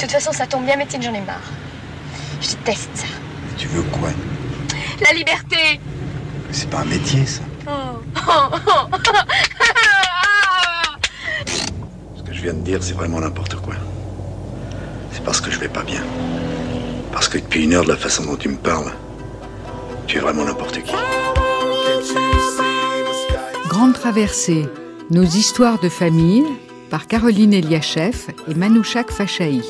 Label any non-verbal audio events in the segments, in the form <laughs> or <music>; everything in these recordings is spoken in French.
De toute façon, ça tombe bien, Métine, j'en ai marre. Je déteste ça. Tu veux quoi La liberté C'est pas un métier, ça. <laughs> Ce que je viens de dire, c'est vraiment n'importe quoi. C'est parce que je vais pas bien. Parce que depuis une heure, de la façon dont tu me parles, tu es vraiment n'importe qui. Grande traversée, nos histoires de famille par Caroline Eliachef et Manouchak Fachaï.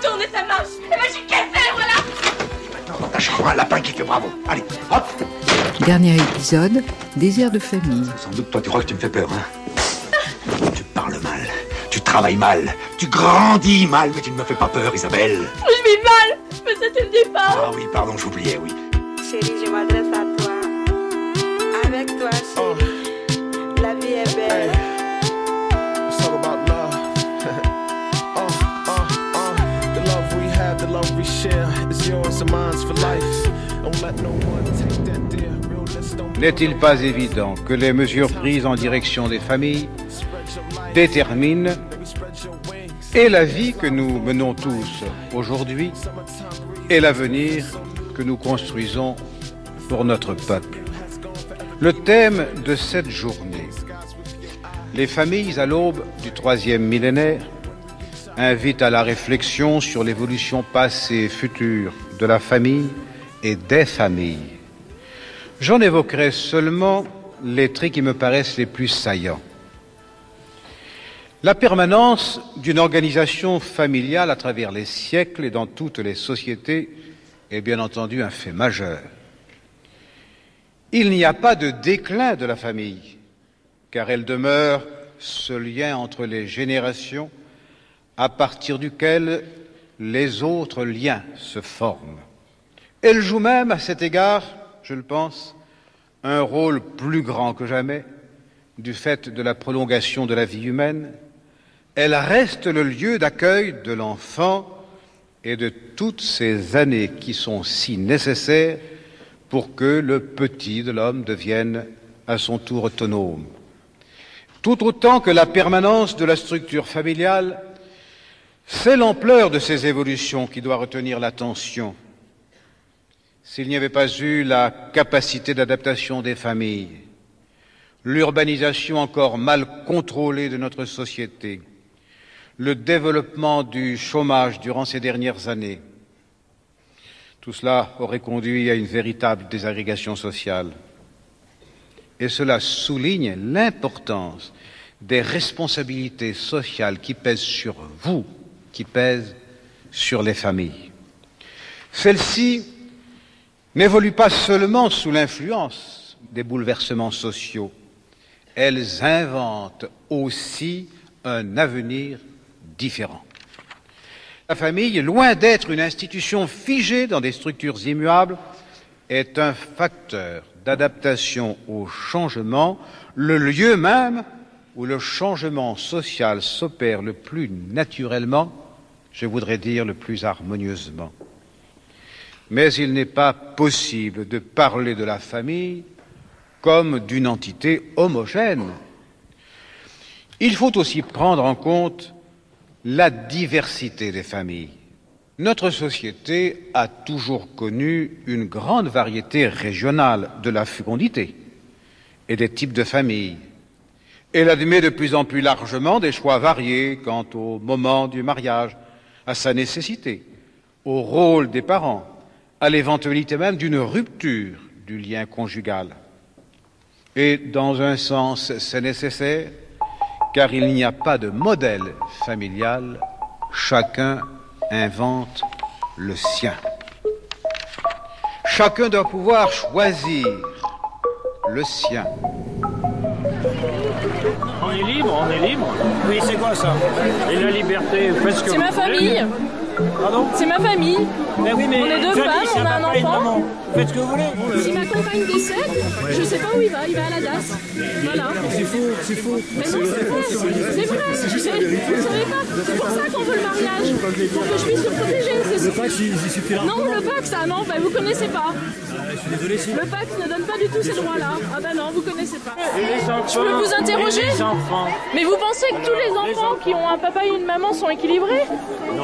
Tu la autour et ça marche Eh ben, j'ai cassé, voilà Maintenant, dans ta chambre, un lapin qui fait bravo. Allez, hop Dernier épisode, désir de famille. Sans doute, toi, tu crois que tu me fais peur, hein Tu parles mal, tu travailles mal, tu grandis mal, mais tu ne me fais pas peur, Isabelle. Je vis mal Mais c'était le départ Ah oui, pardon, j'oubliais, oui. Chérie, je m'adresse à toi. Avec toi, chérie. La vie est belle. N'est-il pas évident que les mesures prises en direction des familles déterminent et la vie que nous menons tous aujourd'hui et l'avenir que nous construisons pour notre peuple? Le thème de cette journée, les familles à l'aube du troisième millénaire, invite à la réflexion sur l'évolution passée et future de la famille et des familles. J'en évoquerai seulement les traits qui me paraissent les plus saillants. La permanence d'une organisation familiale à travers les siècles et dans toutes les sociétés est bien entendu un fait majeur. Il n'y a pas de déclin de la famille, car elle demeure ce lien entre les générations à partir duquel les autres liens se forment. Elle joue même, à cet égard, je le pense, un rôle plus grand que jamais du fait de la prolongation de la vie humaine. Elle reste le lieu d'accueil de l'enfant et de toutes ces années qui sont si nécessaires pour que le petit de l'homme devienne à son tour autonome. Tout autant que la permanence de la structure familiale, c'est l'ampleur de ces évolutions qui doit retenir l'attention. S'il n'y avait pas eu la capacité d'adaptation des familles, l'urbanisation encore mal contrôlée de notre société, le développement du chômage durant ces dernières années, tout cela aurait conduit à une véritable désagrégation sociale. Et cela souligne l'importance des responsabilités sociales qui pèsent sur vous, qui pèsent sur les familles. Celles-ci n'évoluent pas seulement sous l'influence des bouleversements sociaux, elles inventent aussi un avenir différent. La famille, loin d'être une institution figée dans des structures immuables, est un facteur d'adaptation au changement, le lieu même où le changement social s'opère le plus naturellement, je voudrais dire le plus harmonieusement. Mais il n'est pas possible de parler de la famille comme d'une entité homogène. Il faut aussi prendre en compte la diversité des familles. Notre société a toujours connu une grande variété régionale de la fécondité et des types de familles. Elle admet de plus en plus largement des choix variés quant au moment du mariage, à sa nécessité, au rôle des parents, à l'éventualité même d'une rupture du lien conjugal. Et dans un sens, c'est nécessaire, car il n'y a pas de modèle familial, chacun invente le sien. Chacun doit pouvoir choisir le sien. On est libre, on est libre. Oui, c'est quoi ça? Et la liberté, faites ce que C'est ma famille. Pardon? C'est ma famille Mais oui, mais On est deux femmes, on a un enfant. maman. Faites ce que vous voulez. Si ma compagne décède, je sais pas où il va, il va à la DAS. Voilà. C'est faux, c'est faux. Mais non, c'est vrai, c'est vrai. Mais Vous savez pas, c'est pour ça qu'on veut le mariage. Pour que je puisse le protéger. c'est Le. Pax, il, suffit là. Non, le Pax, ah non, bah, vous connaissez pas. Je suis désolé si. Le Pax ne donne pas du tout ces droits-là. Ah bah non, vous connaissez pas. Et les enfants. Je peux vous interroger et les enfants. Mais vous pensez que tous les enfants qui ont un papa et une maman sont équilibrés?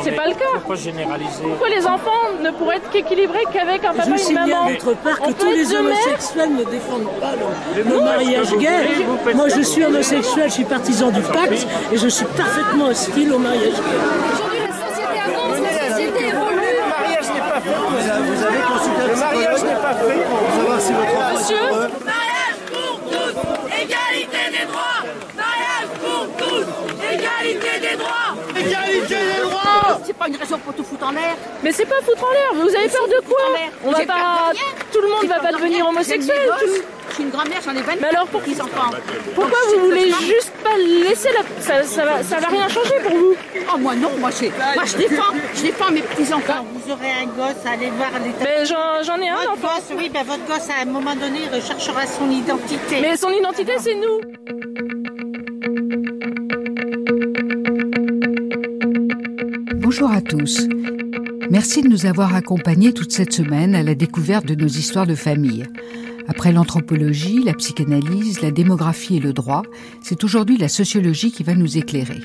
C'est pas le cas. Pas généraliser. Pourquoi les enfants ne pourraient être qu'équilibrés qu'avec un papa Je et une maman d'autre part On que tous les homosexuels ne défendent pas le, le mariage gay. vous Moi, je suis homosexuel, je suis partisan du pacte et je suis parfaitement hostile au mariage gay. Aujourd'hui, la société avance, la société évolue. Le mariage n'est pas fait. Vous avez consulté Le mariage n'est pas fait pour savoir si votre enfant Monsieur Mariage pour tous, égalité des droits. Mariage pour tous, égalité des droits. Égalité des droits C'est pas une raison pour tout foutre en l'air. Mais c'est pas foutre en l'air, vous avez peur de quoi On va pas. Tout le monde va pas de devenir homosexuel. Je suis une grand-mère, j'en ai 20 Mais alors, pour- petits enfants. Pourquoi vous voulez juste pas laisser la. Ça, ça, va, ça va rien changer pour vous? Oh, moi non, moi, moi je défends, je défends mes petits-enfants. Vous aurez un gosse, allez voir l'état. Mais j'en j'en ai un Votre enfant. gosse, oui, ben votre gosse, à un moment donné, recherchera son identité. Mais son identité, c'est nous. Bonjour à tous. Merci de nous avoir accompagnés toute cette semaine à la découverte de nos histoires de famille. Après l'anthropologie, la psychanalyse, la démographie et le droit, c'est aujourd'hui la sociologie qui va nous éclairer.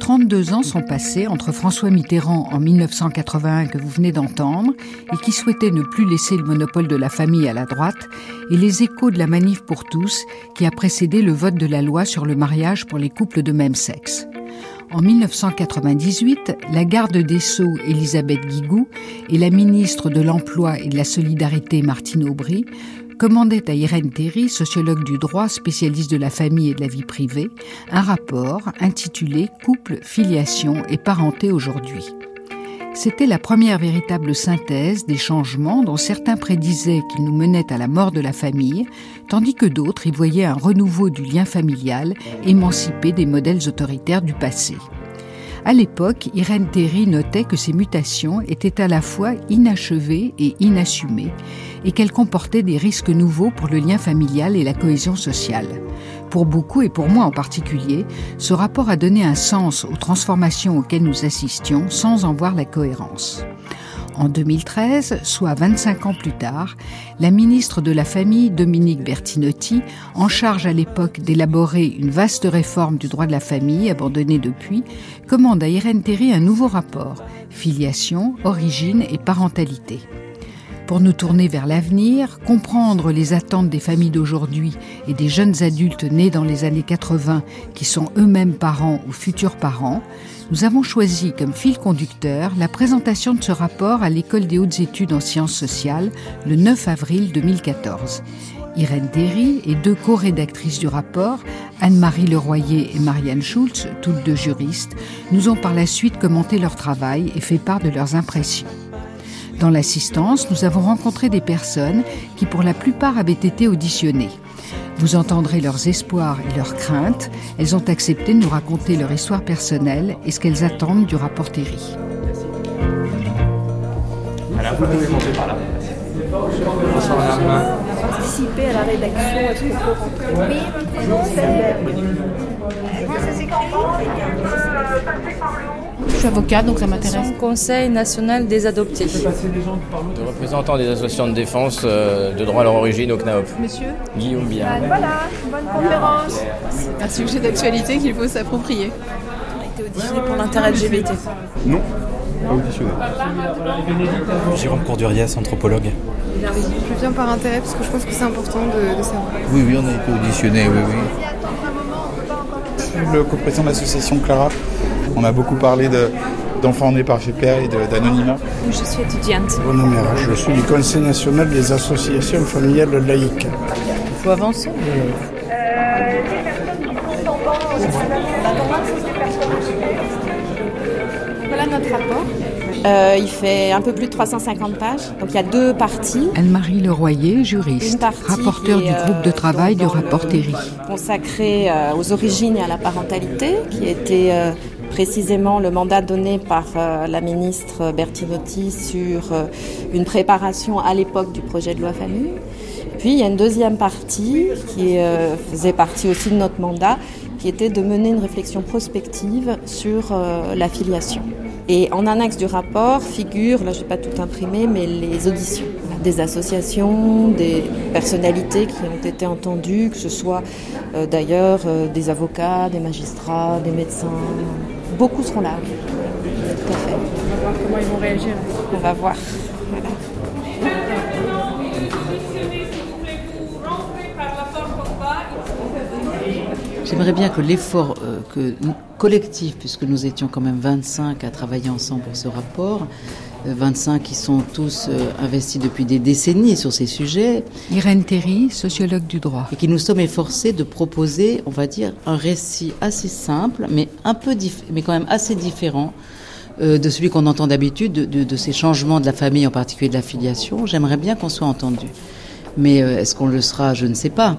32 ans sont passés entre François Mitterrand en 1981 que vous venez d'entendre et qui souhaitait ne plus laisser le monopole de la famille à la droite et les échos de la manif pour tous qui a précédé le vote de la loi sur le mariage pour les couples de même sexe. En 1998, la garde des Sceaux, Elisabeth Guigou, et la ministre de l'Emploi et de la Solidarité, Martine Aubry, commandaient à Irène Théry, sociologue du droit, spécialiste de la famille et de la vie privée, un rapport intitulé Couple, filiation et parenté aujourd'hui. C'était la première véritable synthèse des changements dont certains prédisaient qu'ils nous menaient à la mort de la famille, tandis que d'autres y voyaient un renouveau du lien familial émancipé des modèles autoritaires du passé. À l'époque, Irène Théry notait que ces mutations étaient à la fois inachevées et inassumées, et qu'elles comportaient des risques nouveaux pour le lien familial et la cohésion sociale. Pour beaucoup, et pour moi en particulier, ce rapport a donné un sens aux transformations auxquelles nous assistions sans en voir la cohérence. En 2013, soit 25 ans plus tard, la ministre de la Famille, Dominique Bertinotti, en charge à l'époque d'élaborer une vaste réforme du droit de la famille, abandonnée depuis, commande à Irène Théry un nouveau rapport, filiation, origine et parentalité. Pour nous tourner vers l'avenir, comprendre les attentes des familles d'aujourd'hui et des jeunes adultes nés dans les années 80 qui sont eux-mêmes parents ou futurs parents, nous avons choisi comme fil conducteur la présentation de ce rapport à l'École des hautes études en sciences sociales le 9 avril 2014. Irène Derry et deux co-rédactrices du rapport, Anne-Marie Leroyer et Marianne Schulz, toutes deux juristes, nous ont par la suite commenté leur travail et fait part de leurs impressions. Dans l'assistance, nous avons rencontré des personnes qui pour la plupart avaient été auditionnées. Vous entendrez leurs espoirs et leurs craintes. Elles ont accepté de nous raconter leur histoire personnelle et ce qu'elles attendent du rapport Terry. Voilà, vous pouvez monter par là. Participer à la rédaction, est-ce qu'on peut rentrer Oui, Je suis avocate, donc ça m'intéresse. Conseil national des adoptés. De représentant des associations de défense euh, de droit à leur origine au CNAOP. Monsieur Guillaume Biard. Voilà, bonne conférence. C'est un sujet d'actualité qu'il faut s'approprier. On a été auditionné pour l'intérêt LGBT. Non, pas auditionné. Jérôme Courdurias, anthropologue. Je viens par intérêt parce que je pense que c'est important de, de savoir. Oui, oui, on a été auditionné, oui, oui. Le coprésident de l'association Clara, on a beaucoup parlé de, d'enfants nés par père et de- d'anonymat. Je suis étudiante. Bon numéro, je suis du Conseil national des associations familiales laïques. Il faut avancer. Voilà notre rapport. Euh, il fait un peu plus de 350 pages. Donc il y a deux parties. Anne-Marie Leroyer, juriste, Une partie rapporteur du groupe de euh, travail du rapport Terry. consacrée euh, aux origines et à la parentalité, qui a été euh, précisément le mandat donné par euh, la ministre Bertinotti sur euh, une préparation à l'époque du projet de loi famille. Puis il y a une deuxième partie qui euh, faisait partie aussi de notre mandat, qui était de mener une réflexion prospective sur la filiation. Et en annexe du rapport figurent, là je n'ai pas tout imprimé, mais les auditions des associations, des personnalités qui ont été entendues, que ce soit d'ailleurs des avocats, des magistrats, des médecins. Beaucoup seront là. Tout à fait. On va voir comment ils vont réagir. On va voir. J'aimerais bien que l'effort euh, que, collectif, puisque nous étions quand même 25 à travailler ensemble pour ce rapport, 25 euh, qui sont tous euh, investis depuis des décennies sur ces sujets. Irène Terry, sociologue du droit. Et qui nous sommes efforcés de proposer, on va dire, un récit assez simple, mais un peu mais quand même assez différent euh, de celui qu'on entend d'habitude, de, de, ces changements de la famille, en particulier de la filiation. J'aimerais bien qu'on soit entendu. Mais est-ce qu'on le sera? Je ne sais pas.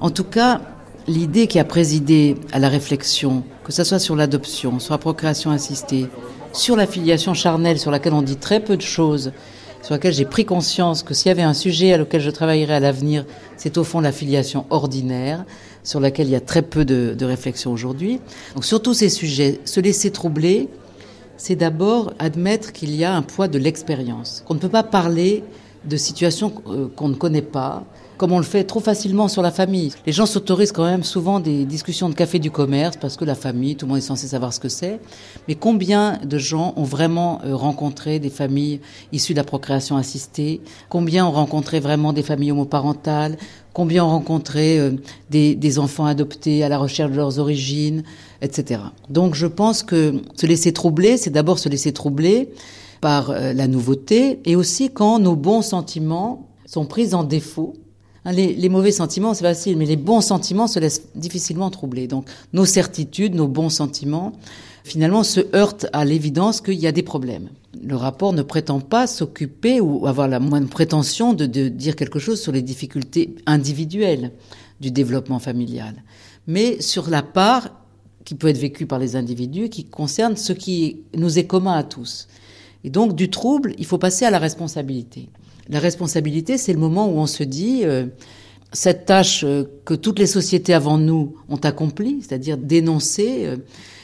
En tout cas, l'idée qui a présidé à la réflexion, que ce soit sur l'adoption, sur la procréation assistée, sur la filiation charnelle, sur laquelle on dit très peu de choses, sur laquelle j'ai pris conscience que s'il y avait un sujet à lequel je travaillerais à l'avenir, c'est au fond la filiation ordinaire, sur laquelle il y a très peu de, de réflexion aujourd'hui. Donc sur tous ces sujets, se laisser troubler, c'est d'abord admettre qu'il y a un poids de l'expérience, qu'on ne peut pas parler de situations euh, qu'on ne connaît pas, comme on le fait trop facilement sur la famille. Les gens s'autorisent quand même souvent des discussions de café du commerce parce que la famille, tout le monde est censé savoir ce que c'est. Mais combien de gens ont vraiment euh, rencontré des familles issues de la procréation assistée? Combien ont rencontré vraiment des familles homoparentales? Combien ont rencontré euh, des, des enfants adoptés à la recherche de leurs origines, etc. Donc je pense que se laisser troubler, c'est d'abord se laisser troubler par euh, la nouveauté et aussi quand nos bons sentiments sont pris en défaut Hein, les, mauvais sentiments, c'est facile, mais les bons sentiments se laissent difficilement troubler. Donc nos certitudes, nos bons sentiments, finalement, se heurtent à l'évidence qu'il y a des problèmes. Le rapport ne prétend pas s'occuper ou avoir la moindre prétention de, de dire quelque chose sur les difficultés individuelles du développement familial, mais sur la part qui peut être vécue par les individus, qui concerne ce qui nous est commun à tous. Et donc, du trouble, il faut passer à la responsabilité. La responsabilité, c'est le moment où on se dit euh, cette tâche euh, que toutes les sociétés avant nous ont accomplie, c'est-à-dire dénoncer euh,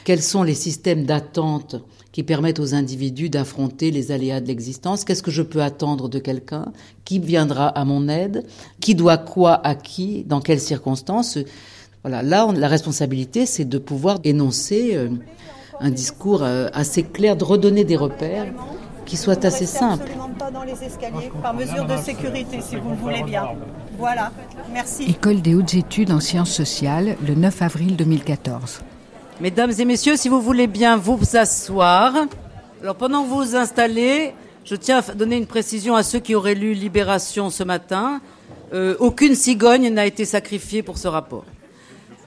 quels sont les systèmes d'attente qui permettent aux individus d'affronter les aléas de l'existence? Qu'est-ce que je peux attendre de quelqu'un? Qui viendra à mon aide? Qui doit quoi à qui? Dans quelles circonstances? Voilà, là, la responsabilité, c'est de pouvoir énoncer un discours assez clair, de redonner des repères qui soit assez simple. pas dans les escaliers, par mesure de sécurité, si vous le voulez bien. Voilà, merci. École des hautes études en sciences sociales, le 9 avril 2014. Mesdames et messieurs, si vous voulez bien vous asseoir. Alors pendant que vous vous installez, je tiens à donner une précision à ceux qui auraient lu Libération ce matin. Euh, aucune cigogne n'a été sacrifiée pour ce rapport.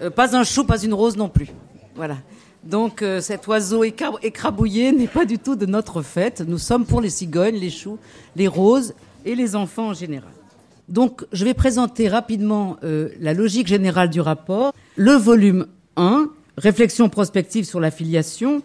Euh, pas un chou, pas une rose non plus. Voilà. Donc euh, cet oiseau écrabouillé n'est pas du tout de notre fête. Nous sommes pour les cigognes, les choux, les roses et les enfants en général. Donc je vais présenter rapidement euh, la logique générale du rapport. Le volume 1, réflexion prospective sur la filiation,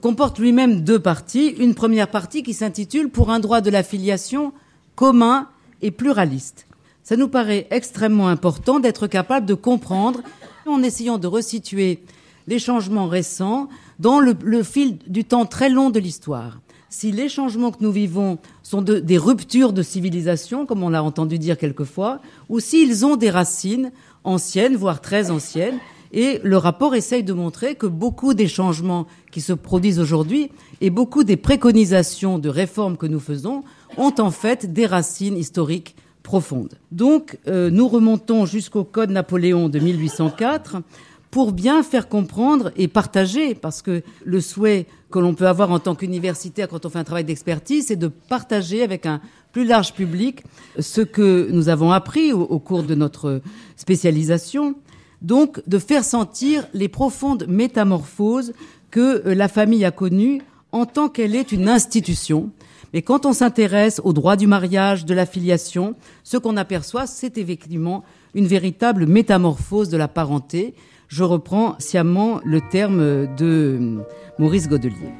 comporte lui-même deux parties. Une première partie qui s'intitule Pour un droit de la filiation commun et pluraliste. Ça nous paraît extrêmement important d'être capable de comprendre en essayant de resituer les changements récents dans le, fil du temps très long de l'histoire. Si les changements que nous vivons sont des ruptures de civilisation, comme on l'a entendu dire quelquefois, ou s'ils ont des racines anciennes, voire très anciennes, et le rapport essaye de montrer que beaucoup des changements qui se produisent aujourd'hui et beaucoup des préconisations de réformes que nous faisons ont en fait des racines historiques profondes. Donc, euh, nous remontons jusqu'au Code Napoléon de 1804 pour bien faire comprendre et partager, parce que le souhait que l'on peut avoir en tant qu'universitaire quand on fait un travail d'expertise, c'est de partager avec un plus large public ce que nous avons appris au, cours de notre spécialisation, donc de faire sentir les profondes métamorphoses que euh, la famille a connues en tant qu'elle est une institution. Mais quand on s'intéresse au droit du mariage, de la filiation, ce qu'on aperçoit, c'est effectivement une véritable métamorphose de la parenté, Je reprends sciemment le terme de Maurice Godelier.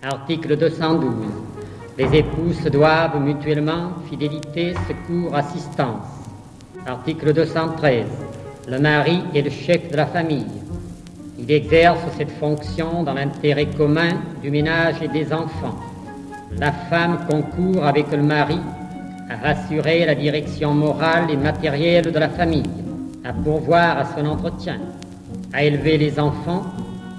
Article 212. Les époux se doivent mutuellement fidélité, secours, assistance. Article 213. Le mari est le chef de la famille. Il exerce cette fonction dans l'intérêt commun du ménage et des enfants. La femme concourt avec le mari à assurer la direction morale et matérielle de la famille, à pourvoir à son entretien, à élever les enfants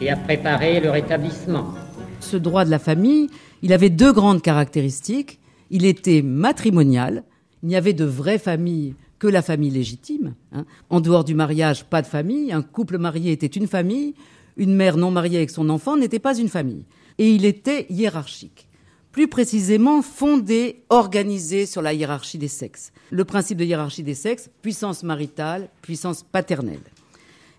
et à préparer leur établissement. Ce droit de la famille, il avait deux grandes caractéristiques. Il était matrimonial. Il n'y avait de vraie famille que la famille légitime. Hein. En dehors du mariage, pas de famille. Un couple marié était une famille. Une mère non mariée avec son enfant n'était pas une famille. Et il était hiérarchique. Plus précisément, fondé, organisé sur la hiérarchie des sexes. Le principe de hiérarchie des sexes, puissance maritale, puissance paternelle.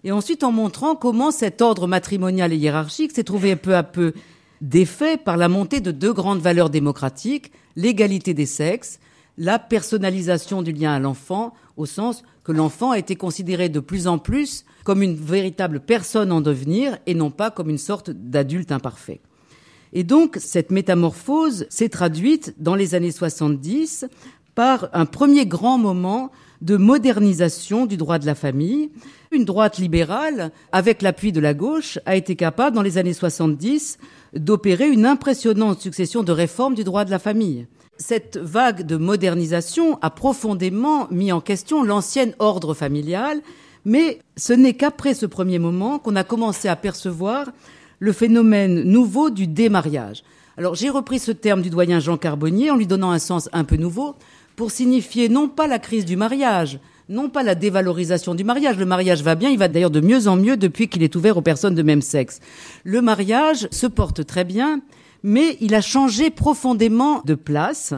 Et ensuite en montrant comment cet ordre matrimonial et hiérarchique s'est trouvé peu à peu défait par la montée de deux grandes valeurs démocratiques, l'égalité des sexes la personnalisation du lien à l'enfant, au sens que l'enfant a été considéré de plus en plus comme une véritable personne en devenir et non pas comme une sorte d'adulte imparfait. Et donc, cette métamorphose s'est traduite dans les années 70 par un premier grand moment de modernisation du droit de la famille. Une droite libérale, avec l'appui de la gauche, a été capable, dans les années 70, d'opérer une impressionnante succession de réformes du droit de la famille. Cette vague de modernisation a profondément mis en question l'ancien ordre familial, mais ce n'est qu'après ce premier moment qu'on a commencé à percevoir le phénomène nouveau du démariage. Alors j'ai repris ce terme du doyen Jean Carbonnier en lui donnant un sens un peu nouveau pour signifier non pas la crise du mariage, non pas la dévalorisation du mariage. Le mariage va bien, il va d'ailleurs de mieux en mieux depuis qu'il est ouvert aux personnes de même sexe. Le mariage se porte très bien, mais il a changé profondément de place.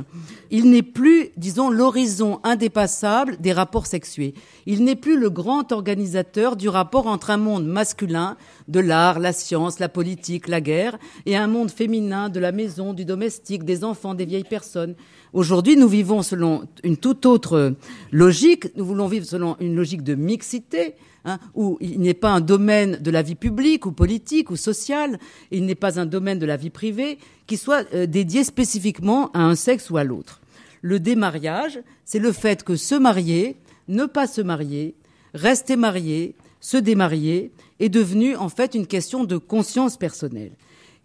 Il n'est plus, disons, l'horizon indépassable des rapports sexués. Il n'est plus le grand organisateur du rapport entre un monde masculin, de l'art, la science, la politique, la guerre, et un monde féminin, de la maison, du domestique, des enfants, des vieilles personnes. Aujourd'hui, nous vivons selon une toute autre logique. Nous voulons vivre selon une logique de mixité, hein, où il n'est pas un domaine de la vie publique ou politique ou sociale, il n'est pas un domaine de la vie privée qui soit euh, dédié spécifiquement à un sexe ou à l'autre. Le démariage, c'est le fait que se marier, ne pas se marier, rester marié, se démarier, est devenu en fait une question de conscience personnelle.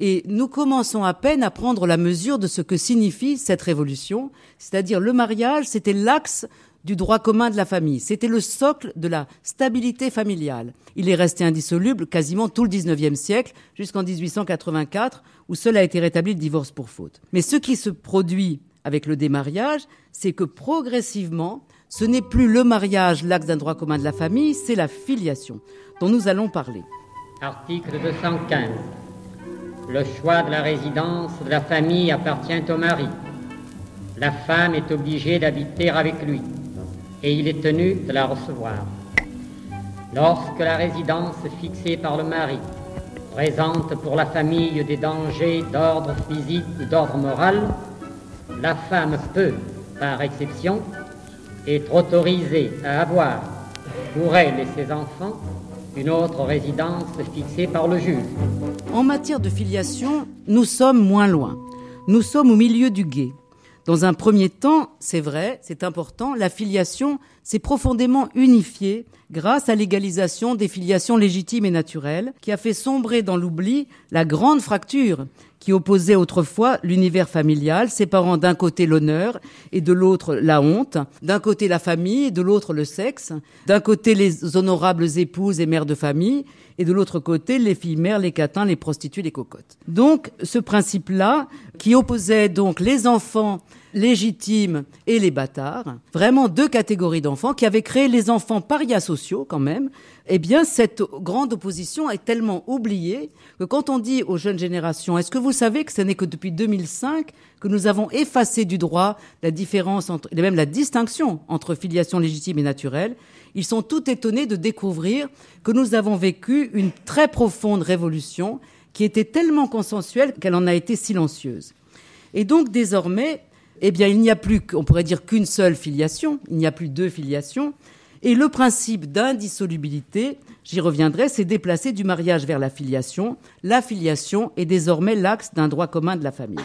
Et nous commençons à peine à prendre la mesure de ce que signifie cette révolution, c'est-à-dire le mariage, c'était l'axe du droit commun de la famille, c'était le socle de la stabilité familiale. Il est resté indissoluble quasiment tout le XIXe siècle, jusqu'en 1884, où seul a été rétabli le divorce pour faute. Mais ce qui se produit avec le démariage, c'est que progressivement, ce n'est plus le mariage l'axe d'un droit commun de la famille, c'est la filiation dont nous allons parler. Article 215. Le choix de la résidence de la famille appartient au mari. La femme est obligée d'habiter avec lui et il est tenu de la recevoir. Lorsque la résidence fixée par le mari présente pour la famille des dangers d'ordre physique ou d'ordre moral, la femme peut, par exception, être autorisée à avoir pour elle et ses enfants une autre résidence fixée par le juge. En matière de filiation, nous sommes moins loin. Nous sommes au milieu du guet. Dans un premier temps, c'est vrai, c'est important, la filiation s'est profondément unifiée grâce à l'égalisation des filiations légitimes et naturelles, qui a fait sombrer dans l'oubli la grande fracture qui opposait autrefois l'univers familial, séparant d'un côté l'honneur et de l'autre la honte, d'un côté la famille et de l'autre le sexe, d'un côté les honorables épouses et mères de famille, et de l'autre côté les filles mères, les catins, les prostituées, les cocottes. Donc ce principe-là, qui opposait donc les enfants légitimes et les bâtards, vraiment deux catégories d'enfants qui avaient créé les enfants parias sociaux quand même, eh bien cette grande opposition est tellement oubliée que quand on dit aux jeunes générations, est-ce que vous savez que ce n'est que depuis 2005 que nous avons effacé du droit la différence entre, et même la distinction entre filiation légitime et naturelle, ils sont tout étonnés de découvrir que nous avons vécu une très profonde révolution qui était tellement consensuelle qu'elle en a été silencieuse. Et donc désormais, eh bien, il n'y a plus, on pourrait dire qu'une seule filiation, il n'y a plus deux filiations, Et le principe d'indissolubilité, j'y reviendrai, c'est déplacer du mariage vers la filiation. La filiation est désormais l'axe d'un droit commun de la famille.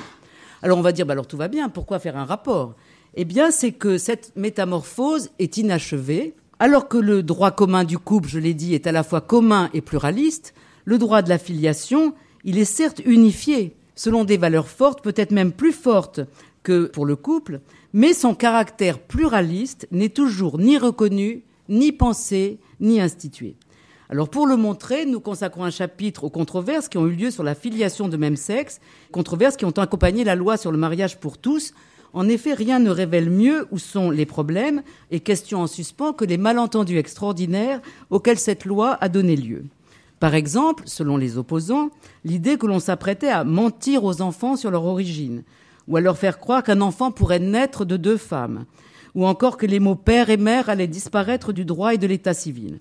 Alors on va dire, bah alors tout va bien, pourquoi faire un rapport? Eh bien, c'est que cette métamorphose est inachevée. Alors que le droit commun du couple, je l'ai dit, est à la fois commun et pluraliste, le droit de la filiation, il est certes unifié, selon des valeurs fortes, peut-être même plus fortes que pour le couple, mais son caractère pluraliste n'est toujours ni reconnu, ni pensé, ni institué. Alors pour le montrer, nous consacrons un chapitre aux controverses qui ont eu lieu sur la filiation de même sexe, controverses qui ont accompagné la loi sur le mariage pour tous. En effet, rien ne révèle mieux où sont les problèmes et questions en suspens que les malentendus extraordinaires auxquels cette loi a donné lieu. Par exemple, selon les opposants, l'idée que l'on s'apprêtait à mentir aux enfants sur leur origine, ou à leur faire croire qu'un enfant pourrait naître de deux femmes, ou encore que les mots père et mère allaient disparaître du droit et de l'état civil.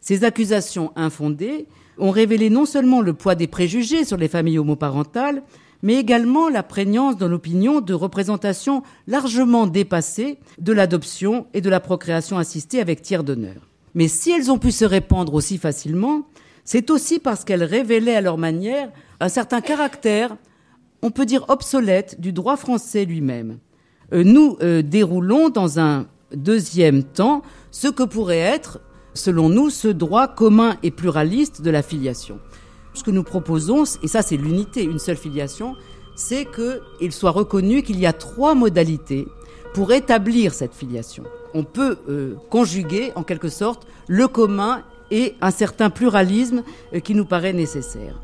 Ces accusations infondées ont révélé non seulement le poids des préjugés sur les familles homoparentales, mais également la prégnance dans l'opinion de représentations largement dépassées de l'adoption et de la procréation assistée avec tiers d'honneur. Mais si elles ont pu se répandre aussi facilement, c'est aussi parce qu'elles révélaient à leur manière un certain caractère, on peut dire obsolète, du droit français lui-même. Euh, nous euh, déroulons dans un deuxième temps ce que pourrait être selon nous, ce droit commun et pluraliste de la filiation. Ce que nous proposons, et ça c'est l'unité, une seule filiation, c'est qu'il soit reconnu qu'il y a trois modalités pour établir cette filiation. On peut euh, conjuguer en quelque sorte le commun et un certain pluralisme euh, qui nous paraît nécessaire.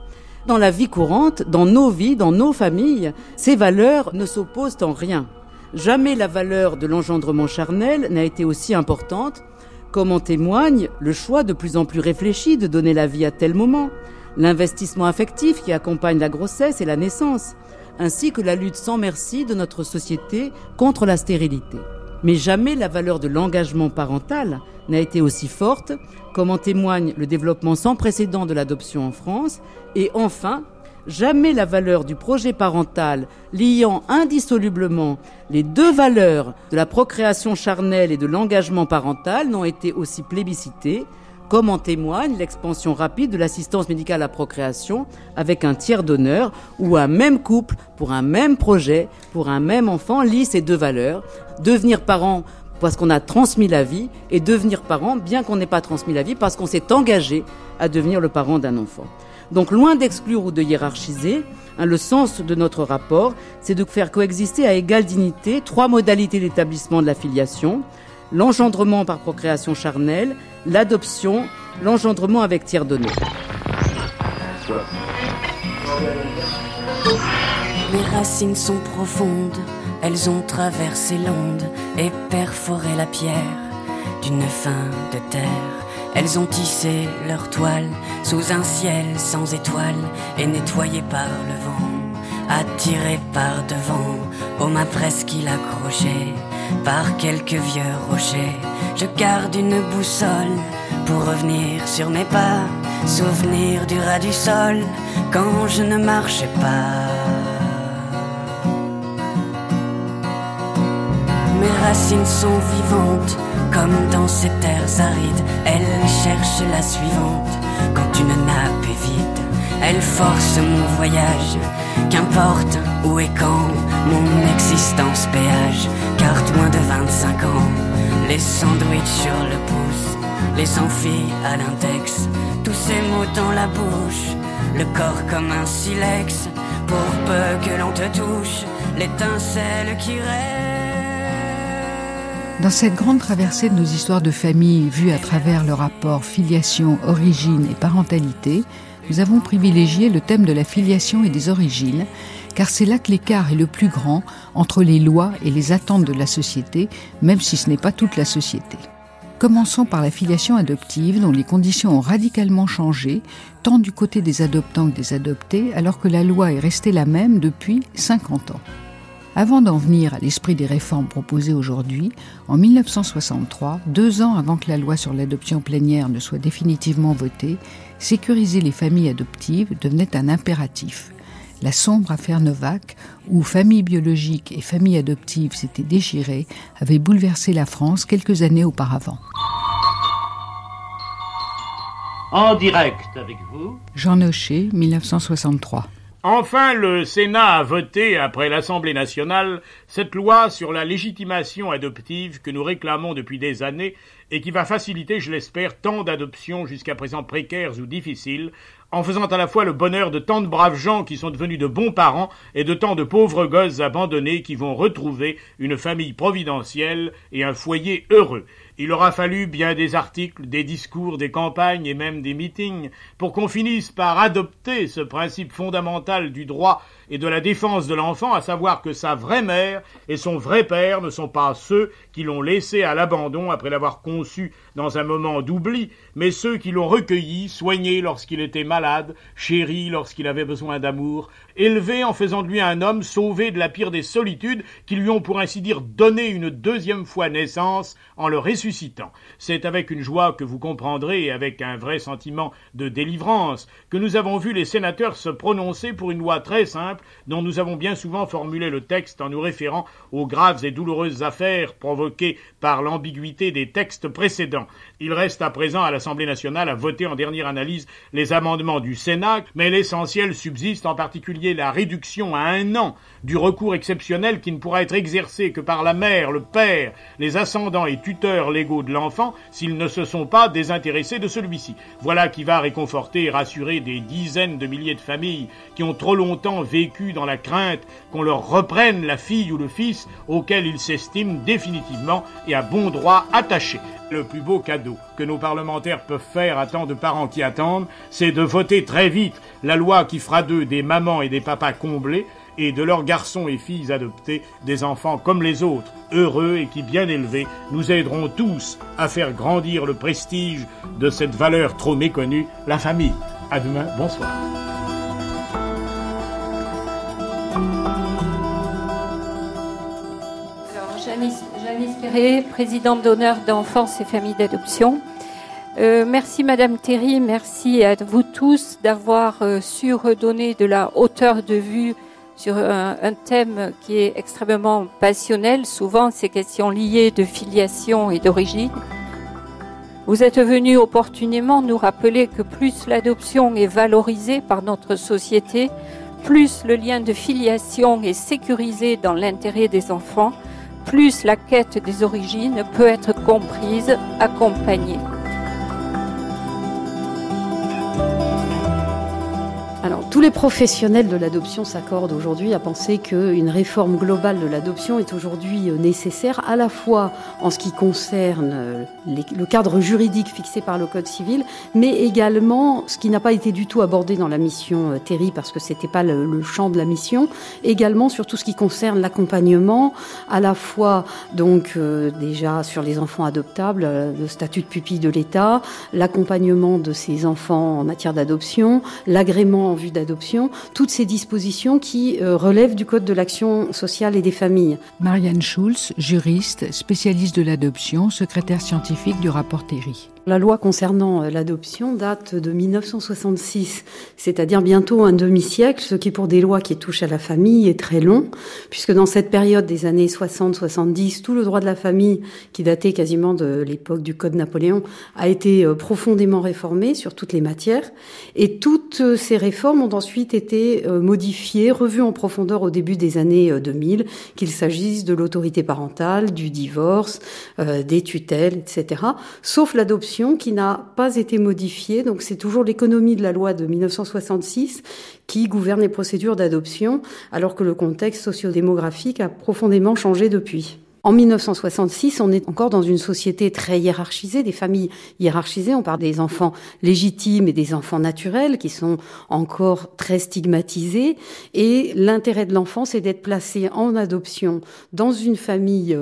Dans la vie courante, dans nos vies, dans nos familles, ces valeurs ne s'opposent en rien. Jamais la valeur de l'engendrement charnel n'a été aussi importante comme en témoigne le choix de plus en plus réfléchi de donner la vie à tel moment, l'investissement affectif qui accompagne la grossesse et la naissance, ainsi que la lutte sans merci de notre société contre la stérilité. Mais jamais la valeur de l'engagement parental n'a été aussi forte, comme en témoigne le développement sans précédent de l'adoption en France, et enfin jamais la valeur du projet parental liant indissolublement les deux valeurs de la procréation charnelle et de l'engagement parental n'ont été aussi plébiscitées, comme en témoigne l'expansion rapide de l'assistance médicale à procréation avec un tiers d'honneur où un même couple, pour un même projet, pour un même enfant, lit ces deux valeurs, devenir parent parce qu'on a transmis la vie et devenir parent bien qu'on n'ait pas transmis la vie parce qu'on s'est engagé à devenir le parent d'un enfant. Donc loin d'exclure ou de hiérarchiser, hein, le sens de notre rapport, c'est de faire coexister à égale dignité trois modalités d'établissement de la filiation, l'engendrement par procréation charnelle, l'adoption, l'engendrement avec tiers donné. Mes racines sont profondes, elles ont traversé l'onde et perforé la pierre d'une fin de terre. Elles ont tissé leur toile sous un ciel sans étoiles et nettoyé par le vent, attiré par devant, aux mains presqu'il accroché par quelques vieux rochers. Je garde une boussole pour revenir sur mes pas, souvenir du ras du sol quand je ne marchais pas. Mes racines sont vivantes comme dans ces terres arides, elle cherche la suivante. Quand une nappe est vide, elle force mon voyage. Qu'importe où et quand, mon existence péage. Carte moins de 25 ans, les sandwichs sur le pouce, les amphis à l'index. Tous ces mots dans la bouche, le corps comme un silex. Pour peu que l'on te touche, l'étincelle qui reste. Dans cette grande traversée de nos histoires de famille vues à travers le rapport filiation, origine et parentalité, nous avons privilégié le thème de la filiation et des origines, car c'est là que l'écart est le plus grand entre les lois et les attentes de la société, même si ce n'est pas toute la société. Commençons par la filiation adoptive, dont les conditions ont radicalement changé, tant du côté des adoptants que des adoptés, alors que la loi est restée la même depuis 50 ans. Avant d'en venir à l'esprit des réformes proposées aujourd'hui, en 1963, deux ans avant que la loi sur l'adoption plénière ne soit définitivement votée, sécuriser les familles adoptives devenait un impératif. La sombre affaire Novak, où famille biologique et famille adoptive s'étaient déchirées, avait bouleversé la France quelques années auparavant. en direct avec vous. Jean Nochet, 1963. Enfin, le Sénat a voté, après l'Assemblée nationale, cette loi sur la légitimation adoptive que nous réclamons depuis des années et qui va faciliter, je l'espère, tant d'adoptions jusqu'à présent précaires ou difficiles, en faisant à la fois le bonheur de tant de braves gens qui sont devenus de bons parents et de tant de pauvres gosses abandonnés qui vont retrouver une famille providentielle et un foyer heureux. Il aura fallu bien des articles, des discours, des campagnes et même des meetings pour qu'on finisse par adopter ce principe fondamental du droit et de la défense de l'enfant, à savoir que sa vraie mère et son vrai père ne sont pas ceux qui l'ont laissé à l'abandon après l'avoir conçu dans un moment d'oubli, mais ceux qui l'ont recueilli, soigné lorsqu'il était malade, chéri lorsqu'il avait besoin d'amour, élevé en faisant de lui un homme sauvé de la pire des solitudes, qui lui ont pour ainsi dire donné une deuxième fois naissance en le ressuscitant. C'est avec une joie que vous comprendrez et avec un vrai sentiment de délivrance que nous avons vu les sénateurs se prononcer pour une loi très simple dont nous avons bien souvent formulé le texte en nous référant aux graves et douloureuses affaires provoquées par l'ambiguïté des textes précédents. Il reste à présent à l'Assemblée nationale à voter en dernière analyse les amendements du Sénat, mais l'essentiel subsiste, en particulier la réduction à un an du recours exceptionnel qui ne pourra être exercé que par la mère, le père, les ascendants et tuteurs légaux de l'enfant s'ils ne se sont pas désintéressés de celui-ci. Voilà qui va réconforter et rassurer des dizaines de milliers de familles qui ont trop longtemps vécu dans la crainte qu'on leur reprenne la fille ou le fils auquel ils s'estiment définitivement et à bon droit attachés. Le plus beau cadeau que nos parlementaires peuvent faire à tant de parents qui attendent, c'est de voter très vite la loi qui fera d'eux des mamans et des papas comblés, et de leurs garçons et filles adoptés des enfants comme les autres, heureux et qui, bien élevés, nous aideront tous à faire grandir le prestige de cette valeur trop méconnue, la famille. À demain, bonsoir. Janice, Janice Perret, présidente d'honneur d'enfance et familles d'adoption. Euh, merci Madame Terry, merci à vous tous d'avoir euh, su redonner de la hauteur de vue sur un, un, thème qui est extrêmement passionnel, souvent ces questions liées de filiation et d'origine. Vous êtes venu opportunément nous rappeler que plus l'adoption est valorisée par notre société, plus le lien de filiation est sécurisé dans l'intérêt des enfants, plus la quête des origines peut être comprise, accompagnée. Alors, tous les professionnels de l'adoption s'accordent aujourd'hui à penser qu'une réforme globale de l'adoption est aujourd'hui nécessaire, à la fois en ce qui concerne les, le cadre juridique fixé par le Code civil, mais également ce qui n'a pas été du tout abordé dans la mission Terry, parce que c'était pas le, champ de la mission, également sur tout ce qui concerne l'accompagnement, à la fois donc euh, déjà sur les enfants adoptables, le statut de pupille de l'État, l'accompagnement de ces enfants en matière d'adoption, l'agrément en vue d'adoption, toutes ces dispositions qui euh, relèvent du Code de l'action sociale et des familles. Marianne Schulz, juriste, spécialiste de l'adoption, secrétaire scientifique du rapport Terry. La loi concernant l'adoption date de 1966, c'est-à-dire bientôt un demi-siècle, ce qui pour des lois qui touchent à la famille est très long, puisque dans cette période des années 60-70, tout le droit de la famille, qui datait quasiment de l'époque du Code Napoléon, a été profondément réformé sur toutes les matières, et toutes ces réformes ont ensuite été modifiées, revues en profondeur au début des années 2000, qu'il s'agisse de l'autorité parentale, du divorce, euh, des tutelles, etc., sauf l'adoption qui n'a pas été modifiée. Donc c'est toujours l'économie de la loi de 1966 qui gouverne les procédures d'adoption, alors que le contexte sociodémographique a profondément changé depuis. En 1966, on est encore dans une société très hiérarchisée, des familles hiérarchisées. On parle des enfants légitimes et des enfants naturels qui sont encore très stigmatisés. Et l'intérêt de l'enfant, c'est d'être placé en adoption dans une famille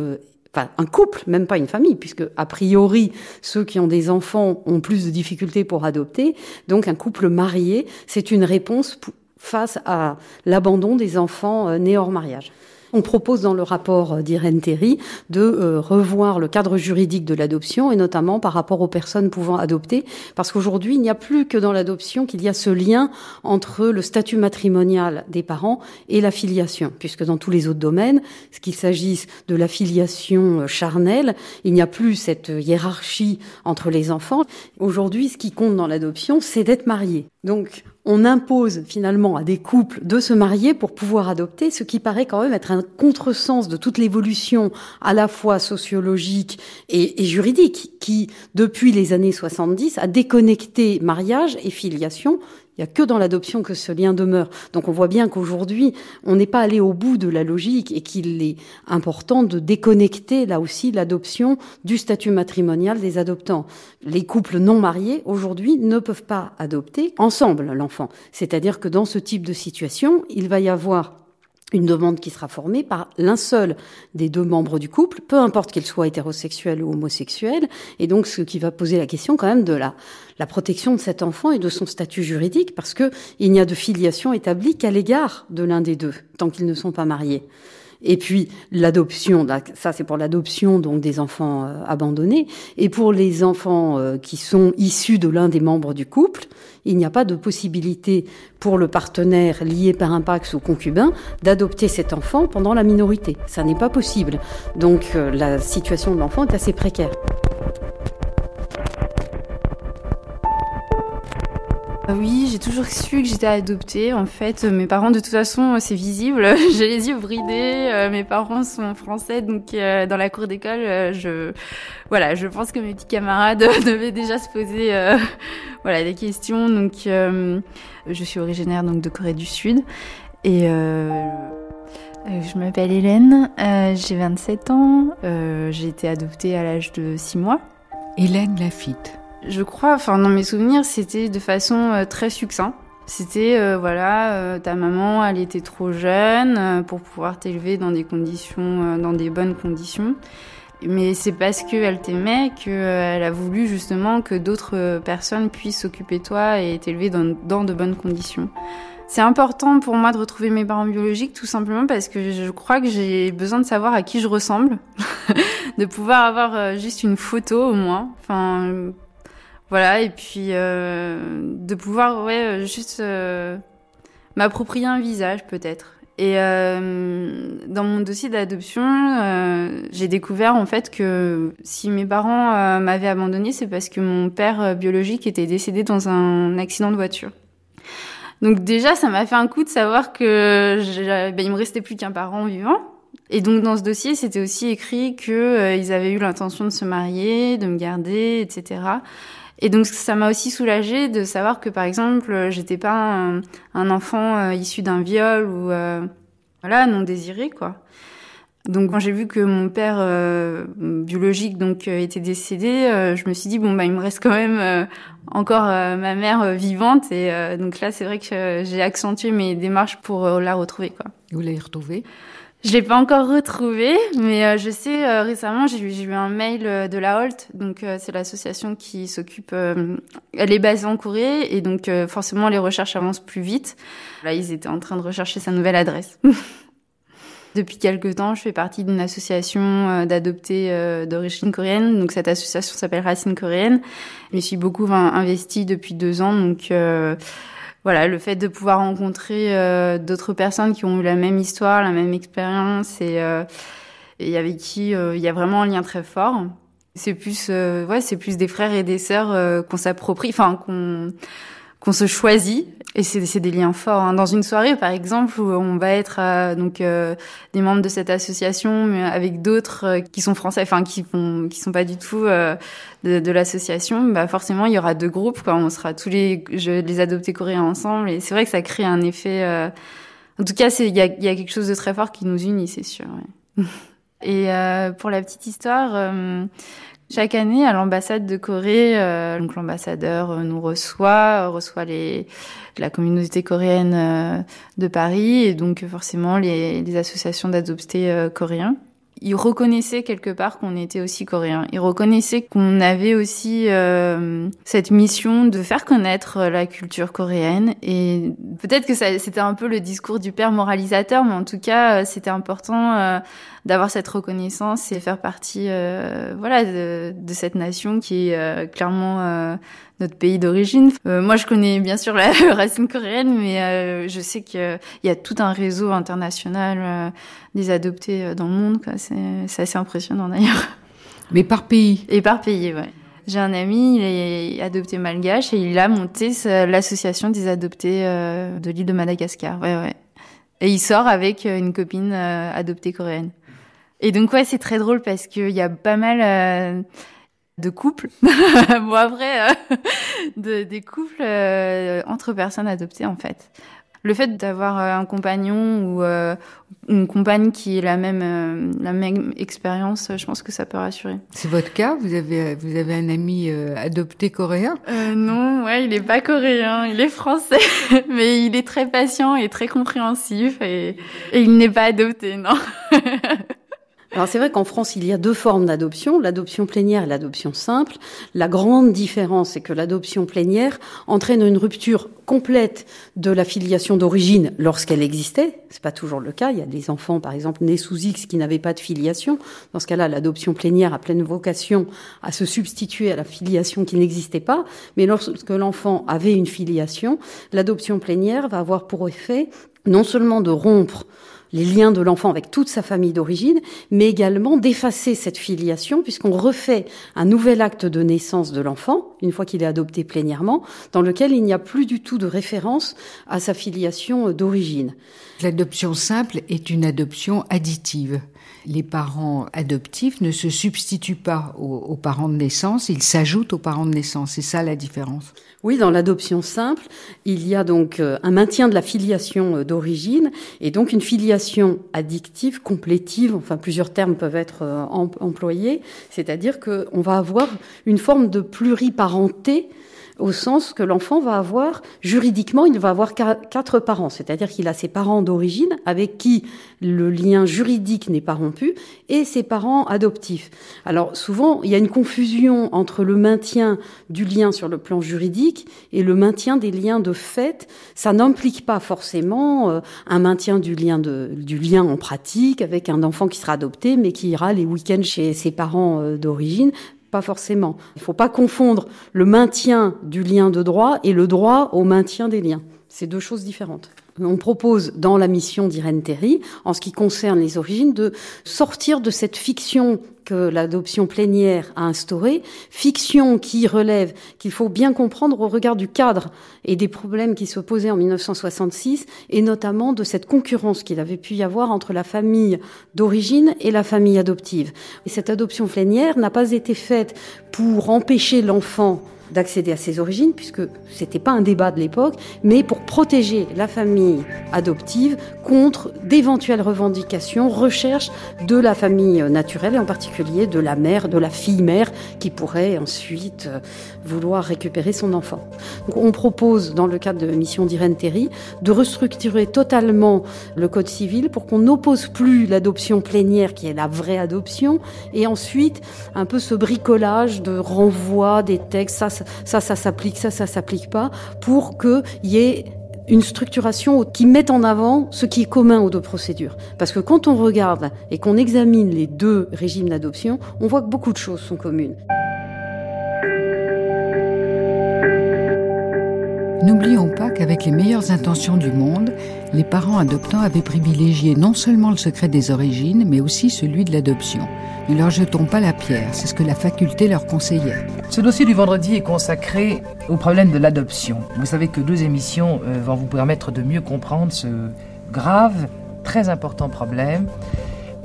enfin un couple, même pas une famille, puisque a priori ceux qui ont des enfants ont plus de difficultés pour adopter. Donc un couple marié, c'est une réponse face à l'abandon des enfants nés hors mariage. On propose dans le rapport d'Irène Terry de euh, revoir le cadre juridique de l'adoption et notamment par rapport aux personnes pouvant adopter parce qu'aujourd'hui il n'y a plus que dans l'adoption qu'il y a ce lien entre le statut matrimonial des parents et la filiation puisque dans tous les autres domaines, qu'il s'agisse de la filiation euh, charnelle, il n'y a plus cette hiérarchie entre les enfants. Aujourd'hui, ce qui compte dans l'adoption, c'est d'être marié. Donc, on impose finalement à des couples de se marier pour pouvoir adopter, ce qui paraît quand même être un contresens de toute l'évolution à la fois sociologique et, et, juridique qui, depuis les années 70, a déconnecté mariage et filiation il n'y a que dans l'adoption que ce lien demeure. Donc on voit bien qu'aujourd'hui, on n'est pas allé au bout de la logique et qu'il est important de déconnecter là aussi l'adoption du statut matrimonial des adoptants. Les couples non mariés aujourd'hui ne peuvent pas adopter ensemble l'enfant. C'est-à-dire que dans ce type de situation, il va y avoir une demande qui sera formée par l'un seul des deux membres du couple, peu importe qu'il soit hétérosexuel ou homosexuel, et donc ce qui va poser la question quand même de la, la protection de cet enfant et de son statut juridique, parce que il n'y a de filiation établie qu'à l'égard de l'un des deux, tant qu'ils ne sont pas mariés. Et puis l'adoption, ça c'est pour l'adoption donc des enfants euh, abandonnés, et pour les enfants euh, qui sont issus de l'un des membres du couple, il n'y a pas de possibilité pour le partenaire lié par un pax ou concubin d'adopter cet enfant pendant la minorité. Ça n'est pas possible. Donc euh, la situation de l'enfant est assez précaire. Oui, j'ai toujours su que j'étais adoptée. En fait, mes parents, de toute façon, c'est visible. <laughs> j'ai les yeux bridés. Euh, mes parents sont français, donc euh, dans la cour d'école, euh, je, voilà, je pense que mes petits camarades <laughs> devaient déjà se poser, <laughs> voilà, des questions. Donc, je suis originaire donc de Corée du Sud et je m'appelle Hélène, j'ai 27 ans, j'ai été adoptée à l'âge de 6 mois. Hélène Lafitte. Je crois, enfin dans mes souvenirs, c'était de façon euh, très succinct. C'était euh, voilà, euh, ta maman, elle était trop jeune pour pouvoir t'élever dans des conditions, dans des bonnes conditions. Mais c'est parce qu'elle t'aimait qu'elle a voulu justement que d'autres personnes puissent s'occuper de toi et t'élever dans, dans de bonnes conditions. C'est important pour moi de retrouver mes parents biologiques tout simplement parce que je crois que j'ai besoin de savoir à qui je ressemble, <laughs> de pouvoir avoir juste une photo au moins. Enfin, voilà, et puis euh, de pouvoir ouais, euh, juste euh, m'approprier un visage peut-être. Et euh, dans mon dossier d'adoption, euh, j'ai découvert en fait que si mes parents m'avaient abandonné, c'est parce que mon père biologique était décédé dans un accident de voiture. Donc déjà, ça m'a fait un coup de savoir que ben, il me restait plus qu'un parent vivant. Et donc dans ce dossier, c'était aussi écrit que ils avaient eu l'intention de se marier, de me garder, etc. Et donc ça m'a aussi soulagée de savoir que par exemple j'étais pas un, enfant euh, issu d'un viol ou euh, voilà non désiré quoi. Donc quand j'ai vu que mon père euh, biologique donc était décédé, je me suis dit bon bah il me reste quand même encore ma mère vivante et donc là c'est vrai que j'ai accentué mes démarches pour la retrouver quoi. Vous l'avez retrouvée? Je l'ai pas encore retrouvé, mais euh, je sais euh, récemment j'ai eu, eu un mail euh, de la Holt, donc c'est l'association qui s'occupe. elle est basée en Corée et donc forcément les recherches avancent plus vite. Là ils étaient en train de rechercher sa nouvelle adresse. <laughs> Depuis quelques temps, je fais partie d'une association d'adoptés d'origine coréenne. Donc cette association s'appelle Racine coréenne. Je suis beaucoup investie depuis deux ans, donc voilà, le fait de pouvoir rencontrer euh, d'autres personnes qui ont eu la même histoire, la même expérience et, euh, et avec qui euh, il y a vraiment un lien très fort. C'est plus, ouais, c'est plus des frères et des sœurs qu'on s'approprie, enfin qu'on qu'on se choisit et c'est des liens forts. Hein. Dans une soirée, par exemple, où on va être euh, donc euh, des membres de cette association, mais avec d'autres euh, qui sont français, enfin qui font, qui sont pas du tout de, de l'association, bah forcément il y aura deux groupes. Quoi. On sera tous les, je, les adoptés coréens ensemble, et c'est vrai que ça crée un effet. En tout cas, il y a, y a quelque chose de très fort qui nous unit, c'est sûr. Ouais. <laughs> et pour la petite histoire. Chaque année, à l'ambassade de Corée, euh, donc l'ambassadeur euh, nous reçoit, euh, reçoit les, la communauté coréenne de Paris et donc forcément les, les associations d'adoptés coréens. Ils reconnaissaient quelque part qu'on était aussi coréen. Ils reconnaissaient qu'on avait aussi euh, cette mission de faire connaître la culture coréenne. Et peut-être que c'était un peu le discours du père moralisateur, mais en tout cas, c'était important euh, d'avoir cette reconnaissance et faire partie, euh, voilà, de, de, cette nation qui est clairement notre pays d'origine. Euh, moi, je connais bien sûr la <laughs> racine coréenne, mais euh, je sais qu'il y a tout un réseau international euh, des adoptés dans le monde. C'est assez impressionnant d'ailleurs. <laughs> Mais par pays Et par pays, ouais. J'ai un ami, il est adopté malgache et il a monté l'association des adoptés de l'île de Madagascar. Ouais, ouais. Et il sort avec une copine adoptée coréenne. Et donc ouais, c'est très drôle parce qu'il y a pas mal de couples, <laughs> bon après, euh, <laughs> de, des couples euh, entre personnes adoptées en fait. Le fait d'avoir euh, un compagnon ou une compagne qui ait la même la même expérience, je pense que ça peut rassurer. C'est votre cas? Vous avez vous avez un ami adopté coréen? Non, ouais, il est pas coréen, il est français, <laughs> mais il est très patient et très compréhensif et, et il n'est pas adopté, non. Alors c'est vrai qu'en France, il y a deux formes d'adoption, l'adoption plénière et l'adoption simple. La grande différence, c'est que l'adoption plénière entraîne une rupture complète de la filiation d'origine lorsqu'elle existait. C'est pas toujours le cas. Il y a des enfants, par exemple, nés sous X qui n'avaient pas de filiation. Dans ce cas-là, l'adoption plénière a pleine vocation à se substituer à la filiation qui n'existait pas. Mais lorsque l'enfant avait une filiation, l'adoption plénière va avoir pour effet non seulement de rompre les liens de l'enfant avec toute sa famille d'origine, mais également d'effacer cette filiation puisqu'on refait un nouvel acte de naissance de l'enfant, une fois qu'il est adopté plénièrement, dans lequel il n'y a plus du tout de référence à sa filiation d'origine. L'adoption simple est une adoption additive. Les parents adoptifs ne se substituent pas aux, parents de naissance, ils s'ajoutent aux parents de naissance. C'est ça la différence. Oui, dans l'adoption simple, il y a donc euh, un maintien de la filiation euh, d'origine et donc une filiation addictive, complétive, enfin plusieurs termes peuvent être euh, employés, c'est-à-dire qu'on va avoir une forme de pluriparenté au sens que l'enfant va avoir, juridiquement, il va avoir quatre parents, c'est-à-dire qu'il a ses parents d'origine avec qui le lien juridique n'est pas rompu et ses parents adoptifs. Alors souvent, il y a une confusion entre le maintien du lien sur le plan juridique et le maintien des liens de fait. Ça n'implique pas forcément euh, un maintien du lien, de, du lien en pratique avec un enfant qui sera adopté mais qui ira les week-ends chez ses parents euh, d'origine pas forcément. Il ne faut pas confondre le maintien du lien de droit et le droit au maintien des liens. C'est deux choses différentes. On propose dans la mission d'Irène Terry, en ce qui concerne les origines, de sortir de cette fiction que l'adoption plénière a instaurée, fiction qui relève qu'il faut bien comprendre au regard du cadre et des problèmes qui se posaient en 1966, et notamment de cette concurrence qu'il avait pu y avoir entre la famille d'origine et la famille adoptive. Et cette adoption plénière n'a pas été faite pour empêcher l'enfant d'accéder à ses origines, puisque c'était pas un débat de l'époque, mais pour protéger la famille adoptive contre d'éventuelles revendications, recherches de la famille naturelle, et en particulier de la mère, de la fille-mère, qui pourrait ensuite euh, vouloir récupérer son enfant. Donc on propose, dans le cadre de mission d'Irène Terry, de restructurer totalement le Code civil pour qu'on n'oppose plus l'adoption plénière, qui est la vraie adoption, et ensuite un peu ce bricolage de renvoi des textes, ça, ça, ça s'applique, ça, ça s'applique pas, pour qu'il y ait une structuration qui mette en avant ce qui est commun aux deux procédures. Parce que quand on regarde et qu'on examine les deux régimes d'adoption, on voit que beaucoup de choses sont communes. N'oublions pas qu'avec les meilleures intentions du monde, les parents adoptants avaient privilégié non seulement le secret des origines, mais aussi celui de l'adoption. Ne leur jetons pas la pierre, c'est ce que la faculté leur conseillait. Ce dossier du vendredi est consacré au problème de l'adoption. Vous savez que deux émissions euh, vont vous permettre de mieux comprendre ce grave, très important problème.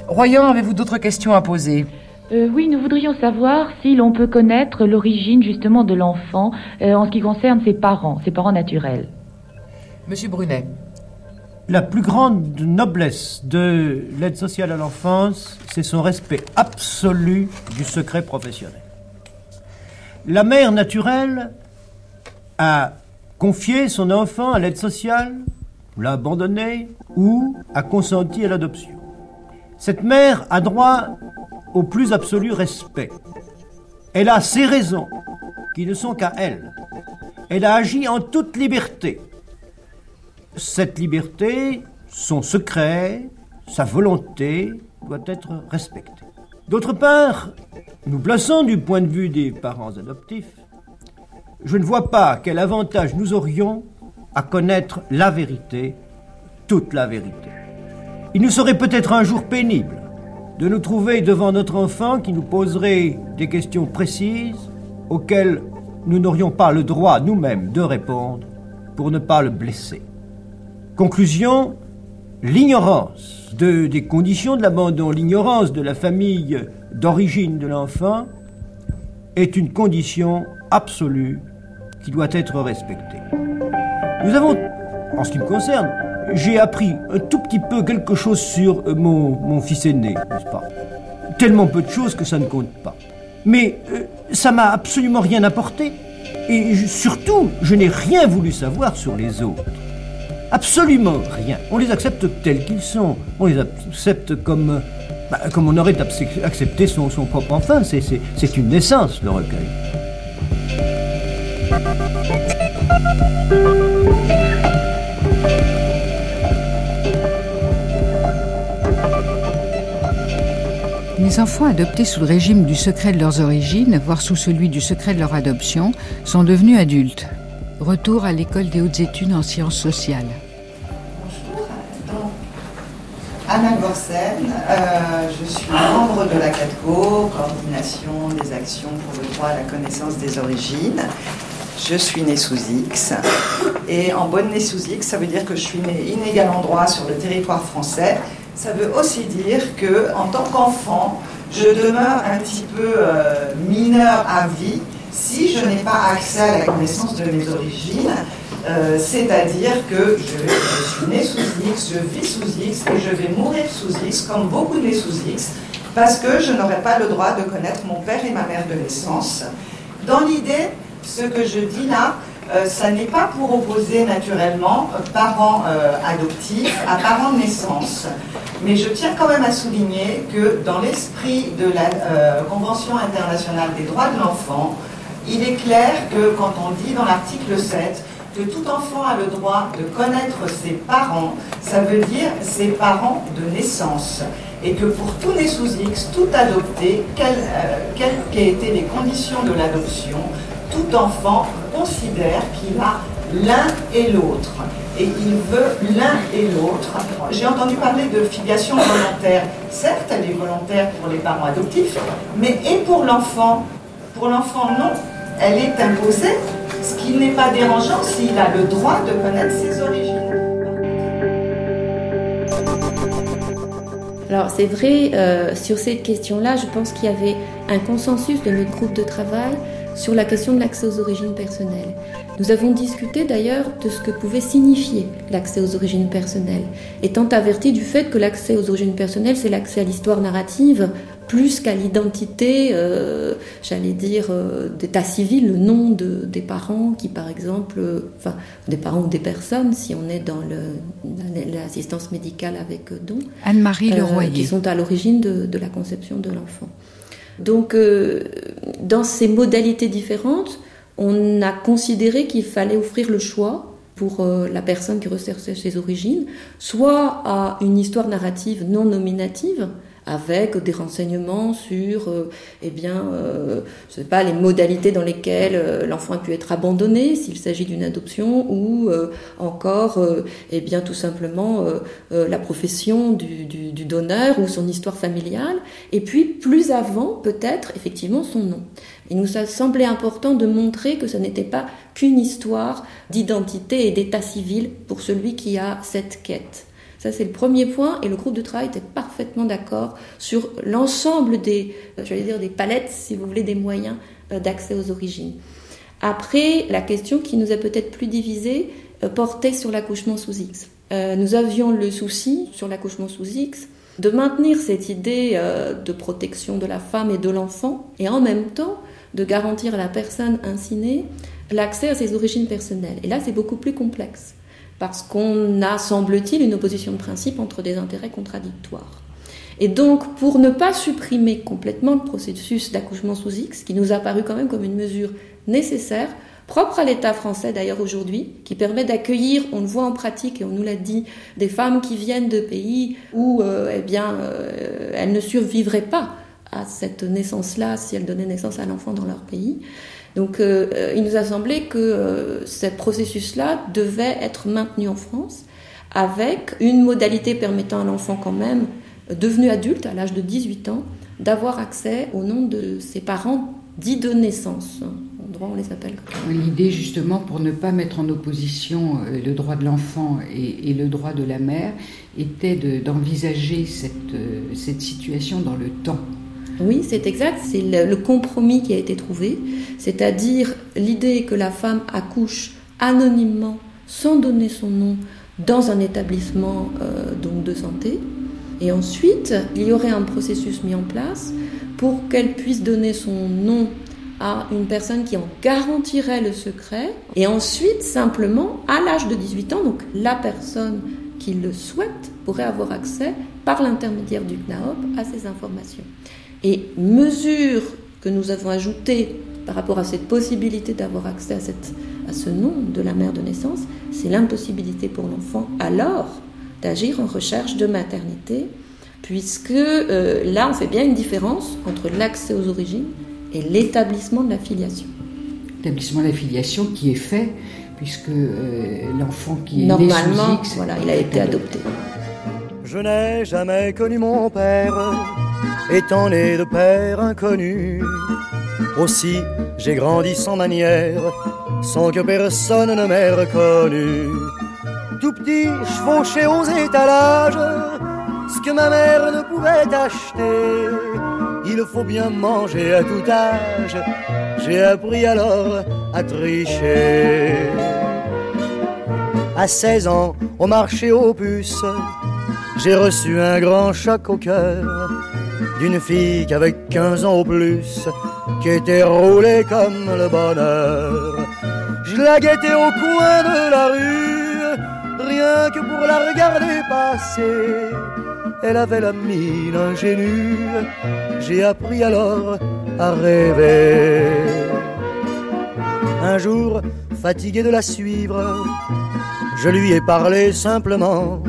Royan, avez-vous d'autres questions à poser? Euh, oui, nous voudrions savoir si l'on peut connaître l'origine justement de l'enfant euh, en ce qui concerne ses parents, ses parents naturels. Monsieur Brunet. La plus grande noblesse de l'aide sociale à l'enfance, c'est son respect absolu du secret professionnel. La mère naturelle a confié son enfant à l'aide sociale, l'a abandonné ou a consenti à l'adoption. Cette mère a droit au plus absolu respect. Elle a ses raisons, qui ne sont qu'à elle. Elle a agi en toute liberté. Cette liberté, son secret, sa volonté doit être respectée. D'autre part, nous plaçons du point de vue des parents adoptifs, je ne vois pas quel avantage nous aurions à connaître la vérité, toute la vérité. Il nous serait peut-être un jour pénible de nous trouver devant notre enfant qui nous poserait des questions précises auxquelles nous n'aurions pas le droit nous-mêmes de répondre pour ne pas le blesser. Conclusion, l'ignorance de, des conditions de l'abandon, l'ignorance de la famille d'origine de l'enfant est une condition absolue qui doit être respectée. Nous avons, en ce qui me concerne, j'ai appris un tout petit peu quelque chose sur euh, mon, mon fils aîné, n'est-ce pas? Tellement peu de choses que ça ne compte pas. Mais euh, ça m'a absolument rien apporté. Et surtout, je n'ai rien voulu savoir sur les autres. Absolument rien. On les accepte tels qu'ils sont. On les accepte comme, bah, comme on aurait accepté son, son propre enfant. C'est une naissance, le recueil. Les enfants adoptés sous le régime du secret de leurs origines, voire sous celui du secret de leur adoption, sont devenus adultes. Retour à l'école des hautes études en sciences sociales. Anna Gorsen, euh, je suis membre de la CATCO, coordination des actions pour le droit à la connaissance des origines. Je suis née sous X. Et en bonne née sous X, ça veut dire que je suis née inégal endroit sur le territoire français ça veut aussi dire que, en tant qu'enfant, je demeure un petit peu euh, mineur à vie si je n'ai pas accès à la connaissance de mes origines. Euh, c'est-à-dire que je, suis né sous X, je vis sous X et je vais mourir sous X, comme beaucoup nés sous X, parce que je n'aurai pas le droit de connaître mon père et ma mère de naissance. Dans l'idée, ce que je dis là, euh, ça n'est pas pour opposer naturellement parents adoptifs à parents de naissance. Mais je tiens quand même à souligner que dans l'esprit de la euh, Convention internationale des droits de l'enfant, il est clair que quand on dit dans l'article 7 que tout enfant a le droit de connaître ses parents, ça veut dire ses parents de naissance. Et que pour tout né sous X, tout adopté, quelles euh, qu'aient été les conditions de l'adoption, tout enfant considère qu'il a l'un et l'autre et il veut l'un et l'autre. J'ai entendu parler de filiation volontaire. Certes, elle est volontaire pour les parents adoptifs, mais et pour l'enfant? Pour l'enfant, non. Elle est imposée, ce qui n'est pas dérangeant s'il a le droit de connaître ses origines. Alors c'est vrai, euh, sur cette question-là, je pense qu'il y avait un consensus de notre groupe de travail sur la question de l'accès aux origines personnelles. Nous avons discuté d'ailleurs de ce que pouvait signifier l'accès aux origines personnelles, étant averti du fait que l'accès aux origines personnelles, c'est l'accès à l'histoire narrative plus qu'à l'identité, euh, j'allais dire, euh, d'état civil, le nom de, des parents qui, par exemple, euh, enfin, des parents ou des personnes, si on est dans l'assistance médicale avec don, Anne-Marie Leroyer, qui sont à l'origine de, de la conception de l'enfant. Donc, dans ces modalités différentes, on a considéré qu'il fallait offrir le choix pour la personne qui recherchait ses origines, soit à une histoire narrative non nominative, avec des renseignements sur euh, eh bien, euh, je sais pas, les modalités dans lesquelles euh, l'enfant a pu être abandonné, s'il s'agit d'une adoption, ou encore eh bien, tout simplement la profession du, du, du, donneur ou son histoire familiale, et puis plus avant, peut-être, effectivement, son nom. Il nous a semblé important de montrer que ce n'était pas qu'une histoire d'identité et d'état civil pour celui qui a cette quête. Ça, c'est le premier point, et le groupe de travail était parfaitement d'accord sur l'ensemble des, euh, dire, des palettes, si vous voulez, des moyens euh, d'accès aux origines. Après, la question qui nous a peut-être plus divisé euh, portait sur l'accouchement sous X. nous avions le souci, sur l'accouchement sous X, de maintenir cette idée de protection de la femme et de l'enfant, et en même temps de garantir à la personne ainsi née l'accès à ses origines personnelles. Et là, c'est beaucoup plus complexe parce qu'on a, semble-t-il, une opposition de principe entre des intérêts contradictoires. Et donc, pour ne pas supprimer complètement le processus d'accouchement sous X, qui nous a paru quand même comme une mesure nécessaire, propre à l'État français d'ailleurs aujourd'hui, qui permet d'accueillir, on le voit en pratique et on nous l'a dit, des femmes qui viennent de pays où euh, eh bien, euh, elles ne survivraient pas à cette naissance-là si elles donnaient naissance à l'enfant dans leur pays. Donc euh, il nous a semblé que ce processus-là devait être maintenu en France avec une modalité permettant à l'enfant quand même, devenu adulte à l'âge de 18 ans, d'avoir accès au nom de ses parents dits de naissance on les appelle. L'idée justement pour ne pas mettre en opposition euh, le droit de l'enfant et, le droit de la mère était d'envisager euh, cette situation dans le temps. Oui, c'est exact, c'est le, compromis qui a été trouvé, c'est-à-dire l'idée que la femme accouche anonymement, sans donner son nom, dans un établissement euh, de santé. Et ensuite, il y aurait un processus mis en place pour qu'elle puisse donner son nom à une personne qui en garantirait le secret. Et ensuite, simplement, à l'âge de 18 ans, donc la personne qui le souhaite pourrait avoir accès par l'intermédiaire du CNAOP à ces informations. Et mesure que nous avons ajoutée par rapport à cette possibilité d'avoir accès à, cette, à ce nom de la mère de naissance, c'est l'impossibilité pour l'enfant alors d'agir en recherche de maternité, puisque euh, là on fait bien une différence entre l'accès aux origines et l'établissement de la filiation. L'établissement de la filiation qui est fait puisque euh, l'enfant qui est Normalement, né sous voilà, il a été adopté. Je n'ai jamais connu mon père, étant né de père inconnu. Aussi, j'ai grandi sans manière, sans que personne ne m'ait reconnu. Tout petit, fauchais aux étalages, ce que ma mère ne pouvait acheter il faut bien manger à tout âge. J'ai appris alors à tricher. À 16 ans, au marché aux puces, j'ai reçu un grand choc au cœur d'une fille qui avait 15 ans au plus, qui était roulée comme le bonheur. Je la guettais au coin de la rue, rien que pour la regarder passer elle avait la mine ingénue. J'ai appris alors à rêver. Un jour, fatigué de la suivre, je lui ai parlé simplement.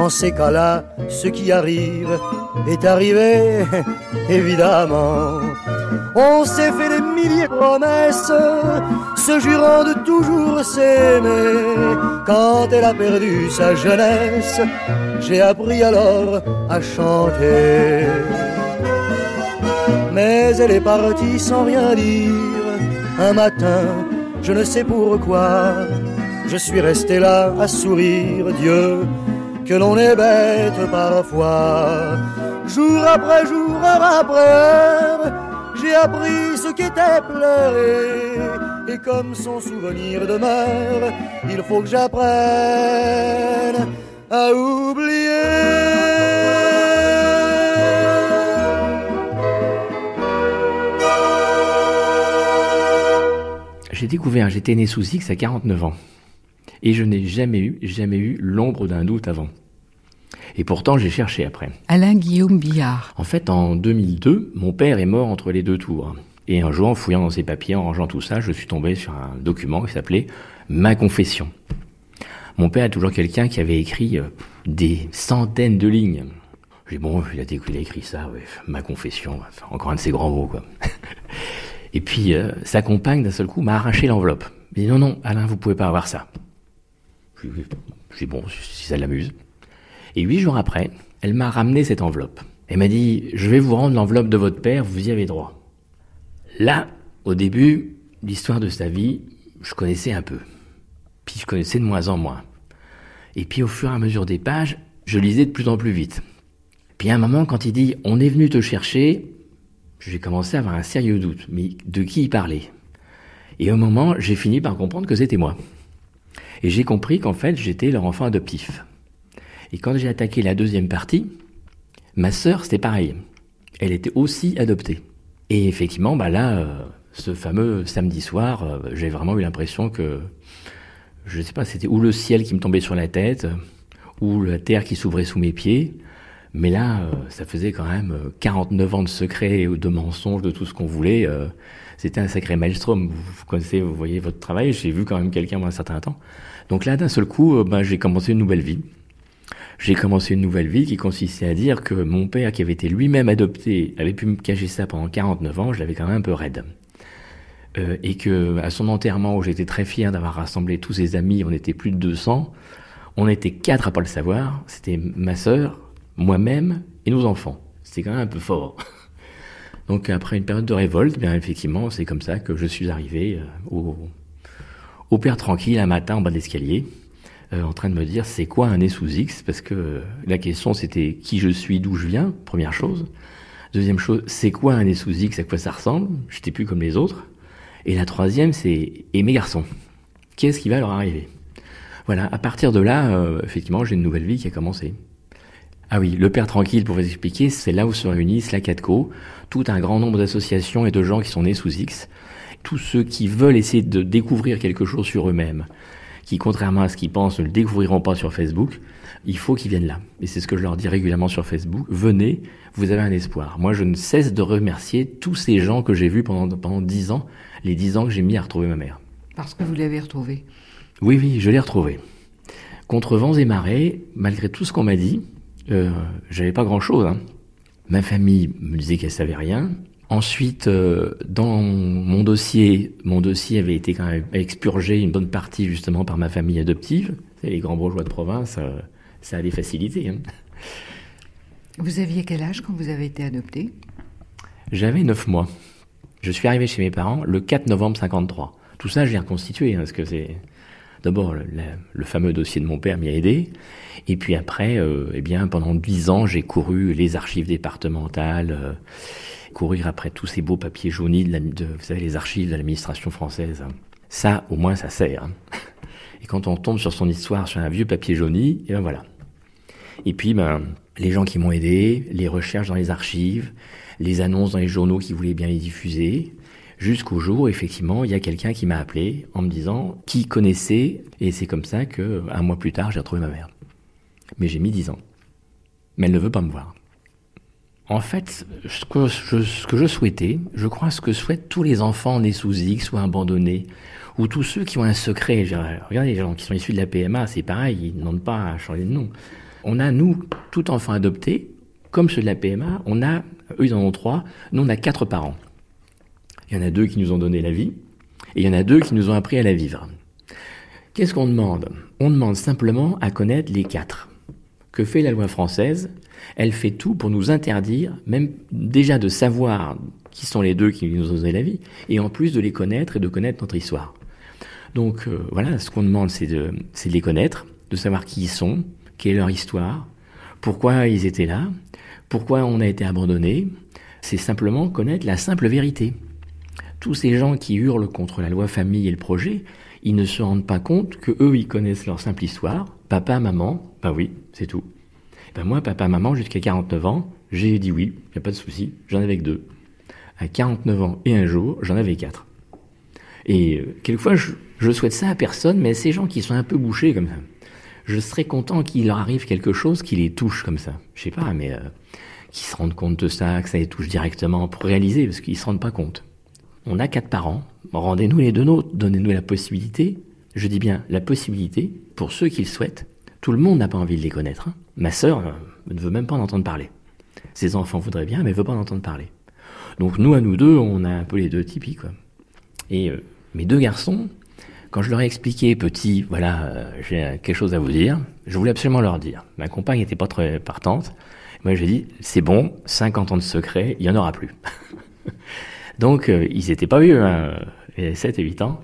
En ces cas-là, ce qui arrive est arrivé, <laughs> évidemment. On s'est fait des milliers de promesses, se jurant de toujours s'aimer. Quand elle a perdu sa jeunesse, j'ai appris alors à chanter. Mais elle est partie sans rien dire. Un matin, je ne sais pourquoi, je suis resté là à sourire. Dieu, que l'on est bête parfois. Jour après jour, heure après heure, j'ai appris ce qu'était pleurer. Et comme son souvenir demeure, il faut que j'apprenne à oublier. J'ai découvert, j'étais né sous X à 49 ans. Et je n'ai jamais eu, jamais eu l'ombre d'un doute avant. Et pourtant, j'ai cherché après. Alain Guillaume Billard. En fait, en 2002, mon père est mort entre les deux tours. Et un jour, en fouillant dans ses papiers, en rangeant tout ça, je suis tombé sur un document qui s'appelait Ma confession. Mon père est toujours quelqu'un qui avait écrit euh, des centaines de lignes. J'ai bon, il a, écrit ça, ma confession, encore un de ses grands mots, quoi. <laughs> Et puis, euh, sa compagne, d'un seul coup, m'a arraché l'enveloppe. Il dit non, non, Alain, vous pouvez pas avoir ça. J'ai bon, si ça l'amuse. Et huit jours après, elle m'a ramené cette enveloppe. Elle m'a dit, je vais vous rendre l'enveloppe de votre père, vous y avez droit. Là, au début, l'histoire de sa vie, je connaissais un peu. Puis je connaissais de moins en moins. Et puis au fur et à mesure des pages, je lisais de plus en plus vite. Puis à un moment, quand il dit On est venu te chercher, j'ai commencé à avoir un sérieux doute. Mais de qui il parlait? Et au moment, j'ai fini par comprendre que c'était moi. Et j'ai compris qu'en fait, j'étais leur enfant adoptif. Et quand j'ai attaqué la deuxième partie, ma sœur, c'était pareil. Elle était aussi adoptée. Et effectivement, bah là, euh, ce fameux samedi soir, euh, j'ai vraiment eu l'impression que je ne sais pas, c'était ou le ciel qui me tombait sur la tête, ou la terre qui s'ouvrait sous mes pieds. Mais là, euh, ça faisait quand même 49 ans de secret, de mensonges, de tout ce qu'on voulait. C'était un sacré maelstrom. Vous, connaissez, vous voyez votre travail. J'ai vu quand même quelqu'un pendant un certain temps. Donc là, d'un seul coup, ben, j'ai commencé une nouvelle vie. J'ai commencé une nouvelle vie qui consistait à dire que mon père, qui avait été lui-même adopté, avait pu me cacher ça pendant 49 ans. Je l'avais quand même un peu raide. Euh, et que à son enterrement où j'étais très fier d'avoir rassemblé tous ses amis, on était plus de 200, on était quatre à pas le savoir, c'était ma sœur, moi-même et nos enfants. C'était quand même un peu fort. <laughs> Donc après une période de révolte, bien effectivement, c'est comme ça que je suis arrivé euh, au, au père tranquille un matin en bas de l'escalier, euh, en train de me dire c'est quoi un nez sous X, parce que la question c'était qui je suis, d'où je viens, première chose. Deuxième chose, c'est quoi un nez sous X, à quoi ça ressemble? J'étais plus comme les autres. Et la troisième, c'est et mes garçons, qu'est-ce qui va leur arriver? Voilà, à partir de là, euh, effectivement, j'ai une nouvelle vie qui a commencé. Ah oui, le Père Tranquille, pour vous expliquer, c'est là où se réunissent la CATCO, tout un grand nombre d'associations et de gens qui sont nés sous X, tous ceux qui veulent essayer de découvrir quelque chose sur eux-mêmes, qui, contrairement à ce qu'ils pensent, ne le découvriront pas sur Facebook, il faut qu'ils viennent là. Et c'est ce que je leur dis régulièrement sur Facebook. Venez, vous avez un espoir. Moi, je ne cesse de remercier tous ces gens que j'ai vus pendant, pendant dix ans, les dix ans que j'ai mis à retrouver ma mère. Parce que vous l'avez retrouvée Oui, oui, je l'ai retrouvée. Contre vents et marées, malgré tout ce qu'on m'a dit, euh, j'avais pas grand-chose. Hein. Ma famille me disait qu'elle savait rien. Ensuite, euh, dans mon dossier, mon dossier avait été quand même expurgé une bonne partie justement par ma famille adoptive. Les grands bourgeois de province, euh, ça a des facilités. Hein. Vous aviez quel âge quand vous avez été adopté? J'avais 9 mois. Je suis arrivé chez mes parents le 4 novembre 53. Tout ça, je l'ai reconstitué, hein, parce que c'est... D'abord, le, fameux dossier de mon père m'y a aidé. Et puis après, euh, eh bien, pendant dix ans, j'ai couru les archives départementales, euh, courir après tous ces beaux papiers jaunis de, de vous savez, les archives de l'administration française. Ça, au moins, ça sert. Hein. Et quand on tombe sur son histoire sur un vieux papier jauni, et eh ben voilà. Et puis, ben, les gens qui m'ont aidé, les recherches dans les archives, les annonces dans les journaux qui voulaient bien les diffuser, jusqu'au jour effectivement il y a quelqu'un qui m'a appelé en me disant qui connaissait, et c'est comme ça que un mois plus tard j'ai retrouvé ma mère. Mais j'ai mis dix ans. Mais elle ne veut pas me voir. En fait, ce que, je, souhaitais, je crois ce que souhaitent tous les enfants nés sous X ou abandonnés, ou tous ceux qui ont un secret. Regardez les gens qui sont issus de la PMA, c'est pareil, ils ne demandent pas à changer de nom. On a, nous, tout enfant adopté, comme ceux de la PMA, on a, eux ils en ont trois, nous on a quatre parents. Il y en a deux qui nous ont donné la vie, et il y en a deux qui nous ont appris à la vivre. Qu'est-ce qu'on demande? On demande simplement à connaître les quatre. Que fait la loi française? Elle fait tout pour nous interdire, même déjà de savoir qui sont les deux qui nous ont donné la vie, et en plus de les connaître et de connaître notre histoire. Donc euh, voilà, ce qu'on demande, c'est de, les connaître, de savoir qui ils sont, quelle est leur histoire, pourquoi ils étaient là, pourquoi on a été abandonné. C'est simplement connaître la simple vérité. Tous ces gens qui hurlent contre la loi famille et le projet, ils ne se rendent pas compte que eux, ils connaissent leur simple histoire. Papa, maman, ben oui, c'est tout. Ben moi, papa, maman, jusqu'à 49 ans, j'ai dit oui, il n'y a pas de souci, j'en avais que deux. À 49 ans et un jour, j'en avais quatre. Et euh, quelquefois, je, souhaite ça à personne, mais à ces gens qui sont un peu bouchés comme ça je serais content qu'il leur arrive quelque chose qui les touche comme ça. Je sais pas, mais euh, qu'ils se rendent compte de ça, que ça les touche directement pour réaliser, parce qu'ils se rendent pas compte. On a quatre parents, rendez-nous les deux nôtres, donnez-nous la possibilité, je dis bien la possibilité, pour ceux qui le souhaitent. Tout le monde n'a pas envie de les connaître. Hein. Ma sœur euh, ne veut même pas en entendre parler. Ses enfants voudraient bien, mais ne veut pas en entendre parler. Donc nous, à nous deux, on a un peu les deux typiques. Et euh, mes deux garçons, quand je leur ai expliqué, petit, voilà, euh, j'ai quelque chose à vous dire, je voulais absolument leur dire. Ma compagne n'était pas très partante. Moi, j'ai dit, c'est bon, 50 ans de secret, il n'y en aura plus. <laughs> Donc, ils n'étaient pas vieux, hein, 7 et 8 ans.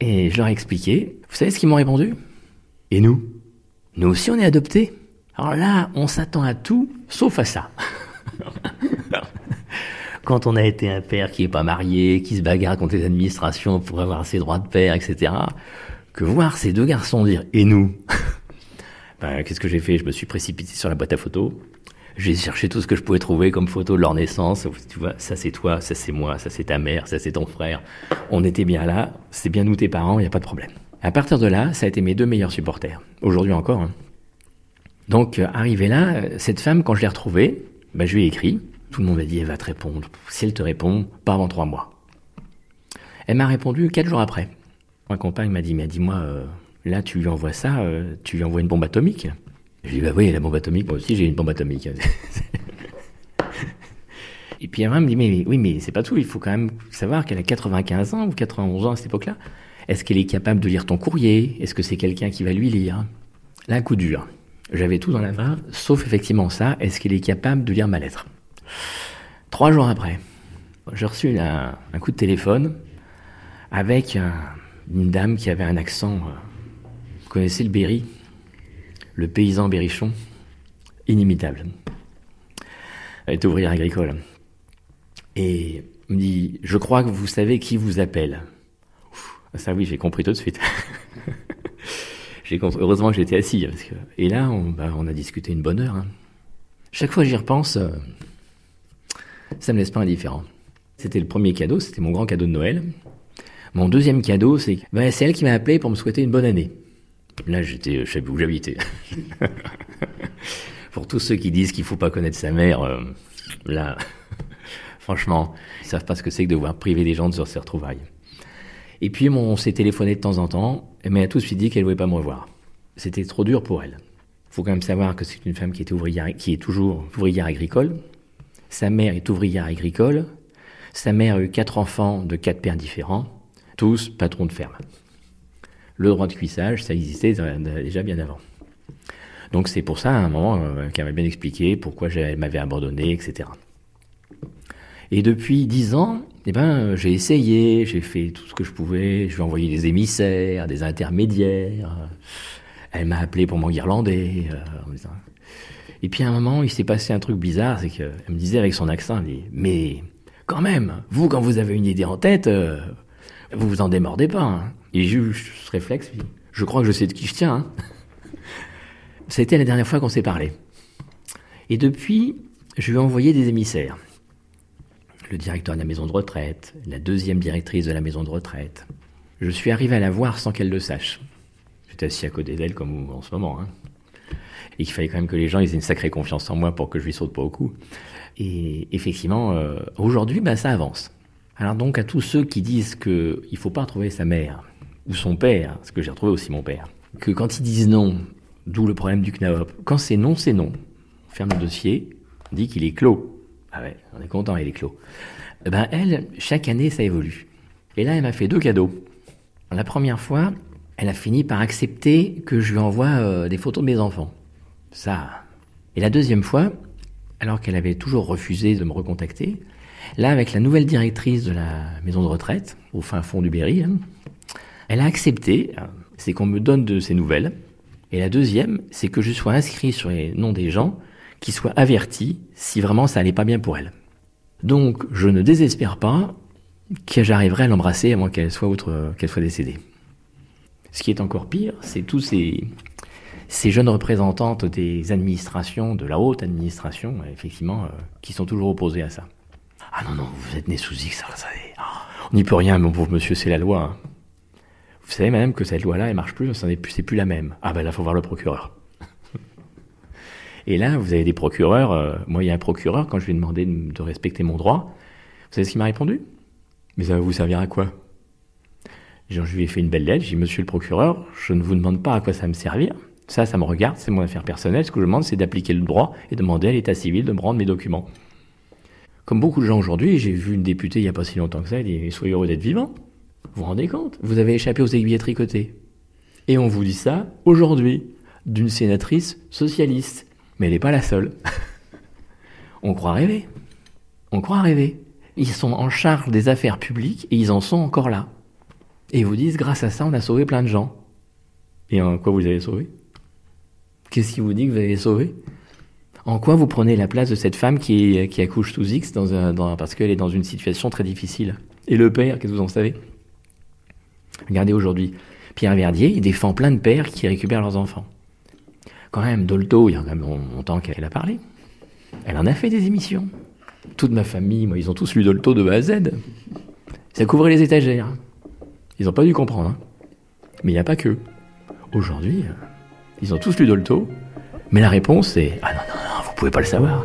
Et je leur ai expliqué. Vous savez ce qu'ils m'ont répondu? Et nous? Nous aussi, on est adoptés. Alors là, on s'attend à tout, sauf à ça. <laughs> quand on a été un père qui est pas marié, qui se bagarre contre les administrations pour avoir ses droits de père, etc., que voir ces deux garçons dire « et nous? <laughs> Ben, Qu'est-ce que j'ai fait? Je me suis précipité sur la boîte à photos. J'ai cherché tout ce que je pouvais trouver comme photo de leur naissance. Tu vois, ça c'est toi, ça c'est moi, ça c'est ta mère, ça c'est ton frère. On était bien là, c'est bien nous tes parents, il n'y a pas de problème. À partir de là, ça a été mes deux meilleurs supporters. Aujourd'hui encore. Hein. Donc, arrivé là, cette femme, quand je l'ai retrouvée, bah, je lui ai écrit. Tout le monde m'a dit, elle va te répondre. Si elle te répond, pas avant trois mois. Elle m'a répondu quatre jours après. Ma compagne m'a dit, mais dis-moi, euh, là, tu lui envoies ça, euh, tu lui envoies une bombe atomique? Je lui ai dit, bah oui, la bombe atomique, moi aussi j'ai une bombe atomique. <laughs> Et puis elle me dit, mais oui, mais c'est pas tout, il faut quand même savoir qu'elle a 95 ans ou 91 ans à cette époque-là. Est-ce qu'elle est capable de lire ton courrier? Est-ce que c'est quelqu'un qui va lui lire? Là, un coup dur. J'avais tout dans la main, sauf effectivement ça, est-ce qu'elle est capable de lire ma lettre Trois jours après, j'ai reçu un, coup de téléphone avec une dame qui avait un accent. Euh, vous connaissez le Berry Le paysan berrichon Inimitable. Elle est ouvrière agricole. Et me dit Je crois que vous savez qui vous appelle. ça, oui, j'ai compris tout de suite. <laughs> Heureusement que j'étais assis. Parce que... Et là, on, bah, a discuté une bonne heure. Hein. Chaque fois que j'y repense, euh, ça me laisse pas indifférent. C'était le premier cadeau, c'était mon grand cadeau de Noël. Mon deuxième cadeau, c'est bah, c'est elle qui m'a appelé pour me souhaiter une bonne année. Là, j'étais, je sais où j'habitais. <laughs> pour tous ceux qui disent qu'il faut pas connaître sa mère, euh, là, <laughs> franchement, ils savent pas ce que c'est que de voir priver des gens de ses retrouvailles. Et puis, on s'est téléphoné de temps en temps, mais elle a tout de suite dit qu'elle voulait pas me revoir. C'était trop dur pour elle. Il faut quand même savoir que c'est une femme qui, était ouvrière, qui est toujours ouvrière agricole. Sa mère est ouvrière agricole. Sa mère a eu quatre enfants de quatre pères différents, tous patrons de ferme. Le droit de cuissage, ça existait déjà bien avant. Donc c'est pour ça, à un moment, euh, qu'elle m'a bien expliqué pourquoi elle m'avait abandonné, etc. Et depuis dix ans, eh ben, j'ai essayé, j'ai fait tout ce que je pouvais. Je lui ai envoyé des émissaires, des intermédiaires. Elle m'a appelé pour mon guirlandais. Euh, et puis à un moment, il s'est passé un truc bizarre, c'est qu'elle me disait avec son accent, elle dit, mais quand même, vous, quand vous avez une idée en tête, euh, vous vous en démordez pas. Hein. Et j'ai eu ce réflexe, je crois que je sais de qui je tiens. Hein. C'était la dernière fois qu'on s'est parlé. Et depuis, je lui ai envoyé des émissaires le directeur de la maison de retraite, la deuxième directrice de la maison de retraite. Je suis arrivé à la voir sans qu'elle le sache. J'étais assis à côté d'elle comme en ce moment. Hein. Et qu'il fallait quand même que les gens aient une sacrée confiance en moi pour que je lui saute pas au cou. Et effectivement, euh, aujourd'hui, bah, ça avance. Alors donc à tous ceux qui disent qu'il ne faut pas retrouver sa mère ou son père, parce que j'ai retrouvé aussi mon père, que quand ils disent non, d'où le problème du CNAOP, quand c'est non, c'est non. On ferme le dossier, on dit qu'il est clos. Ah ouais, on est content, il est clos. Eh ben elle, chaque année, ça évolue. Et là, elle m'a fait deux cadeaux. La première fois, elle a fini par accepter que je lui envoie euh, des photos de mes enfants. Ça. Et la deuxième fois, alors qu'elle avait toujours refusé de me recontacter, là, avec la nouvelle directrice de la maison de retraite, au fin fond du Berry, hein, elle a accepté, c'est qu'on me donne de ses nouvelles. Et la deuxième, c'est que je sois inscrit sur les noms des gens qui soit avertie si vraiment ça allait pas bien pour elle. Donc, je ne désespère pas que j'arriverai à l'embrasser avant qu'elle soit autre, qu'elle soit décédée. Ce qui est encore pire, c'est tous ces, ces jeunes représentantes des administrations, de la haute administration, effectivement, euh, qui sont toujours opposées à ça. Ah non, non, vous êtes né sous X, ça, ça ah, on n'y peut rien, mon pauvre monsieur, c'est la loi. Hein. Vous savez même que cette loi-là, elle marche plus, c'est plus la même. Ah ben là, faut voir le procureur. Et là, vous avez des procureurs. Euh, moi, il y a un procureur, quand je lui ai demandé de, respecter mon droit, vous savez ce qu'il m'a répondu? Mais ça va vous servir à quoi? Je lui ai fait une belle lettre. J'ai dit Monsieur le procureur, je ne vous demande pas à quoi ça va me servir. Ça, ça me regarde, c'est mon affaire personnelle. Ce que je demande, c'est d'appliquer le droit et demander à l'état civil de me rendre mes documents. Comme beaucoup de gens aujourd'hui, j'ai vu une députée il n'y a pas si longtemps que ça, elle dit Soyez heureux d'être vivant. Vous vous rendez compte? Vous avez échappé aux aiguilles tricotées. Et on vous dit ça aujourd'hui, d'une sénatrice socialiste. Mais elle n'est pas la seule. on croit rêver. On croit rêver. Ils sont en charge des affaires publiques et ils en sont encore là. Et ils vous disent, grâce à ça, on a sauvé plein de gens. Et en quoi vous avez sauvé? Qu'est-ce qui vous dit que vous avez sauvé? En quoi vous prenez la place de cette femme qui, qui accouche sous X dans un, dans, parce qu'elle est dans une situation très difficile? Et le père, qu'est-ce que vous en savez? Regardez aujourd'hui, Pierre Verdier, il défend plein de pères qui récupèrent leurs enfants quand même, Dolto, il y a quand même longtemps qu'elle a parlé. Elle en a fait des émissions. Toute ma famille, moi, ils ont tous lu Dolto de A à Z. Ça couvrait les étagères. Ils n'ont pas dû comprendre. Hein. Mais il n'y a pas que. Aujourd'hui, euh, ils ont tous lu Dolto. Mais la réponse est Ah non, non, non, vous pouvez pas le savoir.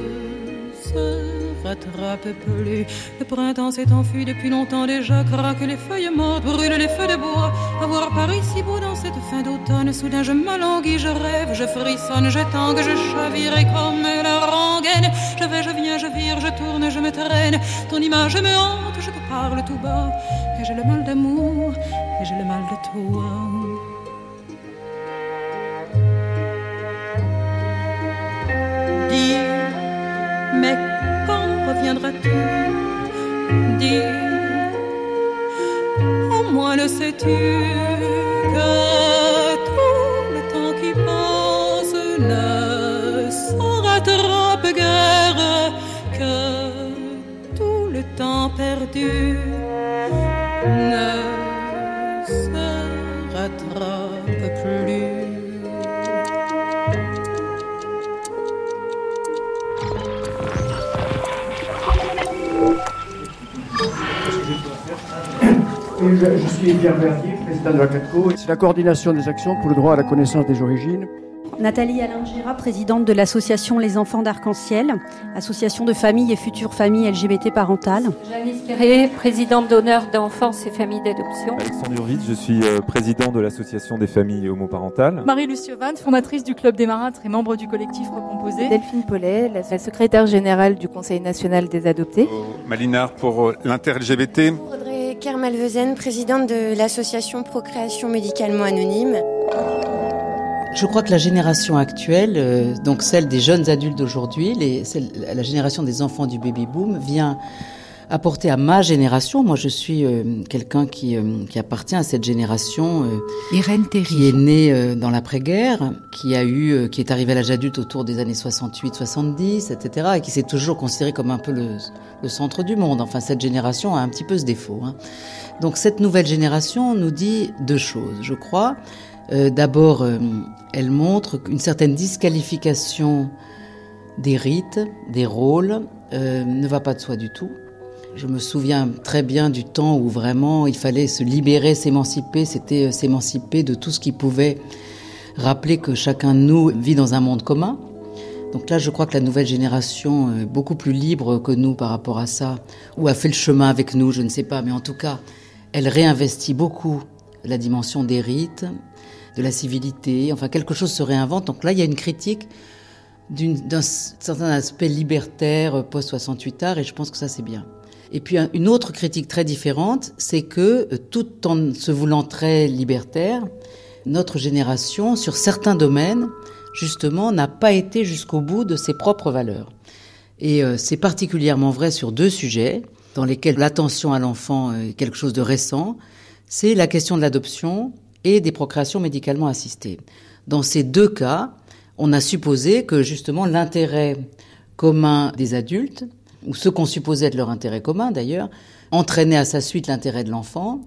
rattrape plus. Le printemps s'est enfui depuis longtemps déjà, craque les feuilles mortes, brûle les feux de bois. Avoir Paris si beau dans cette fin d'automne, soudain je m'alanguis, je rêve, je frissonne, je tangue, je chavire et comme la rengaine. Je vais, je viens, je vire, je tourne, je me traîne. Ton image me hante, je te parle tout bas. Et j'ai le mal d'amour, et j'ai le mal de toi. Dis, mais reviendras-tu Dis, au moins le sais-tu que tout le temps qui passe ne s'en rattrape guère, que tout le temps perdu Je, je suis Pierre Verdier, président de la CATCO. C'est la coordination des actions pour le droit à la connaissance des origines. Nathalie Alingera, présidente de l'association Les Enfants d'Arc-en-Ciel, association de familles et futures familles LGBT parentales. Janice Perret, présidente d'honneur d'enfance et familles d'adoption. Alexandre Urvitz, je suis euh, président de l'association des familles homoparentales. Marie-Lucie Van, fondatrice du Club des Marâtres et membre du collectif Recomposé. Delphine Paulet, la secrétaire générale du Conseil national des adoptés. Malinard pour euh, l'inter-LGBT. Audrey Kermalvezen, présidente de l'association Procréation médicalement anonyme. Je crois que la génération actuelle, euh, donc celle des jeunes adultes d'aujourd'hui, la génération des enfants du baby boom, vient apporter à ma génération. Moi, je suis euh, quelqu'un qui, euh, qui appartient à cette génération euh, Irène qui est née dans l'après-guerre, qui a eu, qui est arrivée à l'âge adulte autour des années 68, 70, etc., et qui s'est toujours considérée comme un peu le, le centre du monde. Enfin, cette génération a un petit peu ce défaut. hein. Donc, cette nouvelle génération nous dit deux choses, je crois. D'abord, elle montre une certaine disqualification des rites, des rôles, euh, ne va pas de soi du tout. Je me souviens très bien du temps où vraiment il fallait se libérer, s'émanciper, c'était euh, s'émanciper de tout ce qui pouvait rappeler que chacun de nous vit dans un monde commun. Donc là, je crois que la nouvelle génération est beaucoup plus libre que nous par rapport à ça, ou a fait le chemin avec nous, je ne sais pas, mais en tout cas, elle réinvestit beaucoup la dimension des rites, de la civilité, enfin quelque chose se réinvente. Donc là, il y a une critique d'un certain aspect libertaire euh, post-68 art, et je pense que ça c'est bien. Et puis un- une autre critique très différente, c'est que euh, tout en se voulant très libertaire, notre génération, sur certains domaines, justement, n'a pas été jusqu'au bout de ses propres valeurs. Et euh, c'est particulièrement vrai sur deux sujets dans lesquels l'attention à l'enfant est quelque chose de récent. C'est la question de l'adoption et des procréations médicalement assistées. Dans ces deux cas, on a supposé que justement l'intérêt commun des adultes, ou ce qu'on supposait être leur intérêt commun d'ailleurs, entraînait à sa suite l'intérêt de l'enfant.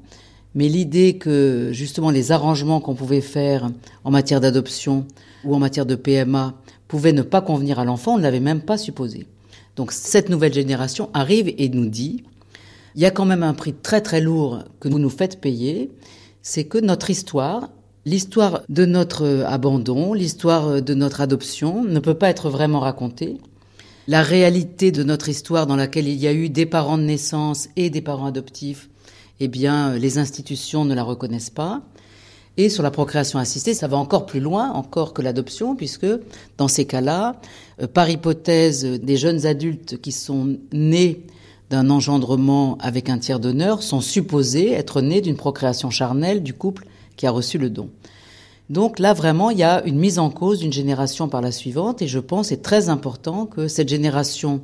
Mais l'idée que justement les arrangements qu'on pouvait faire en matière d'adoption ou en matière de PMA pouvaient ne pas convenir à l'enfant, on ne l'avait même pas supposé. Donc cette nouvelle génération arrive et nous dit, il y a quand même un prix très très lourd que vous nous faites payer, c'est que notre histoire, l'histoire de notre abandon, l'histoire de notre adoption ne peut pas être vraiment racontée. La réalité de notre histoire dans laquelle il y a eu des parents de naissance et des parents adoptifs, eh bien, les institutions ne la reconnaissent pas. Et sur la procréation assistée, ça va encore plus loin, encore que l'adoption, puisque dans ces cas-là, euh, par hypothèse, des jeunes adultes qui sont nés d'un engendrement avec un tiers d'honneur sont supposés être nés d'une procréation charnelle du couple qui a reçu le don. Donc là, vraiment, il y a une mise en cause d'une génération par la suivante, et je pense c'est très important que cette génération,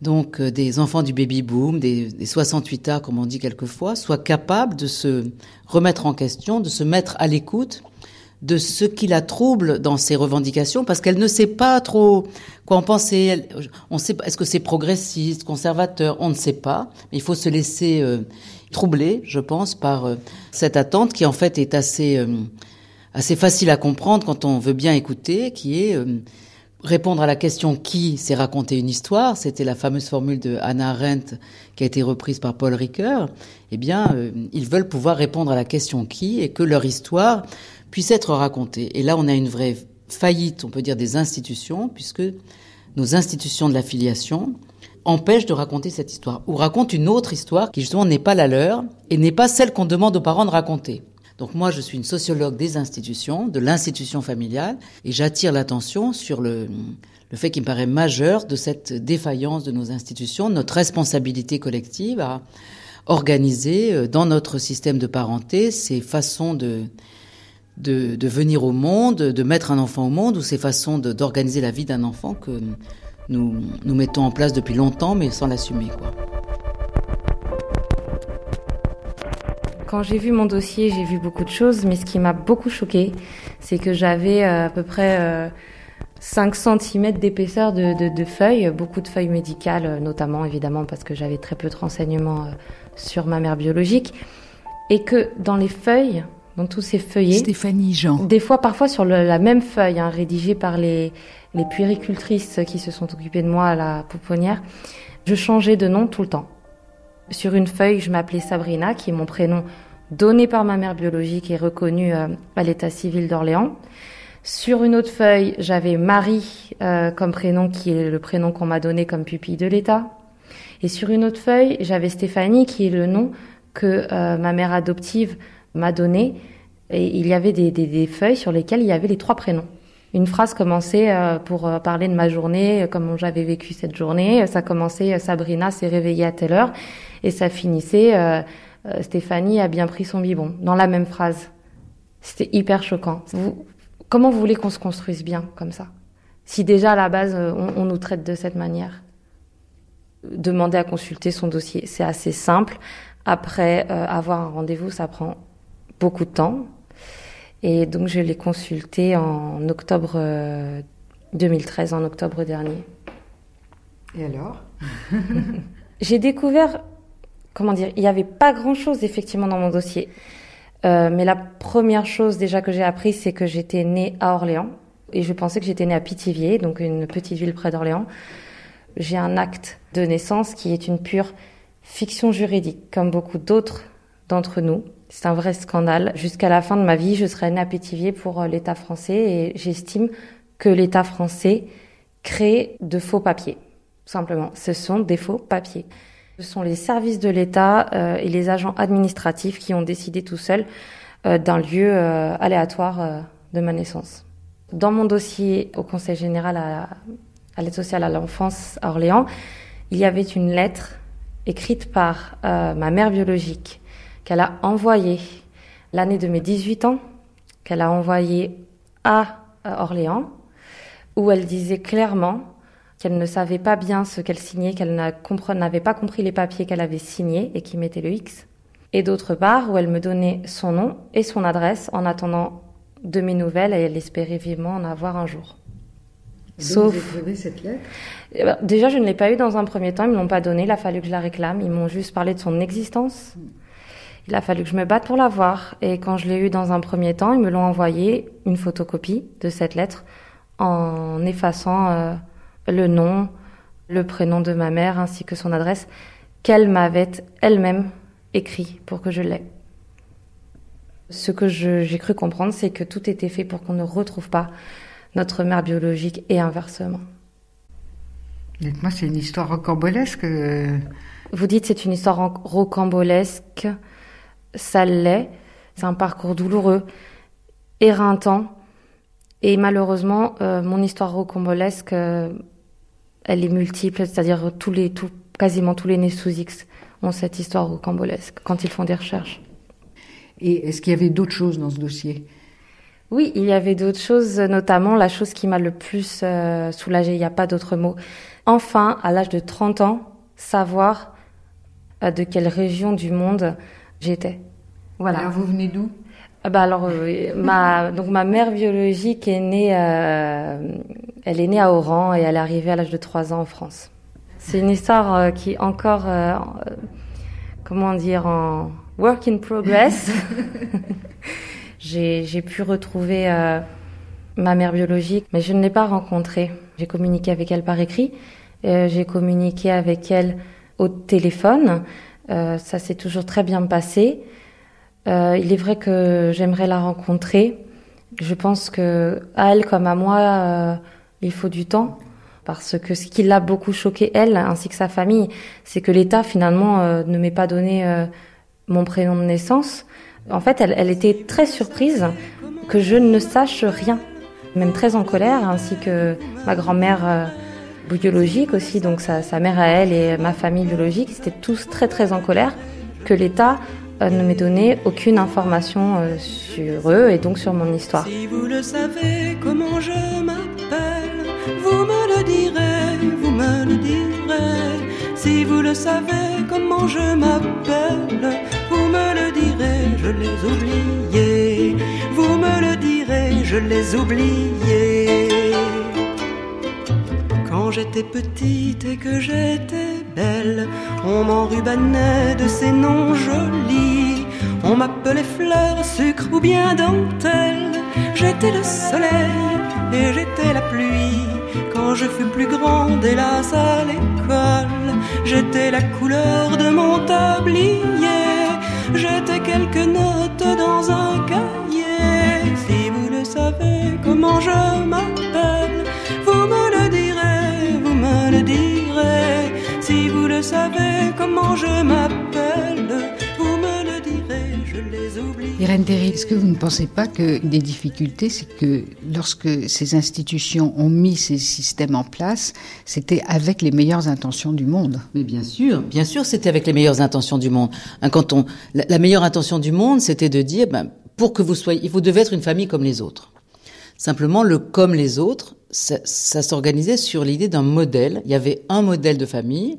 donc euh, des enfants du baby boom, des, des 68A, comme on dit quelquefois, soit capable de se remettre en question, de se mettre à l'écoute de ce qui la trouble dans ses revendications, parce qu'elle ne sait pas trop quoi en penser. On sait est-ce que c'est progressiste, conservateur, on ne sait pas. Mais il faut se laisser euh, troubler, je pense, par euh, cette attente qui en fait est assez assez facile à comprendre quand on veut bien écouter, qui est euh, répondre à la question qui s'est raconté une histoire? C'était la fameuse formule de Hannah Arendt qui a été reprise par Paul Ricoeur. Eh bien, euh, ils veulent pouvoir répondre à la question qui et que leur histoire puisse être racontée. Et là, on a une vraie faillite, on peut dire, des institutions, puisque nos institutions de l'affiliation empêchent de raconter cette histoire, ou racontent une autre histoire qui justement n'est pas la leur et n'est pas celle qu'on demande aux parents de raconter. Donc moi, je suis une sociologue des institutions, de l'institution familiale, et j'attire l'attention sur le, fait qui me paraît majeur de cette défaillance de nos institutions, notre responsabilité collective à organiser euh, dans notre système de parenté ces façons de venir au monde, de mettre un enfant au monde, ou ces façons d'organiser la vie d'un enfant que nous, nous mettons en place depuis longtemps, mais sans l'assumer. quoi. Quand j'ai vu mon dossier, j'ai vu beaucoup de choses, mais ce qui m'a beaucoup choqué, c'est que j'avais euh, à peu près euh, 5 cm d'épaisseur de, de, de, feuilles, beaucoup de feuilles médicales, euh, notamment évidemment parce que j'avais très peu de renseignements euh, sur ma mère biologique, et que dans les feuilles, dans tous ces feuillets, Stéphanie Jean, des fois parfois sur le, la même feuille, hein, rédigée par les, les puéricultrices qui se sont occupées de moi à la pouponnière, je changeais de nom tout le temps. Sur une feuille, je m'appelais Sabrina, qui est mon prénom donné par ma mère biologique et reconnu euh, à l'état civil d'Orléans. Sur une autre feuille, j'avais Marie euh, comme prénom, qui est le prénom qu'on m'a donné comme pupille de l'État. Et sur une autre feuille, j'avais Stéphanie, qui est le nom que euh, ma mère adoptive m'a donné. Et il y avait des, des, des, feuilles sur lesquelles il y avait les trois prénoms. Une phrase commençait euh, pour euh, parler de ma journée, comment j'avais vécu cette journée. Ça commençait Sabrina s'est réveillée à telle heure et ça finissait euh, euh, Stéphanie a bien pris son biberon dans la même phrase. C'était hyper choquant. Vous, comment vous voulez qu'on se construise bien comme ça? Si déjà à la base euh, on, on nous traite de cette manière? Demander à consulter son dossier, c'est assez simple. Après euh, avoir un rendez-vous, ça prend beaucoup de temps. Et donc je l'ai consulté en octobre 2013, en octobre dernier. Et alors? <laughs> J'ai découvert comment dire, il n'y avait pas grand-chose effectivement dans mon dossier. Euh, mais la première chose déjà que j'ai appris, c'est que j'étais née à Orléans. Et je pensais que j'étais née à Pithiviers, donc une petite ville près d'Orléans. J'ai un acte de naissance qui est une pure fiction juridique, comme beaucoup d'autres d'entre nous. C'est un vrai scandale. Jusqu'à la fin de ma vie, je serai née à Pithiviers pour euh, l'État français et j'estime que l'État français crée de faux papiers. Simplement, ce sont des faux papiers. Ce sont les services de l'État euh, et les agents administratifs qui ont décidé tout seuls euh, d'un lieu euh, aléatoire de ma naissance. Dans mon dossier au Conseil général à, à l'aide sociale à l'enfance à Orléans, il y avait une lettre écrite par ma mère biologique qu'elle a envoyée l'année de mes 18 ans, qu'elle a envoyée à Orléans, où elle disait clairement qu'elle ne savait pas bien ce qu'elle signait, qu'elle n'avait pas compris les papiers qu'elle avait signés et qui mettaient le X. Et d'autre part, où elle me donnait son nom et son adresse en attendant de mes nouvelles et elle espérait vivement en avoir un jour. Et Sauf. Vous avez cette lettre? Eh ben, Déjà, je ne l'ai pas eu dans un premier temps. Ils ne me l'ont pas donné. Il a fallu que je la réclame. Ils m'ont juste parlé de son existence. Il a fallu que je me batte pour la voir. Et quand je l'ai eu dans un premier temps, ils me l'ont envoyé une photocopie de cette lettre en effaçant. Euh, le nom, le prénom de ma mère ainsi que son adresse qu'elle m'avait elle-même écrit pour que je l'aie. Ce que j'ai cru comprendre, c'est que tout était fait pour qu'on ne retrouve pas notre mère biologique et inversement. Dites-moi, c'est une histoire rocambolesque Vous dites c'est une histoire rocambolesque, ça l'est. C'est un parcours douloureux, éreintant. Et malheureusement, euh, mon histoire rocambolesque, euh, elle est multiple, c'est-à-dire tous les, tout, quasiment tous les nés sous X ont cette histoire rocambolesque quand ils font des recherches. Et est-ce qu'il y avait d'autres choses dans ce dossier? Oui, il y avait d'autres choses, notamment la chose qui m'a le plus euh, soulagée, il n'y a pas d'autre mot. Enfin, à l'âge de 30 ans, savoir de quelle région du monde j'étais. Voilà. Alors vous venez d'où? Bah alors euh, ma donc ma mère biologique est née euh, elle est née à Oran et elle est arrivée à l'âge de 3 ans en France. C'est une histoire euh, qui est encore comment dire en work in progress. <laughs> j'ai j'ai pu retrouver ma mère biologique mais je ne l'ai pas rencontrée. J'ai communiqué avec elle par écrit, j'ai communiqué avec elle au téléphone. ça s'est toujours très bien passé. Euh, il est vrai que j'aimerais la rencontrer. Je pense que à elle comme à moi, euh, il faut du temps parce que ce qui l'a beaucoup choqué elle ainsi que sa famille, c'est que l'État finalement euh, ne m'ait pas donné mon prénom de naissance. En fait, elle, elle, était très surprise que je ne sache rien, même très en colère, ainsi que ma grand-mère biologique aussi, donc sa, sa mère à elle et ma famille biologique, ils étaient tous très très en colère que l'État ne m'ait donné aucune information euh, sur eux et donc sur mon histoire. Si vous le savez comment je m'appelle, vous me le direz, vous me le direz. Si vous le savez comment je m'appelle, vous me le direz, je les oubliés. Vous me le direz, je les oubliés. Quand j'étais petite et que j'étais belle, on m'enrubanait de ces noms jolis. On m'appelait fleur, sucre ou bien dentelle. J'étais le soleil et j'étais la pluie. Quand je fus plus grande, hélas à l'école, j'étais la couleur de mon tablier. J'étais quelques notes dans un cahier. Si vous le savez comment je m'appelle, me le direz. Si vous le savez comment je m'appelle, vous me le direz, je les oublie. Irène Terry, est-ce que vous ne pensez pas que des difficultés, c'est que lorsque ces institutions ont mis ces systèmes en place, c'était avec les meilleures intentions du monde Mais bien sûr, bien sûr, c'était avec les meilleures intentions du monde. Hein, quand on, la, meilleure intention du monde, c'était de dire, ben, pour que vous soyez, vous devez être une famille comme les autres. Simplement, le comme les autres, ça, s'organisait sur l'idée d'un modèle. Il y avait un modèle de famille,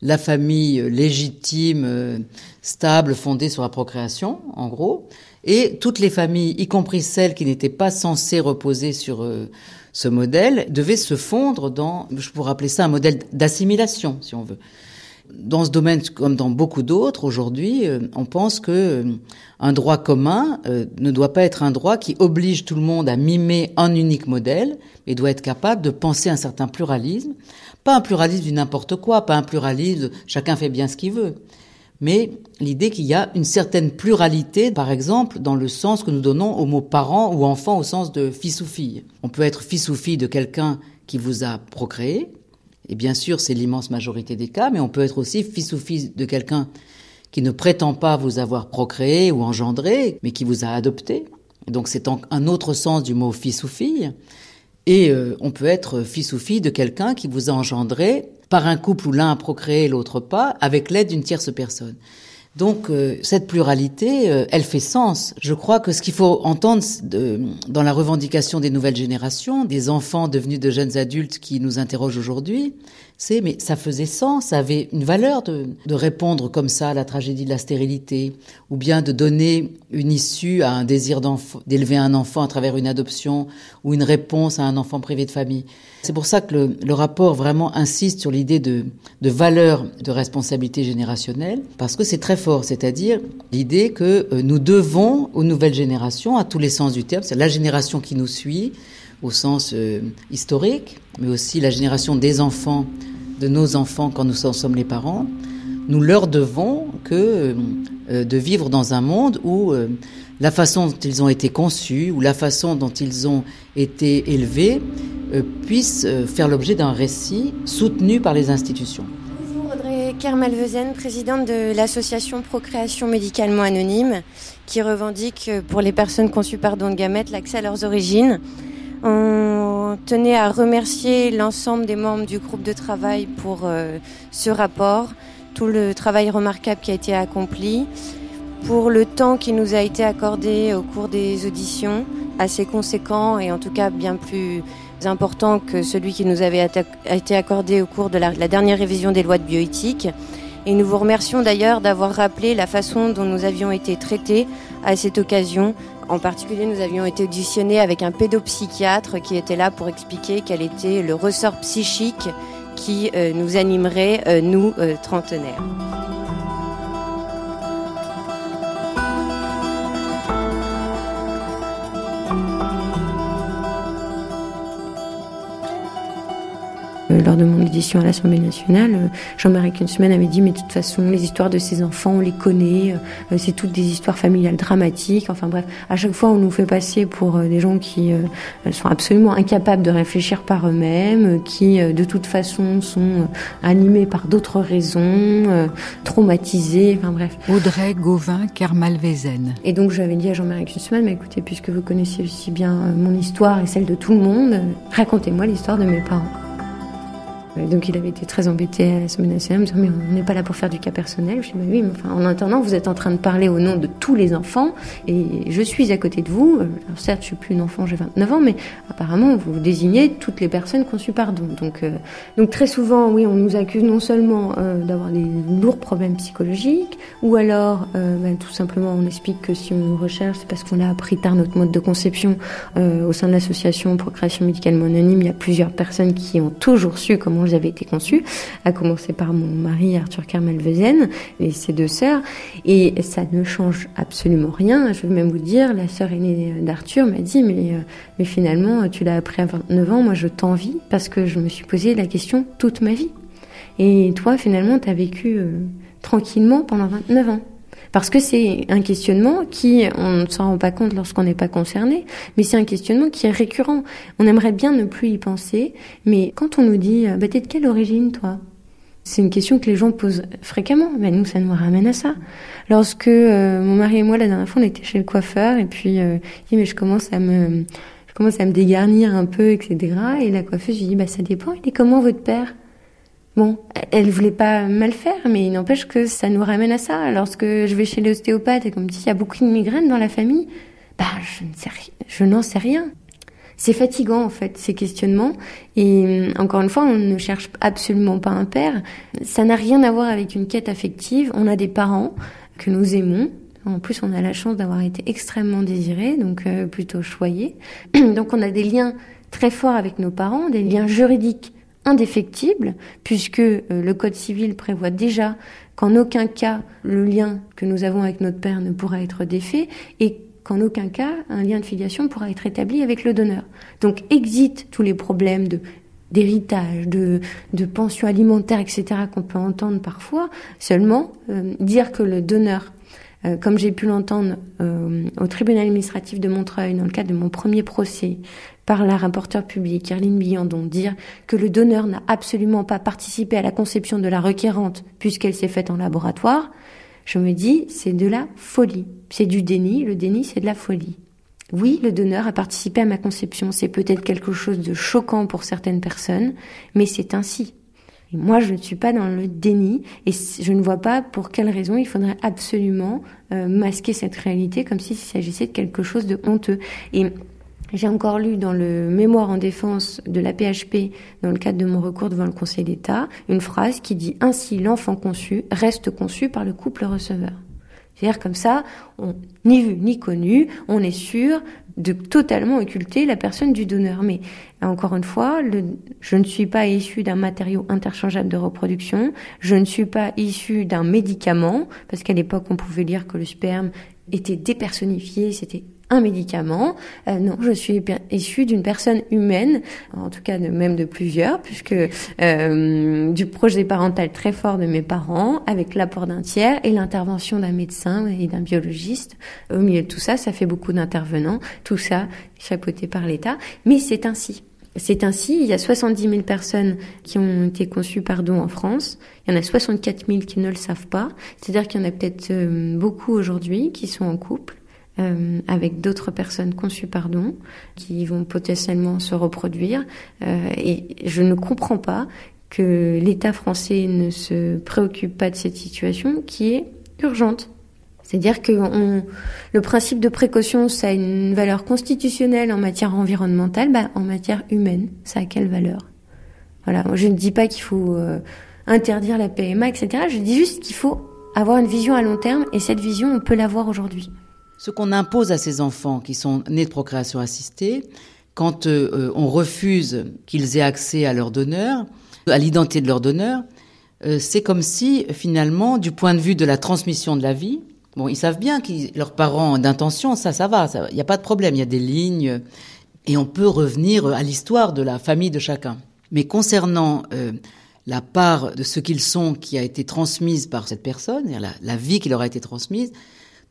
la famille légitime, euh, stable, fondée sur la procréation, en gros, et toutes les familles, y compris celles qui n'étaient pas censées reposer sur euh, ce modèle, devaient se fondre dans, je pourrais appeler ça un modèle d'assimilation, si on veut. Dans ce domaine, comme dans beaucoup d'autres, aujourd'hui, euh, on pense que euh, un droit commun euh, ne doit pas être un droit qui oblige tout le monde à mimer un unique modèle, mais doit être capable de penser un certain pluralisme. Pas un pluralisme du n'importe quoi, pas un pluralisme de chacun fait bien ce qu'il veut, mais l'idée qu'il y a une certaine pluralité, par exemple, dans le sens que nous donnons au mot parent ou enfant au sens de fils ou fille. On peut être fils ou fille de quelqu'un qui vous a procréé, et bien sûr, c'est l'immense majorité des cas, mais on peut être aussi fils ou fille de quelqu'un qui ne prétend pas vous avoir procréé ou engendré, mais qui vous a adopté. Donc c'est un autre sens du mot fils ou fille. Et euh, on peut être fils ou fille de quelqu'un qui vous a engendré par un couple où l'un a procréé et l'autre pas, avec l'aide d'une tierce personne. Donc euh, cette pluralité, euh, elle fait sens. Je crois que ce qu'il faut entendre dans la revendication des nouvelles générations, des enfants devenus de jeunes adultes qui nous interrogent aujourd'hui, c'est mais ça faisait sens, ça avait une valeur de, répondre comme ça à la tragédie de la stérilité, ou bien de donner une issue à un désir d'élever un enfant à travers une adoption, ou une réponse à un enfant privé de famille. C'est pour ça que le, le, rapport vraiment insiste sur l'idée de, de valeur de responsabilité générationnelle, parce que c'est très fort, c'est-à-dire l'idée que euh, nous devons aux nouvelles générations, à tous les sens du terme, c'est la génération qui nous suit, au sens euh, historique, mais aussi la génération des enfants, de nos enfants quand nous en sommes les parents, nous leur devons que euh, de vivre dans un monde où la façon dont ils ont été conçus ou la façon dont ils ont été élevés euh, puisse euh, faire l'objet d'un récit soutenu par les institutions. Audrey Kermalvezen, présidente de l'association Procréation médicalement anonyme, qui revendique euh, pour les personnes conçues par don de gamètes l'accès à leurs origines. On tenait à remercier l'ensemble des membres du groupe de travail pour euh, ce rapport, tout le travail remarquable qui a été accompli, pour le temps qui nous a été accordé au cours des auditions, assez conséquent et en tout cas bien plus important que celui qui nous avait été accordé au cours de la dernière révision des lois de bioéthique. Et nous vous remercions d'ailleurs d'avoir rappelé la façon dont nous avions été traités à cette occasion. En particulier, nous avions été auditionnés avec un pédopsychiatre qui était là pour expliquer quel était le ressort psychique qui euh, nous animerait, euh, nous, euh, trentenaires. Lors de mon édition à l'Assemblée nationale, euh, Jean-Marie Kunzmann avait dit mais de toute façon les histoires de ces enfants on les connaît, euh, c'est toutes des histoires familiales dramatiques. Enfin bref, à chaque fois on nous fait passer pour des gens qui sont absolument incapables de réfléchir par eux-mêmes, qui de toute façon sont animés par d'autres raisons, traumatisés. Enfin bref. Audrey Gauvin Kermalvezen. Et donc j'avais dit à Jean-Marie Kunzmann mais écoutez puisque vous connaissez aussi bien mon histoire et celle de tout le monde, racontez-moi l'histoire de mes parents. Donc il avait été très embêté à l'Assemblée nationale, me disant mais on n'est pas là pour faire du cas personnel. Je dis bah oui, mais enfin, en attendant, vous êtes en train de parler au nom de tous les enfants et je suis à côté de vous. Alors certes, je suis plus une enfant, j'ai 29 ans, mais apparemment vous désignez toutes les personnes conçues par don. Donc, euh, donc très souvent, oui, on nous accuse non seulement euh, d'avoir des lourds problèmes psychologiques, ou alors euh, bah, tout simplement on explique que si on recherche, c'est parce qu'on a appris tard notre mode de conception au sein de l'association Procréation médicalement anonyme. Il y a plusieurs personnes qui ont toujours su comment j'avais été conçue, à commencer par mon mari Arthur Kermelvezen et ses deux sœurs. Et ça ne change absolument rien. Je veux même vous dire, la sœur aînée d'Arthur m'a dit, mais, euh, mais finalement, tu l'as appris à 29 ans, moi je t'envie parce que je me suis posé la question toute ma vie. Et toi, finalement, tu as vécu euh, tranquillement pendant 29 ans. Parce que c'est un questionnement qui, on ne s'en rend pas compte lorsqu'on n'est pas concerné, mais c'est un questionnement qui est récurrent. On aimerait bien ne plus y penser, mais quand on nous dit, bah, t'es de quelle origine, toi? C'est une question que les gens posent fréquemment. Mais nous, ça nous ramène à ça. Lorsque euh, mon mari et moi, la dernière fois, on était chez le coiffeur, et puis euh, il dit, mais je commence à me, je commence à me dégarnir un peu, etc. Et la coiffeuse, lui dit, bah ça dépend. Il est comment votre père? Bon, elle voulait pas mal faire, mais il n'empêche que ça nous ramène à ça. Lorsque je vais chez l'ostéopathe et qu'on me dit qu'il y a beaucoup de migraines dans la famille, bah je ne sais je n'en sais rien. C'est fatigant en fait ces questionnements et encore une fois on ne cherche absolument pas un père. Ça n'a rien à voir avec une quête affective. On a des parents que nous aimons. En plus on a la chance d'avoir été extrêmement désirés, donc euh, plutôt choyés. <clears throat> donc on a des liens très forts avec nos parents, des liens juridiques indéfectible, puisque euh, le Code civil prévoit déjà qu'en aucun cas le lien que nous avons avec notre père ne pourra être défait et qu'en aucun cas un lien de filiation pourra être établi avec le donneur. Donc exit tous les problèmes d'héritage, de, de pension alimentaire, etc., qu'on peut entendre parfois, seulement euh, dire que le donneur euh, comme j'ai pu l'entendre au tribunal administratif de Montreuil dans le cadre de mon premier procès, par la rapporteure publique Erline Billandon dire que le donneur n'a absolument pas participé à la conception de la requérante puisqu'elle s'est faite en laboratoire, je me dis c'est de la folie. C'est du déni, le déni c'est de la folie. Oui, le donneur a participé à ma conception, c'est peut-être quelque chose de choquant pour certaines personnes, mais c'est ainsi. Et moi, je ne suis pas dans le déni et je ne vois pas pour quelle raison il faudrait absolument euh, masquer cette réalité comme s'il s'agissait de quelque chose de honteux. Et j'ai encore lu dans le mémoire en défense de la PHP, dans le cadre de mon recours devant le Conseil d'État, une phrase qui dit Ainsi l'enfant conçu reste conçu par le couple receveur. C'est-à-dire comme ça, on, ni vu ni connu, on est sûr de totalement occulter la personne du donneur. Mais encore une fois, je ne suis pas issu d'un matériau interchangeable de reproduction, je ne suis pas issu d'un médicament, parce qu'à l'époque on pouvait lire que le sperme était dépersonnifié, c'était un médicament. Euh, non, je suis issue d'une personne humaine, en tout cas de, même de plusieurs, puisque euh, du projet parental très fort de mes parents, avec l'apport d'un tiers et l'intervention d'un médecin et d'un biologiste. Au milieu de tout ça, ça fait beaucoup d'intervenants, tout ça chapeauté par l'État, mais c'est ainsi. C'est ainsi, il y a 70 000 personnes qui ont été conçues par don en France. Il y en a 64 000 qui ne le savent pas. C'est-à-dire qu'il y en a peut-être euh, beaucoup aujourd'hui qui sont en couple euh, avec d'autres personnes conçues par don, qui vont potentiellement se reproduire. Euh, et je ne comprends pas que l'État français ne se préoccupe pas de cette situation qui est urgente. C'est-à-dire que le principe de précaution, ça a une valeur constitutionnelle en matière environnementale, bah, en matière humaine, ça a quelle valeur? Voilà, je ne dis pas qu'il faut euh, interdire la PMA, etc. Je dis juste qu'il faut avoir une vision à long terme, et cette vision, on peut l'avoir aujourd'hui. Ce qu'on impose à ces enfants qui sont nés de procréation assistée, quand euh, on refuse qu'ils aient accès à leur donneur, à l'identité de leur donneur, euh, c'est comme si finalement, du point de vue de la transmission de la vie, bon, ils savent bien que leurs parents d'intention, ça, ça va, il n'y a pas de problème, il y a des lignes, et on peut revenir à l'histoire de la famille de chacun. Mais concernant euh, la part de ce qu'ils sont qui a été transmise par cette personne, la, la vie qui leur a été transmise,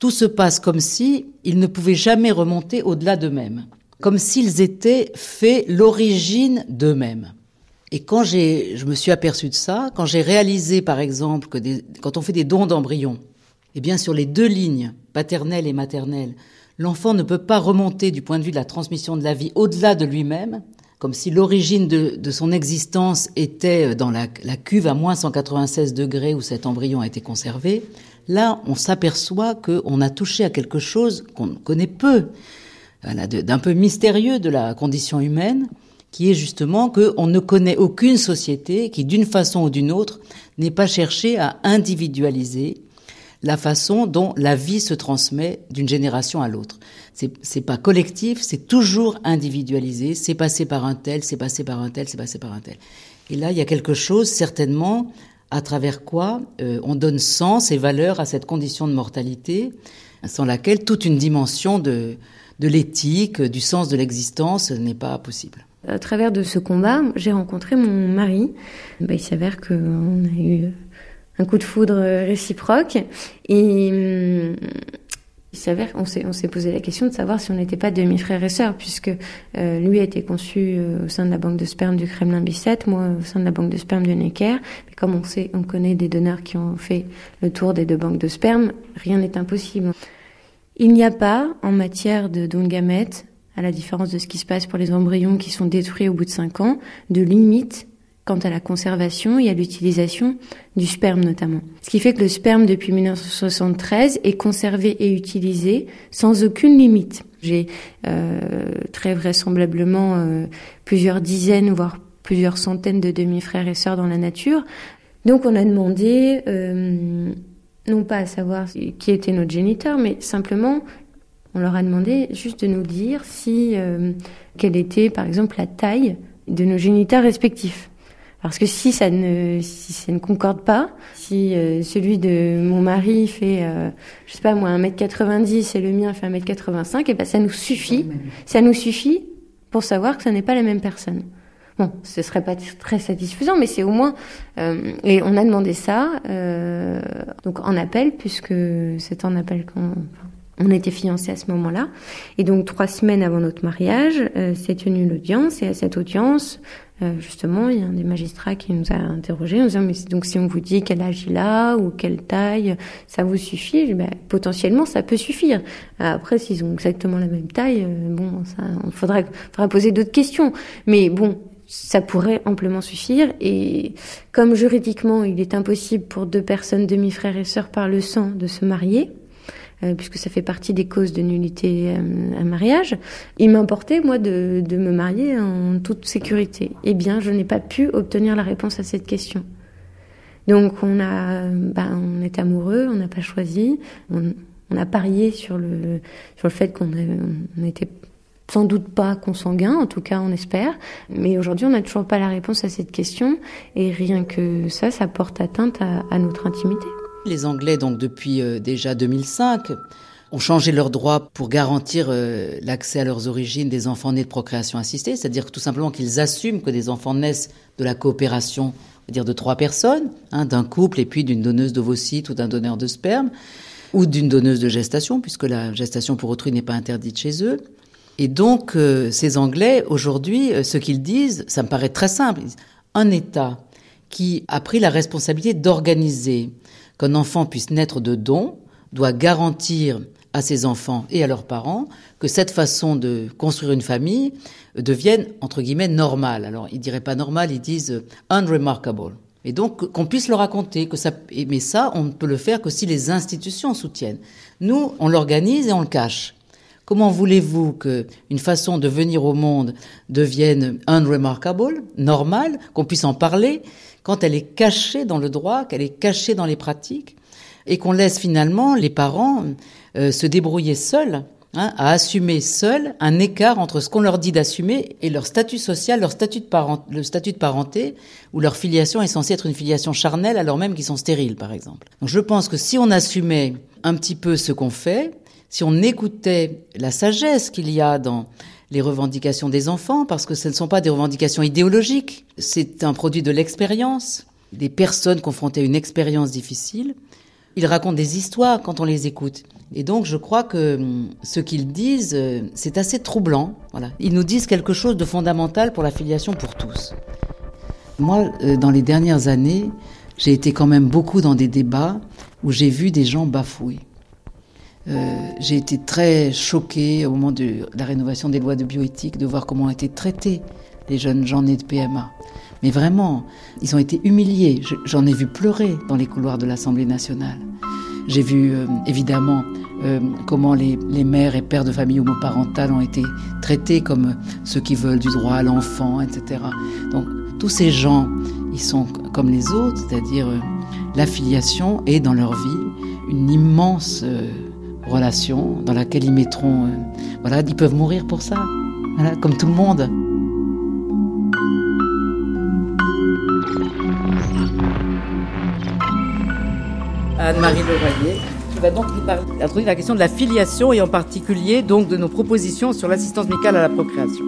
tout se passe comme si ils ne pouvaient jamais remonter au-delà d'eux-mêmes, comme s'ils étaient faits l'origine d'eux-mêmes. Et quand j'ai, je me suis aperçu de ça, quand j'ai réalisé, par exemple, que quand on fait des dons d'embryons, eh bien, sur les deux lignes, paternelle et maternelle, l'enfant ne peut pas remonter du point de vue de la transmission de la vie au-delà de lui-même, comme si l'origine de, son existence était dans la, la cuve à moins 196 degrés où cet embryon a été conservé. Là, on s'aperçoit qu'on a touché à quelque chose qu'on connaît peu, d'un peu mystérieux de la condition humaine, qui est justement qu'on ne connaît aucune société qui, d'une façon ou d'une autre, n'ait pas cherché à individualiser la façon dont la vie se transmet d'une génération à l'autre. C'est pas collectif, c'est toujours individualisé. C'est passé par un tel, c'est passé par un tel, c'est passé par un tel. Et là, il y a quelque chose certainement à travers quoi euh, on donne sens et valeur à cette condition de mortalité, sans laquelle toute une dimension de, de l'éthique, du sens de l'existence n'est pas possible. À travers de ce combat, j'ai rencontré mon mari. Ben, il s'avère qu'on a eu un coup de foudre réciproque et hum, il s'avère qu'on s'est, posé la question de savoir si on n'était pas demi-frères et sœurs, puisque euh, lui a été conçu euh, au sein de la banque de sperme du Kremlin Bicêtre, moi au sein de la banque de sperme de Necker. Comme on sait, on connaît des donneurs qui ont fait le tour des deux banques de sperme, rien n'est impossible. Il n'y a pas, en matière de don de gamètes, à la différence de ce qui se passe pour les embryons qui sont détruits au bout de 5 ans, de limite quant à la conservation et à l'utilisation du sperme notamment. Ce qui fait que le sperme depuis 1973 est conservé et utilisé sans aucune limite. J'ai euh, très vraisemblablement euh, plusieurs dizaines, voire plusieurs centaines de demi-frères et sœurs dans la nature. Donc on a demandé, euh, non pas à savoir qui était notre géniteur, mais simplement on leur a demandé juste de nous dire si quelle était par exemple la taille de nos géniteurs respectifs. Parce que si ça ne, si ça ne concorde pas, si euh, celui de mon mari fait, euh, je sais pas moi, 1m90 et le mien fait 1m85, et ben ça nous suffit. Ça nous suffit pour savoir que ça n'est pas la même personne. Bon, ce serait pas très satisfaisant, mais c'est au moins. Euh, et on a demandé ça, euh, donc en appel, puisque c'est en appel qu'on. On était fiancés à ce moment-là. Et donc, trois semaines avant notre mariage, euh, s'est tenue l'audience. Et à cette audience, euh, justement, il y a un des magistrats qui nous a interrogés en disant, mais donc si on vous dit quel âge il a ou quelle taille, ça vous suffit? Ben, Potentiellement, ça peut suffire. Après, s'ils ont exactement la même taille, euh, bon, ça, faudra, faudra poser d'autres questions. Mais bon, ça pourrait amplement suffire. Et comme juridiquement, il est impossible pour deux personnes, demi-frères et sœurs par le sang, de se marier, puisque ça fait partie des causes de nullité euh, à mariage, il m'importait, moi, de, me marier en toute sécurité. Eh bien, je n'ai pas pu obtenir la réponse à cette question. Donc, on ben, est amoureux, on n'a pas choisi, on, a parié sur le, sur le fait qu'on n'était sans doute pas consanguin, en tout cas on espère. Mais aujourd'hui on n'a toujours pas la réponse à cette question et rien que ça, ça porte atteinte à notre intimité. Les Anglais, donc depuis euh, déjà 2005, ont changé leurs droits pour garantir euh, l'accès à leurs origines des enfants nés de procréation assistée, c'est-à-dire tout simplement qu'ils assument que des enfants naissent de la coopération, dire de trois personnes, hein, d'un couple et puis d'une donneuse d'ovocytes ou d'un donneur de sperme, ou d'une donneuse de gestation, puisque la gestation pour autrui n'est pas interdite chez eux. Et donc, euh, ces Anglais, aujourd'hui, ce qu'ils disent, ça me paraît très simple. Un État qui a pris la responsabilité d'organiser qu'un enfant puisse naître de dons doit garantir à ses enfants et à leurs parents que cette façon de construire une famille devienne, entre guillemets, normale. Alors, ils diraient pas normal, ils disent unremarkable. Et donc, qu'on puisse le raconter, que ça, mais ça, on ne peut le faire que si les institutions soutiennent. Nous, on l'organise et on le cache. Comment voulez-vous qu'une façon de venir au monde devienne unremarkable, normale, qu'on puisse en parler, quand elle est cachée dans le droit, qu'elle est cachée dans les pratiques, et qu'on laisse finalement les parents euh, se débrouiller seuls Hein, à assumer seuls un écart entre ce qu'on leur dit d'assumer et leur statut social, leur statut de parent, le statut de parenté, où leur filiation est censée être une filiation charnelle alors même qu'ils sont stériles, par exemple. Donc je pense que si on assumait un petit peu ce qu'on fait, si on écoutait la sagesse qu'il y a dans les revendications des enfants, parce que ce ne sont pas des revendications idéologiques, c'est un produit de l'expérience, des personnes confrontées à une expérience difficile. Ils racontent des histoires quand on les écoute. Et donc, je crois que hum, ce qu'ils disent, euh, c'est assez troublant. Voilà. Ils nous disent quelque chose de fondamental pour la filiation pour tous. Moi, euh, dans les dernières années, j'ai été quand même beaucoup dans des débats où j'ai vu des gens bafouer. Euh, j'ai été très choquée au moment de la rénovation des lois de bioéthique de voir comment ont été traités les jeunes gens nés de PMA. Mais vraiment, ils ont été humiliés. J'en ai vu pleurer dans les couloirs de l'Assemblée nationale. J'ai vu euh, évidemment euh, comment les, les, mères et pères de famille homoparentales ont été traités comme ceux qui veulent du droit à l'enfant, etc. Donc tous ces gens, ils sont comme les autres, c'est-à-dire l'affiliation est dans leur vie une immense relation dans laquelle ils mettront, voilà, ils peuvent mourir pour ça, voilà, comme tout le monde. Anne-Marie Leroyer, qui va donc nous parler, introduire la question de la filiation et en particulier donc de nos propositions sur l'assistance médicale à la procréation.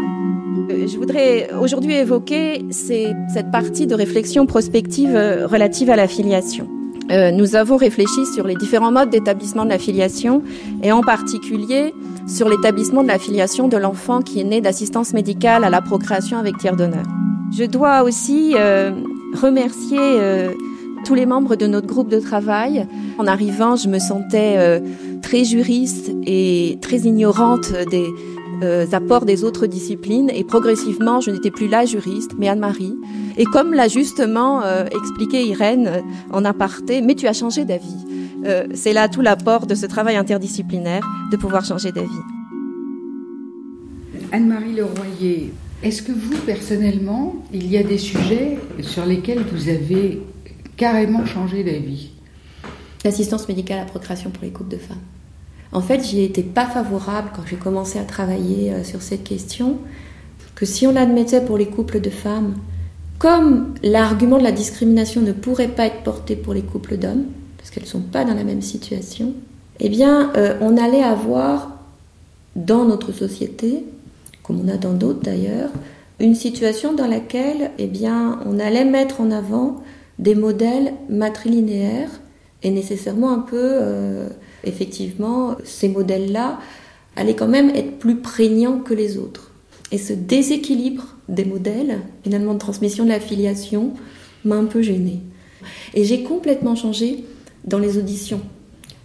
Euh, je voudrais aujourd'hui évoquer cette partie de réflexion prospective euh, relative à la filiation. Euh, nous avons réfléchi sur les différents modes d'établissement de la filiation et en particulier sur l'établissement de la filiation de l'enfant qui est né d'assistance médicale à la procréation avec tiers d'honneur. Je dois aussi remercier tous les membres de notre groupe de travail. En arrivant, je me sentais euh, très juriste et très ignorante des euh, apports des autres disciplines et progressivement, je n'étais plus la juriste, mais Anne-Marie. Et comme l'a justement euh, expliqué Irène en aparté, mais tu as changé d'avis. C'est là tout l'apport de ce travail interdisciplinaire, de pouvoir changer d'avis. Anne-Marie Leroyer, est-ce que vous, personnellement, il y a des sujets sur lesquels vous avez carrément changé d'avis? L'assistance médicale à la procréation pour les couples de femmes. En fait, j'y étais pas favorable quand j'ai commencé à travailler euh, sur cette question, que si on l'admettait pour les couples de femmes, comme l'argument de la discrimination ne pourrait pas être porté pour les couples d'hommes, parce qu'elles ne sont pas dans la même situation, eh bien, euh, on allait avoir dans notre société, comme on a dans d'autres d'ailleurs, une situation dans laquelle, eh bien, on allait mettre en avant des modèles matrilinéaires et nécessairement un peu, euh, effectivement, ces modèles-là allaient quand même être plus prégnants que les autres. Et ce déséquilibre des modèles, finalement de transmission de la filiation, m'a un peu gênée. Et j'ai complètement changé dans les auditions.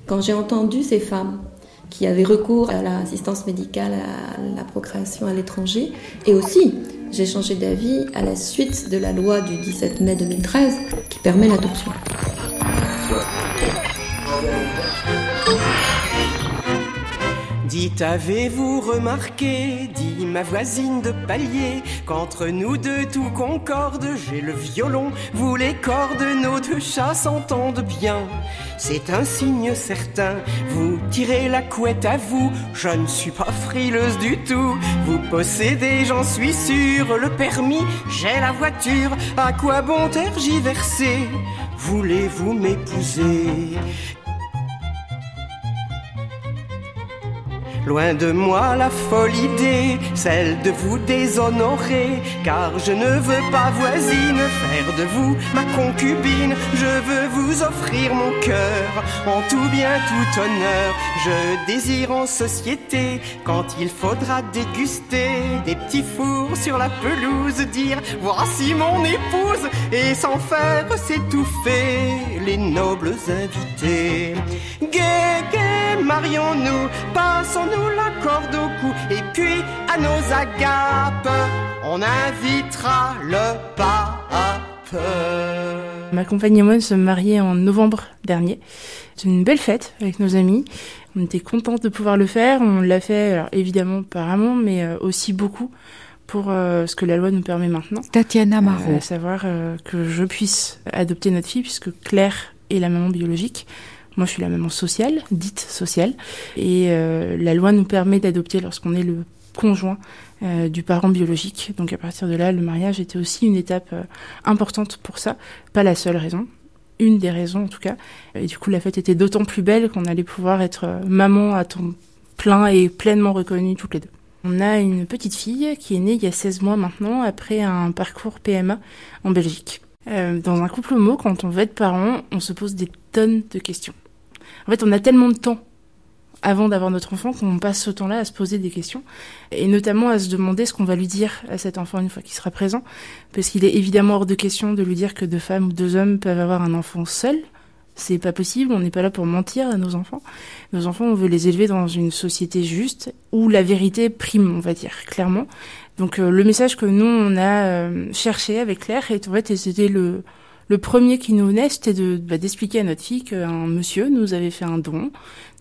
Quand j'ai entendu ces femmes qui avaient recours à l'assistance médicale à la procréation à l'étranger, et aussi j'ai changé d'avis à la suite de la loi du 17 mai 2013 qui permet l'adoption. Dites, avez-vous remarqué, dit ma voisine de palier, qu'entre nous deux tout concorde, j'ai le violon, vous les cordes, nos deux chats s'entendent bien. C'est un signe certain, vous tirez la couette à vous, je ne suis pas frileuse du tout. Vous possédez, j'en suis sûr, le permis, j'ai la voiture, à quoi bon tergiverser? Voulez-vous m'épouser? Loin de moi la folle idée, celle de vous déshonorer, car je ne veux pas voisine faire de vous ma concubine. Je veux vous offrir mon cœur en tout bien, tout honneur. Je désire en société, quand il faudra déguster des petits fours sur la pelouse, dire voici mon épouse et sans faire s'étouffer les nobles invités. Gai, gai, marions-nous, passons-nous la corde au cou et puis à nos agapes, on invitera le pape. Ma compagne et moi nous sommes mariés en novembre dernier. C'est une belle fête avec nos amis. On était contents de pouvoir le faire. On l'a fait alors, évidemment par amour, mais euh, aussi beaucoup pour euh, ce que la loi nous permet maintenant. Tatiana Marot. Euh, à savoir euh, que je puisse adopter notre fille puisque Claire est la maman biologique. Moi, je suis la maman sociale, dite sociale. Et euh, la loi nous permet d'adopter lorsqu'on est le conjoint euh, du parent biologique. Donc à partir de là, le mariage était aussi une étape euh, importante pour ça. Pas la seule raison, une des raisons en tout cas. Et du coup, la fête était d'autant plus belle qu'on allait pouvoir être maman à temps plein et pleinement reconnue toutes les deux. On a une petite fille qui est née il y a 16 mois maintenant après un parcours PMA en Belgique. Dans un couple homo, quand on veut être parent, on se pose des tonnes de questions. En fait, on a tellement de temps avant d'avoir notre enfant qu'on passe ce temps-là à se poser des questions et notamment à se demander ce qu'on va lui dire à cet enfant une fois qu'il sera présent parce qu'il est évidemment hors de question de lui dire que deux femmes ou deux hommes peuvent avoir un enfant seul c'est pas possible, on n'est pas là pour mentir à nos enfants. Nos enfants, on veut les élever dans une société juste où la vérité prime, on va dire, clairement. Donc euh, le message que nous, on a euh, cherché avec Claire, et en fait, c'était le, le premier qui nous venait, c'était de, bah, d'expliquer à notre fille qu'un monsieur nous avait fait un don,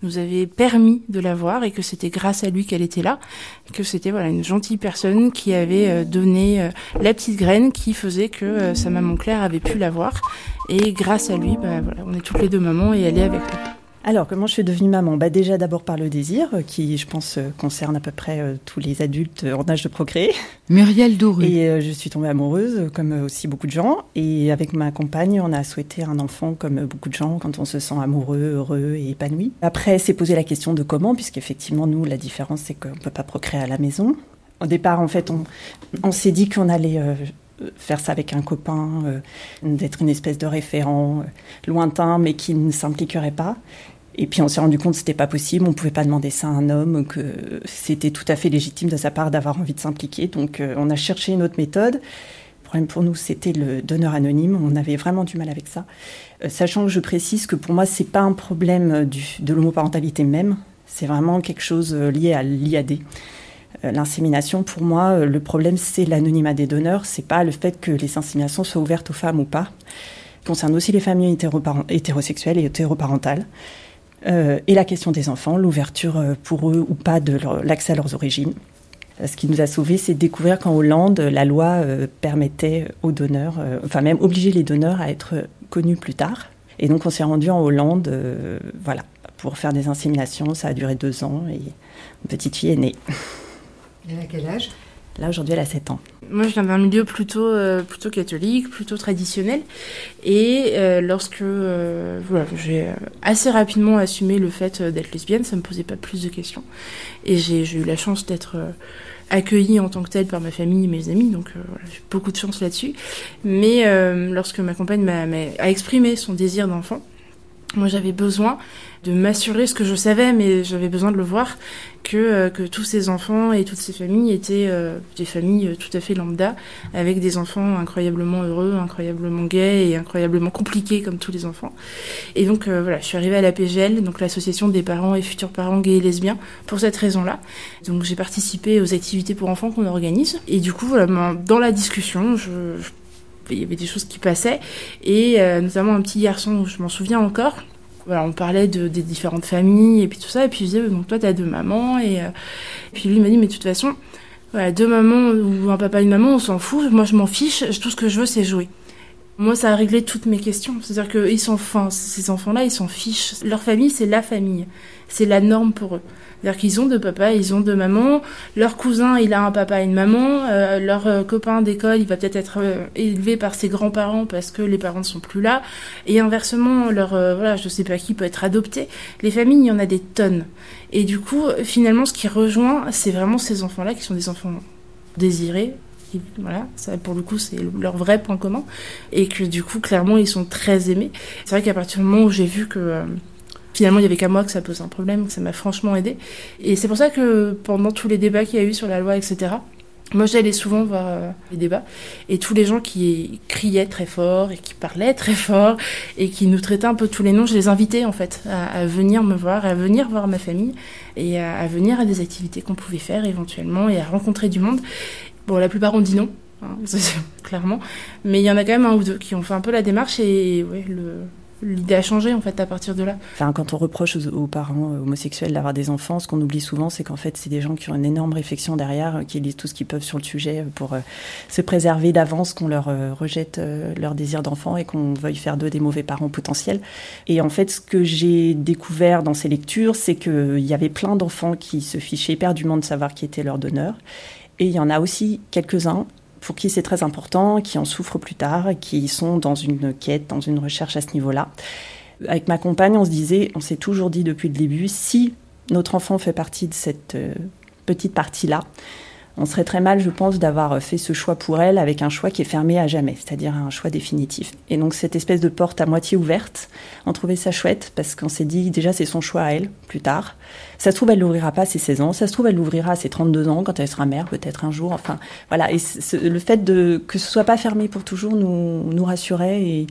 nous avait permis de la voir et que c'était grâce à lui qu'elle était là, que c'était voilà une gentille personne qui avait euh, donné euh, la petite graine qui faisait que euh, sa maman Claire avait pu la voir et grâce à lui, bah, voilà, on est toutes les deux mamans et elle est avec nous. Alors, comment je suis devenue maman? Bah, Déjà, d'abord par le désir, euh, qui, je pense, euh, concerne à peu près euh, tous les adultes en âge de procréer. <laughs> Muriel Douru. Et euh, je suis tombée amoureuse, comme aussi beaucoup de gens. Et avec ma compagne, on a souhaité un enfant, comme beaucoup de gens, quand on se sent amoureux, heureux et épanoui. Après, c'est posé la question de comment, puisqu'effectivement, nous, la différence, c'est qu'on ne peut pas procréer à la maison. Au départ, en fait, on, on s'est dit qu'on allait... euh, faire ça avec un copain, euh, d'être une espèce de référent euh, lointain mais qui ne s'impliquerait pas. Et puis on s'est rendu compte que c'était pas possible, on pouvait pas demander ça à un homme, que c'était tout à fait légitime de sa part d'avoir envie de s'impliquer. Donc euh, on a cherché une autre méthode. Le problème pour nous, c'était le donneur anonyme. On avait vraiment du mal avec ça. Sachant que je précise que pour moi, c'est pas un problème de l'homoparentalité même. C'est vraiment quelque chose lié à l'IAD. Euh, L'insémination, pour moi, euh, le problème, c'est l'anonymat des donneurs. C'est pas le fait que les inséminations soient ouvertes aux femmes ou pas. Ça concerne aussi les familles hétérosexuelles et hétéroparentales. Euh, et la question des enfants, l'ouverture pour eux ou pas de l'accès à leurs origines. Ce qui nous a sauvés, c'est de découvrir qu'en Hollande, la loi permettait aux donneurs, enfin même obligeait les donneurs à être connus plus tard. Et donc on s'est rendu en Hollande, voilà, pour faire des inséminations. Ça a duré deux ans et une petite fille est née. <laughs> Elle a quel âge? Là aujourd'hui, elle a 7 ans. Moi, je viens d'un milieu plutôt, euh, plutôt catholique, plutôt traditionnel. Et euh, lorsque euh, voilà, j'ai assez rapidement assumé le fait d'être lesbienne, ça me posait pas plus de questions. Et j'ai eu la chance d'être euh, accueillie en tant que telle par ma famille et mes amis, donc euh, voilà, j'ai beaucoup de chance là-dessus. Mais euh, lorsque ma compagne m'a m'a- a exprimé son désir d'enfant, moi j'avais besoin de m'assurer ce que je savais, mais j'avais besoin de le voir, que, euh, que tous ces enfants et toutes ces familles étaient euh, des familles euh, tout à fait lambda, avec des enfants incroyablement heureux, incroyablement gays et incroyablement compliqués comme tous les enfants. Et donc voilà, je suis arrivée à la PGL, donc l'association des parents et futurs parents gays et lesbiens, pour cette raison-là. Donc j'ai participé aux activités pour enfants qu'on organise. Et du coup, voilà, ben, dans la discussion, il y avait des choses qui passaient et notamment un petit garçon je m'en souviens encore on parlait de, des différentes familles et puis tout ça. Et puis je disais donc toi t'as deux mamans et, euh, puis lui il m'a dit mais de toute façon voilà deux mamans ou un papa et une maman on s'en fout. Moi je m'en fiche. Tout ce que je veux c'est jouer moi, ça a réglé toutes mes questions. C'est-à-dire que ils sont, enfin, ces enfants-là, ils s'en fichent. Leur famille, c'est la famille. C'est la norme pour eux. C'est-à-dire qu'ils ont deux papas, ils ont deux mamans. Leur cousin, il a un papa et une maman. Euh, leur euh, copain d'école, il va peut-être être, euh, élevé par ses grands-parents parce que les parents ne sont plus là. Et inversement, leur, voilà, je sais pas qui peut être adopté. Les familles, il y en a des tonnes. Et du coup, finalement, ce qui rejoint, c'est vraiment ces enfants-là qui sont des enfants désirés, voilà, ça pour le coup c'est leur vrai point commun et que du coup clairement ils sont très aimés. C'est vrai qu'à partir du moment où j'ai vu que finalement il y avait qu'à moi que ça posait un problème, que ça m'a franchement aidé. Et c'est pour ça que pendant tous les débats qu'il y a eu sur la loi, etc. Moi, j'allais souvent voir euh, les débats et tous les gens qui criaient très fort et qui parlaient très fort et qui nous traitaient un peu tous les noms, je les invitais en fait à, venir me voir, à venir voir ma famille et à, venir à des activités qu'on pouvait faire éventuellement et à rencontrer du monde. Bon, la plupart ont dit non, hein, <laughs> clairement, mais il y en a quand même un ou deux qui ont fait un peu la démarche et ouais, l'idée a changé en fait à partir de là. Enfin, quand on reproche aux, parents euh, homosexuels d'avoir des enfants, ce qu'on oublie souvent, c'est qu'en fait, c'est des gens qui ont une énorme réflexion derrière, euh, qui lisent tout ce qu'ils peuvent sur le sujet pour euh, se préserver d'avance qu'on leur rejette leur désir d'enfant et qu'on veuille faire d'eux des mauvais parents potentiels. Et en fait, ce que j'ai découvert dans ces lectures, c'est qu'il y avait plein d'enfants qui se fichaient éperdument de savoir qui était leur donneur. Et il y en a aussi quelques-uns pour qui c'est très important, qui en souffrent plus tard, qui sont dans une quête, dans une recherche à ce niveau-là. Avec ma compagne, on se disait, on s'est toujours dit depuis le début, si notre enfant fait partie de cette euh, petite partie-là, on serait très mal, je pense, d'avoir fait ce choix pour elle avec un choix qui est fermé à jamais, c'est-à-dire un choix définitif. Et donc cette espèce de porte à moitié ouverte, on trouvait ça chouette parce qu'on s'est dit déjà c'est son choix à elle plus tard. Ça se trouve elle l'ouvrira pas à ses 16 ans, ça se trouve elle l'ouvrira à ses 32 ans quand elle sera mère peut-être un jour. Enfin voilà, et le fait de que ce soit pas fermé pour toujours nous nous rassurait et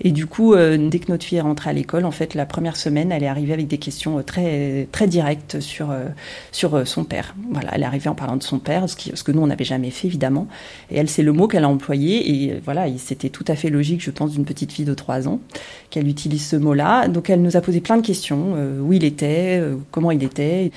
et du coup, euh, dès que notre fille est rentrée à l'école, en fait, la première semaine, elle est arrivée avec des questions euh, très très directes sur euh, sur son père. Voilà, elle est arrivée en parlant de son père, ce, qui, ce que nous on n'avait jamais fait évidemment. Et elle, c'est le mot qu'elle a employé. Et voilà, c'était tout à fait logique, je pense, d'une petite fille de 3 ans qu'elle utilise ce mot-là. Donc elle nous a posé plein de questions, où il était, comment il était.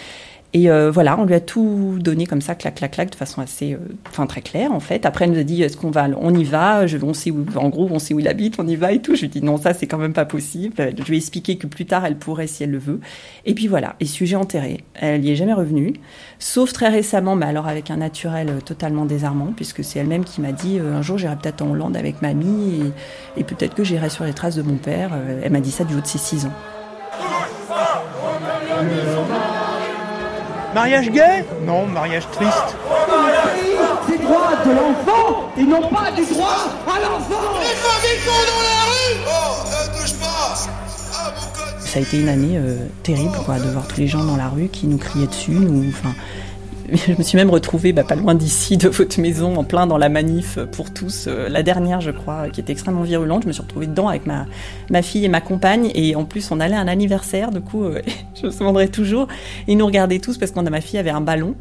Et euh, voilà, on lui a tout donné comme ça, clac, clac, clac, de façon assez, euh, enfin très claire en fait. Après, elle nous a dit, est-ce qu'on va, on y va? On sait où, en gros, on sait où il habite, on y va et tout. Je lui ai dit non, ça c'est quand même pas possible. Je lui ai expliqué que plus tard, elle pourrait si elle le veut. Et puis voilà, et sujet enterré. Elle n'y est jamais revenue, sauf très récemment, mais alors avec un naturel euh, totalement désarmant, puisque c'est elle-même qui m'a dit, un jour j'irai peut-être en Hollande avec mamie et, et peut-être que j'irai sur les traces de mon père. Elle m'a dit ça du haut de ses 6 ans. Mariage gay Non, mariage triste. C'est droit de l'enfant et non pas du droit à l'enfant. Les familles dans la rue. Oh, ne touche pas. Ça a été une année euh, terrible, quoi, de voir tous les gens dans la rue qui nous criaient dessus, nous, enfin, je me suis même retrouvée bah, pas loin d'ici, de votre maison, en plein dans la manif pour tous. Euh, la dernière, je crois, qui était extrêmement virulente. Je me suis retrouvée dedans avec ma, ma fille et ma compagne. Et en plus, on allait à un anniversaire. Du coup, euh, <laughs> je me souviendrai toujours. Ils nous regardaient tous parce qu'on a ma fille avait un ballon.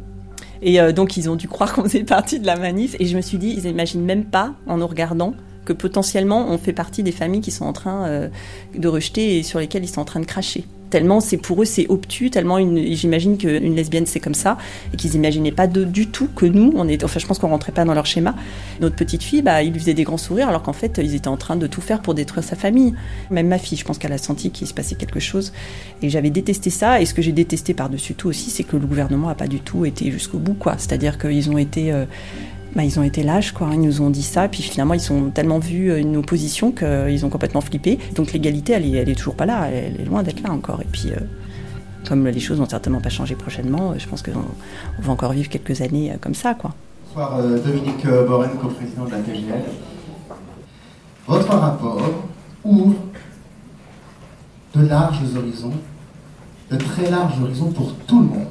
Et euh, donc, ils ont dû croire qu'on faisait partie de la manif. Et je me suis dit, ils n'imaginent même pas, en nous regardant, que potentiellement, on fait partie des familles qui sont en train de rejeter et sur lesquelles ils sont en train de cracher tellement c'est pour eux c'est obtus, tellement j'imagine qu'une lesbienne c'est comme ça, et qu'ils n'imaginaient pas du tout que nous, on est, enfin je pense qu'on rentrait pas dans leur schéma. Notre petite fille, bah, il lui faisait des grands sourires alors qu'en fait ils étaient en train de tout faire pour détruire sa famille. Même ma fille, je pense qu'elle a senti qu'il se passait quelque chose, et j'avais détesté ça. Et ce que j'ai détesté par-dessus tout aussi, c'est que le gouvernement a pas du tout été jusqu'au bout, quoi. C'est-à-dire qu'ils ont été euh, bah, ils ont été lâches, quoi. Ils nous ont dit ça, puis finalement, ils ont tellement vu euh, une opposition qu'ils ont complètement flippé. Donc l'égalité, elle elle est toujours pas là, elle est loin d'être là encore. Et puis, euh, comme les choses vont certainement pas changer prochainement, euh, je pense qu'on va encore vivre quelques années comme ça, quoi. Bonsoir, Dominique Boren, co-président de la TGL. Votre rapport ouvre de larges horizons, de très larges horizons pour tout le monde.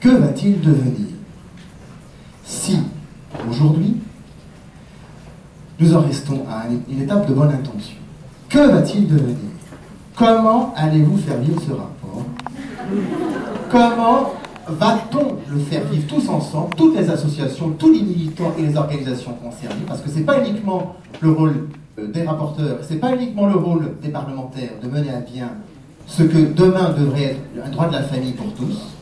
Que va-t-il devenir? Si, aujourd'hui, nous en restons à une étape de bonne intention, que va-t-il devenir? Comment allez-vous faire vivre ce rapport? Comment va-t-on le faire vivre tous ensemble, toutes les associations, tous les militants et les organisations concernées? Parce que ce n'est pas uniquement le rôle euh, des rapporteurs, ce n'est pas uniquement le rôle des parlementaires de mener à bien ce que demain devrait être un droit de la famille pour tous.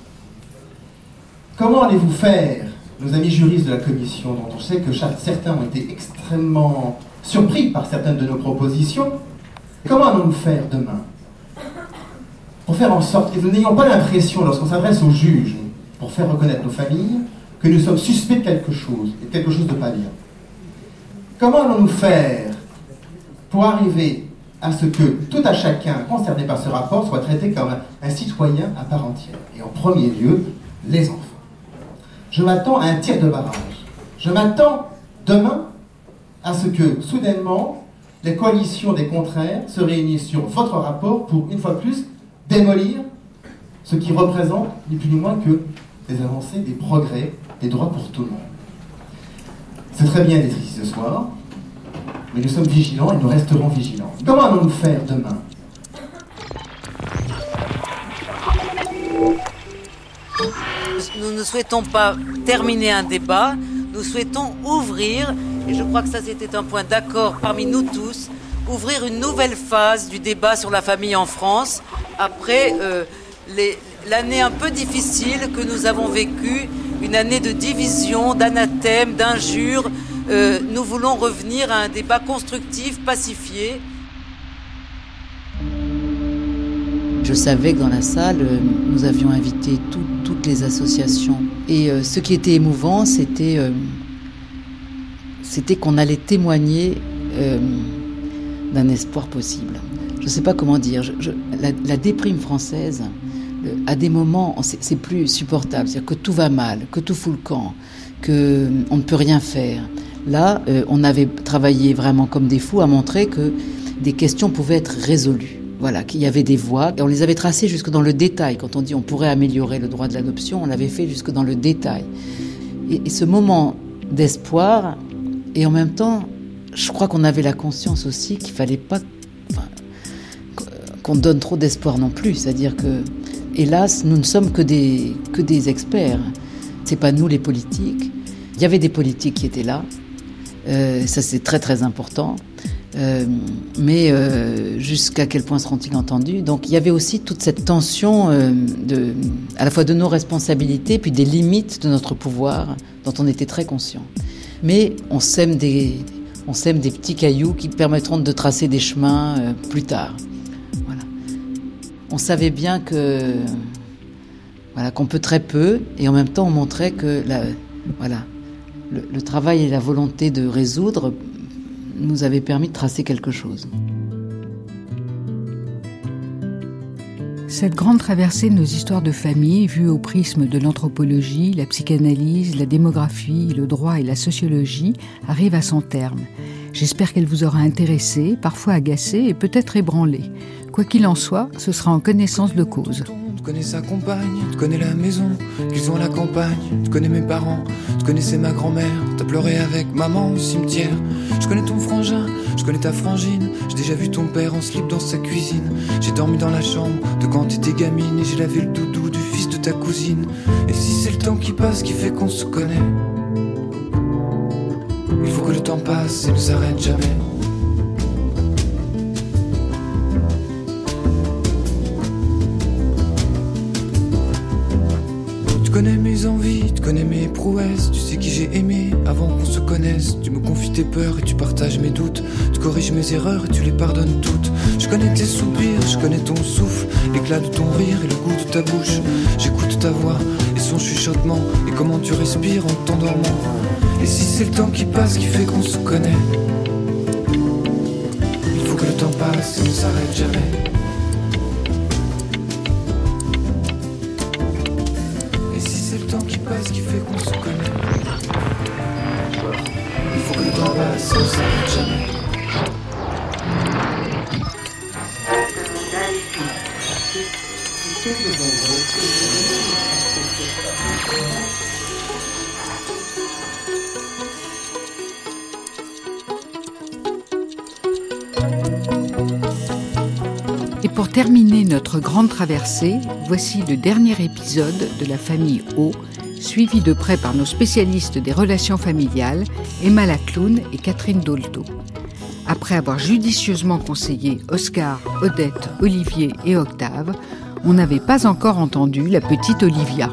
Comment allez-vous faire nos amis juristes de la commission, dont on sait que certains ont été extrêmement surpris par certaines de nos propositions, comment allons-nous faire demain pour faire en sorte que nous n'ayons pas l'impression, lorsqu'on s'adresse aux juges, pour faire reconnaître nos familles, que nous sommes suspects de quelque chose, et quelque chose de pas bien? Comment allons-nous faire pour arriver à ce que tout à chacun concerné par ce rapport soit traité comme un citoyen à part entière? Et en premier lieu, les enfants. Je m'attends à un tir de barrage. Je m'attends demain à ce que, soudainement, les coalitions des contraires se réunissent sur votre rapport pour, une fois plus, démolir ce qui représente ni plus ni moins que des avancées, des progrès, des droits pour tout le monde. C'est très bien d'être ici ce soir, mais nous sommes vigilants et nous resterons vigilants. Comment allons-nous faire demain? Nous ne souhaitons pas terminer un débat, nous souhaitons ouvrir, et je crois que ça c'était un point d'accord parmi nous tous, ouvrir une nouvelle phase du débat sur la famille en France après euh, l'année un peu difficile que nous avons vécue, une année de division, d'anathèmes, d'injures, euh, nous voulons revenir à un débat constructif, pacifié. Je savais que dans la salle, euh, nous avions invité toutes les associations. Et euh, ce qui était émouvant, c'était c'était qu'on allait témoigner d'un espoir possible. Je ne sais pas comment dire. la, déprime française, à des moments, c'est plus supportable. C'est-à-dire que tout va mal, que tout fout le camp, qu'on ne peut rien faire. Là, euh, on avait travaillé vraiment comme des fous à montrer que des questions pouvaient être résolues. Voilà, qu'il y avait des voies. Et on les avait tracées jusque dans le détail. Quand on dit on pourrait améliorer le droit de l'adoption, on l'avait fait jusque dans le détail. Et, ce moment d'espoir, et en même temps, je crois qu'on avait la conscience aussi qu'il fallait pas qu'on donne trop d'espoir non plus. C'est-à-dire que, hélas, nous ne sommes que des, que des experts. C'est pas nous les politiques. Il y avait des politiques qui étaient là, euh, ça, c'est très très important. Euh, mais euh, jusqu'à quel point seront-ils entendus? Donc il y avait aussi toute cette tension de, à la fois de nos responsabilités, puis des limites de notre pouvoir, dont on était très conscient. Mais on sème des, on sème des petits cailloux qui permettront de tracer des chemins plus tard. Voilà. On savait bien qu'on peut très peu, et en même temps on montrait que voilà le, travail et la volonté de résoudre nous avaient permis de tracer quelque chose. Cette grande traversée de nos histoires de famille, vue au prisme de l'anthropologie, la psychanalyse, la démographie, le droit et la sociologie, arrive à son terme. J'espère qu'elle vous aura intéressé, parfois agacé et peut-être ébranlé. Quoi qu'il en soit, ce sera en connaissance de cause connais sa compagne, tu connais la maison qu'ils ont à la campagne, tu connais mes parents, tu connaissais ma grand-mère, t'as pleuré avec maman au cimetière, je connais ton frangin, je connais ta frangine, j'ai déjà vu ton père en slip dans sa cuisine, j'ai dormi dans la chambre de quand t'étais gamine et j'ai lavé le doudou du fils de ta cousine, et si c'est le temps qui passe qui fait qu'on se connaît, il faut que le temps passe et ne s'arrête jamais. Connais mes envies, tu connais mes prouesses, tu sais qui j'ai aimé avant qu'on se connaisse. Tu me confies tes peurs et tu partages mes doutes. Tu corriges mes erreurs et tu les pardonnes toutes. Je connais tes soupirs, je connais ton souffle, l'éclat de ton rire et le goût de ta bouche. J'écoute ta voix et son chuchotement et comment tu respires en t'endormant. Et si c'est le temps qui passe qui fait qu'on se connaît, il faut que le temps passe et ne s'arrête jamais. Grande traversée, voici le dernier épisode de la famille O, suivi de près par nos spécialistes des relations familiales, Emma Lacloun et Catherine Dolto. Après avoir judicieusement conseillé Oscar, Odette, Olivier et Octave, on n'avait pas encore entendu la petite Olivia.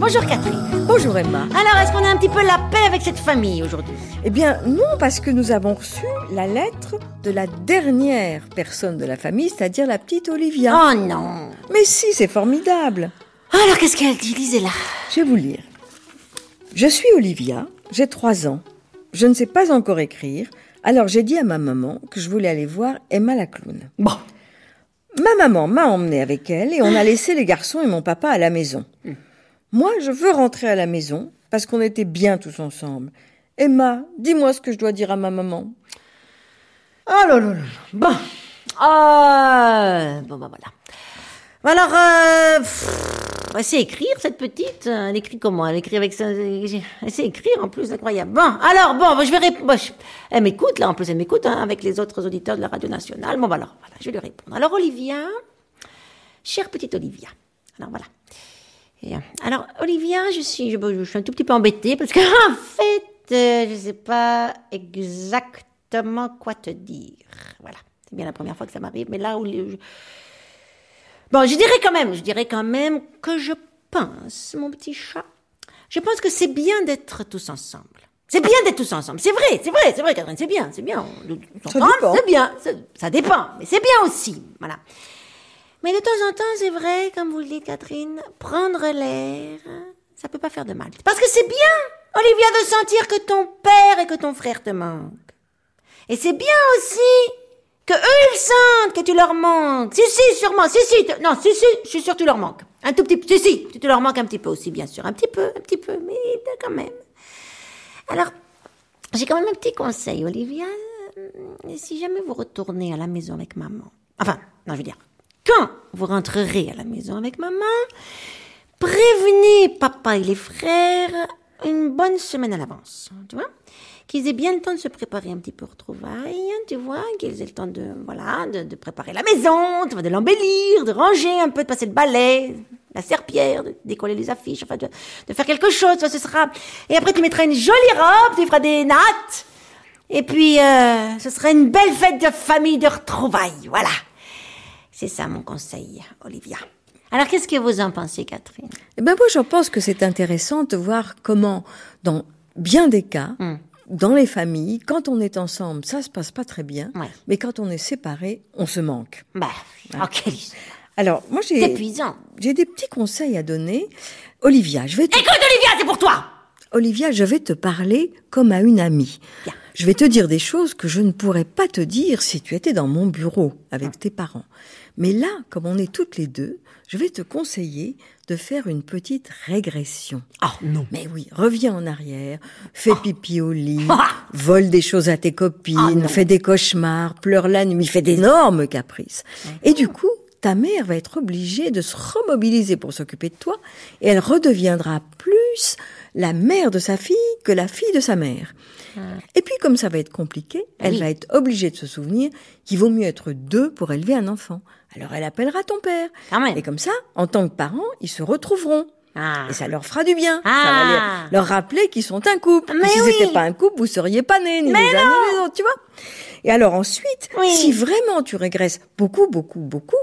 Bonjour Catherine. Bonjour Emma. Alors, est-ce qu'on a un petit peu la avec cette famille aujourd'hui Eh bien non, parce que nous avons reçu la lettre de la dernière personne de la famille, c'est-à-dire la petite Olivia. Oh non Mais si, c'est formidable. Alors, qu'est-ce qu'elle dit? Lisez-la. Je vais vous lire. Je suis Olivia, j'ai trois ans. Je ne sais pas encore écrire, alors j'ai dit à ma maman que je voulais aller voir Emma la clown. Bon. Ma maman m'a emmené avec elle et on a laissé les garçons et mon papa à la maison. Moi, je veux rentrer à la maison parce qu'on était bien tous ensemble. Emma, dis-moi ce que je dois dire à ma maman. Oh là là là. Bon. Ah, bon, bah voilà. Alors, euh, pff, elle sait écrire, cette petite. Elle écrit comment? Elle écrit avec ça. Elle sait écrire, en plus, incroyable. Bon, alors, bon, bah, je vais répondre. Elle m'écoute, là, en plus, elle m'écoute, hein, avec les autres auditeurs de la radio nationale. Bon, bah, alors, voilà, je vais lui répondre. Alors, Olivia, chère petite Olivia. Alors, voilà. Alors, Olivia, je suis, je, je suis un tout petit peu embêtée parce que, <laughs> en fait, euh, je sais pas exactement quoi te dire. Voilà. C'est bien la première fois que ça m'arrive, mais là où. je- Bon, je dirais quand même, je dirais quand même que je pense, mon petit chat, je pense que c'est bien d'être tous ensemble. C'est bien d'être tous ensemble. C'est vrai, c'est vrai, c'est vrai, Catherine, c'est bien, c'est bien. On- on Ça s'entend, dépend. C'est bien, ça, ça dépend, mais c'est bien aussi. Voilà. Mais de temps en temps, c'est vrai, comme vous le dites, Catherine, prendre l'air, ça peut pas faire de mal. Parce que c'est bien, Olivia, de sentir que ton père et que ton frère te manquent. Et c'est bien aussi que eux, ils sentent que tu leur manques. Si, si, sûrement. Si, si. Non, si, si, je suis sûre que tu leur manques. Un tout petit peu. Si, si, tu leur manques un petit peu aussi, bien sûr. Un petit peu, un petit peu, mais quand même. Alors, j'ai quand même un petit conseil, Olivia. Si jamais vous retournez à la maison avec maman. Enfin, non, je veux dire, quand vous rentrerez à la maison avec maman, prévenez papa et les frères une bonne semaine à l'avance. Tu vois qu'ils aient bien le temps de se préparer un petit peu aux retrouvailles, tu vois, qu'ils aient le temps de, voilà, de, préparer la maison, tu vois, de l'embellir, de ranger un peu, de passer le balai, la serpillère, de décoller les affiches, enfin, de, de faire quelque chose, tu vois, ce sera, et après tu mettras une jolie robe, tu feras des nattes, et puis, euh, ce sera une belle fête de famille, de retrouvailles, voilà. C'est ça mon conseil, Olivia. Alors, qu'est-ce que vous en pensez, Catherine? Eh ben moi, je pense que c'est intéressant de voir comment, dans bien des cas, Hmm. dans les familles, quand on est ensemble, ça se passe pas très bien, mais quand on est séparés, on se manque. Bah, Voilà. quelle- Alors, moi, j'ai, épuisant. j'ai des petits conseils à donner. Olivia, je vais te... Écoute, Olivia, c'est pour toi Olivia, je vais te parler comme à une amie. Je vais te dire des choses que je ne pourrais pas te dire si tu étais dans mon bureau avec tes parents. Mais là, comme on est toutes les deux, je vais te conseiller de faire une petite régression. Ah non. Mais oui, reviens en arrière, fais pipi au lit, vole des choses à tes copines, fais des cauchemars, pleure la nuit, fais d'énormes caprices. Et du coup, ta mère va être obligée de se remobiliser pour s'occuper de toi et elle redeviendra plus la mère de sa fille que la fille de sa mère. Et puis, comme ça va être compliqué, elle Oui. va être obligée de se souvenir qu'il vaut mieux être deux pour élever un enfant. Alors, elle appellera ton père. Et comme ça, en tant que parents, ils se retrouveront. Et ça leur fera du bien. Ça va Ah. leur, leur rappeler qu'ils sont un couple. Mais si oui. c'était pas un couple, vous seriez pas nés, ni Mais les uns ni les autres, tu vois. Et alors ensuite, Oui. si vraiment tu régresses beaucoup, beaucoup, beaucoup,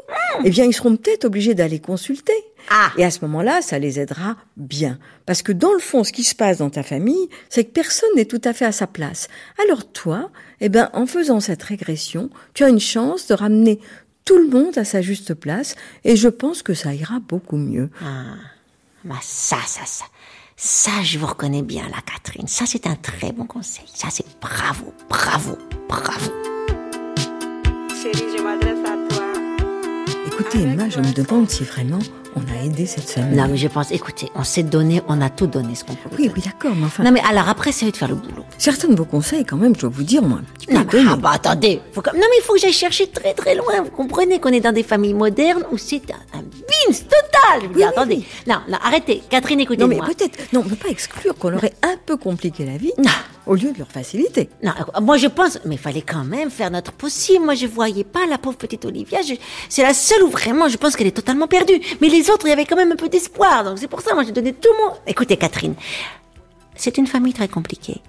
eh bien, ils seront peut-être obligés d'aller consulter. Ah. Et à ce moment-là, ça les aidera bien. Parce que dans le fond, ce qui se passe dans ta famille, c'est que personne n'est tout à fait à sa place. Alors toi, eh ben, en faisant cette régression, tu as une chance de ramener tout le monde à sa juste place, et je pense que ça ira beaucoup mieux. Ah, bah ça, ça, ça. Ça, je vous reconnais bien, là, Catherine. Ça, c'est un très bon conseil. Ça, c'est bravo, bravo, bravo. Écoutez, Emma, je me demande si vraiment on a aidé cette famille. Non, mais je pense, écoutez, on s'est donné, on a tout donné ce qu'on pouvait. Oui, oui, d'accord, mais enfin. Non, mais alors après, c'est de faire le boulot. Certains de vos conseils, quand même, je dois vous dire, moi, un petit peu Non, mais, ah, bah, attendez. Faut comme... Non, mais il faut que j'aille chercher très, très loin. Vous comprenez qu'on est dans des familles modernes où c'est un, un bins total. Je vous dis, attendez. Non, non, arrêtez. Catherine, Non, écoutez-moi. mais peut-être, non, on ne peut pas exclure qu'on leur ait un peu compliqué la vie au lieu de leur faciliter. Non, moi je pense, mais il fallait quand même faire notre possible. Moi je voyais pas la pauvre petite Olivia. Je- C'est la seule vraiment je pense qu'elle est totalement perdue. Mais les autres, il y avait quand même un peu d'espoir. Donc c'est pour ça, moi j'ai donné tout mon. Écoutez, Catherine, c'est une famille très compliquée.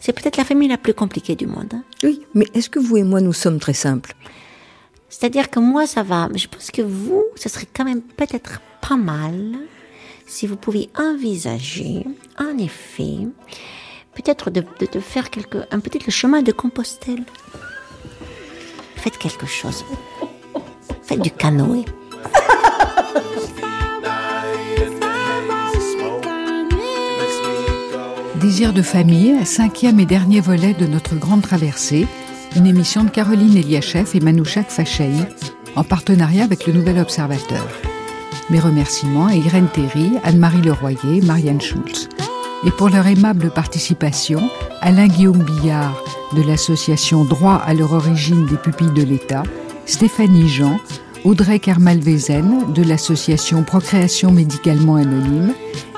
C'est peut-être la famille la plus compliquée du monde. hein. Oui, mais est-ce que vous et moi, nous sommes très simples? C'est-à-dire que moi ça va. Mais je pense que vous, ce serait quand même peut-être pas mal si vous pouviez envisager, en effet, peut-être de, de, de faire quelque, un petit le chemin de Compostelle. Faites quelque chose. Faites du canoë. Désir de famille, cinquième et dernier volet de notre grande traversée, une émission de Caroline Eliachev et Manouchak Fachaï, en partenariat avec le Nouvel Observateur. Mes remerciements à Irène Terry, Anne-Marie Leroyer, Marianne Schulz. Et pour leur aimable participation, Alain Guillaume Billard de l'association Droit à leur origine des pupilles de l'État, Stéphanie Jean, Audrey Kermalvezen de l'association Procréation médicalement anonyme,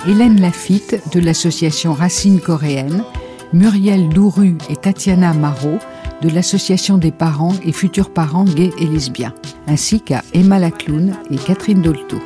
Hélène Lafitte de l'association Racine coréenne, Muriel Douru et Tatiana Marot de l'association des parents et futurs parents gays et lesbiens, ainsi qu'à Emma Lacloun et Catherine Dolto.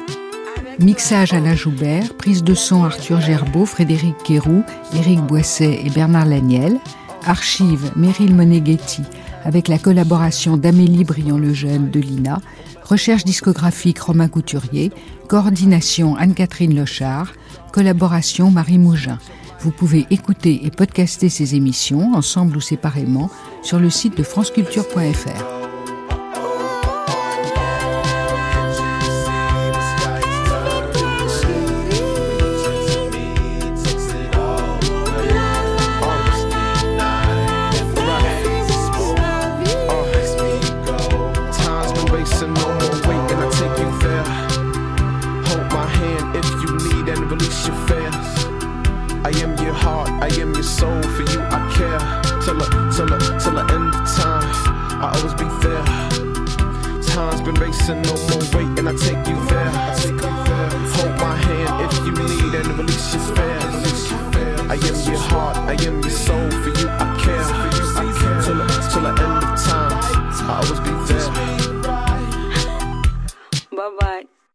Mixage Alain Joubert, prise de son Arthur Gerbeau, Frédéric Quéroux, Éric Boisset et Bernard Laniel, archive Meryl Moneghetti avec la collaboration d'Amélie Briand-Lejeune de l'INA, recherche discographique Romain Couturier, coordination Anne-Catherine Lochard, collaboration Marie Mougin. Vous pouvez écouter et podcaster ces émissions, ensemble ou séparément, sur le site de franceculture.fr.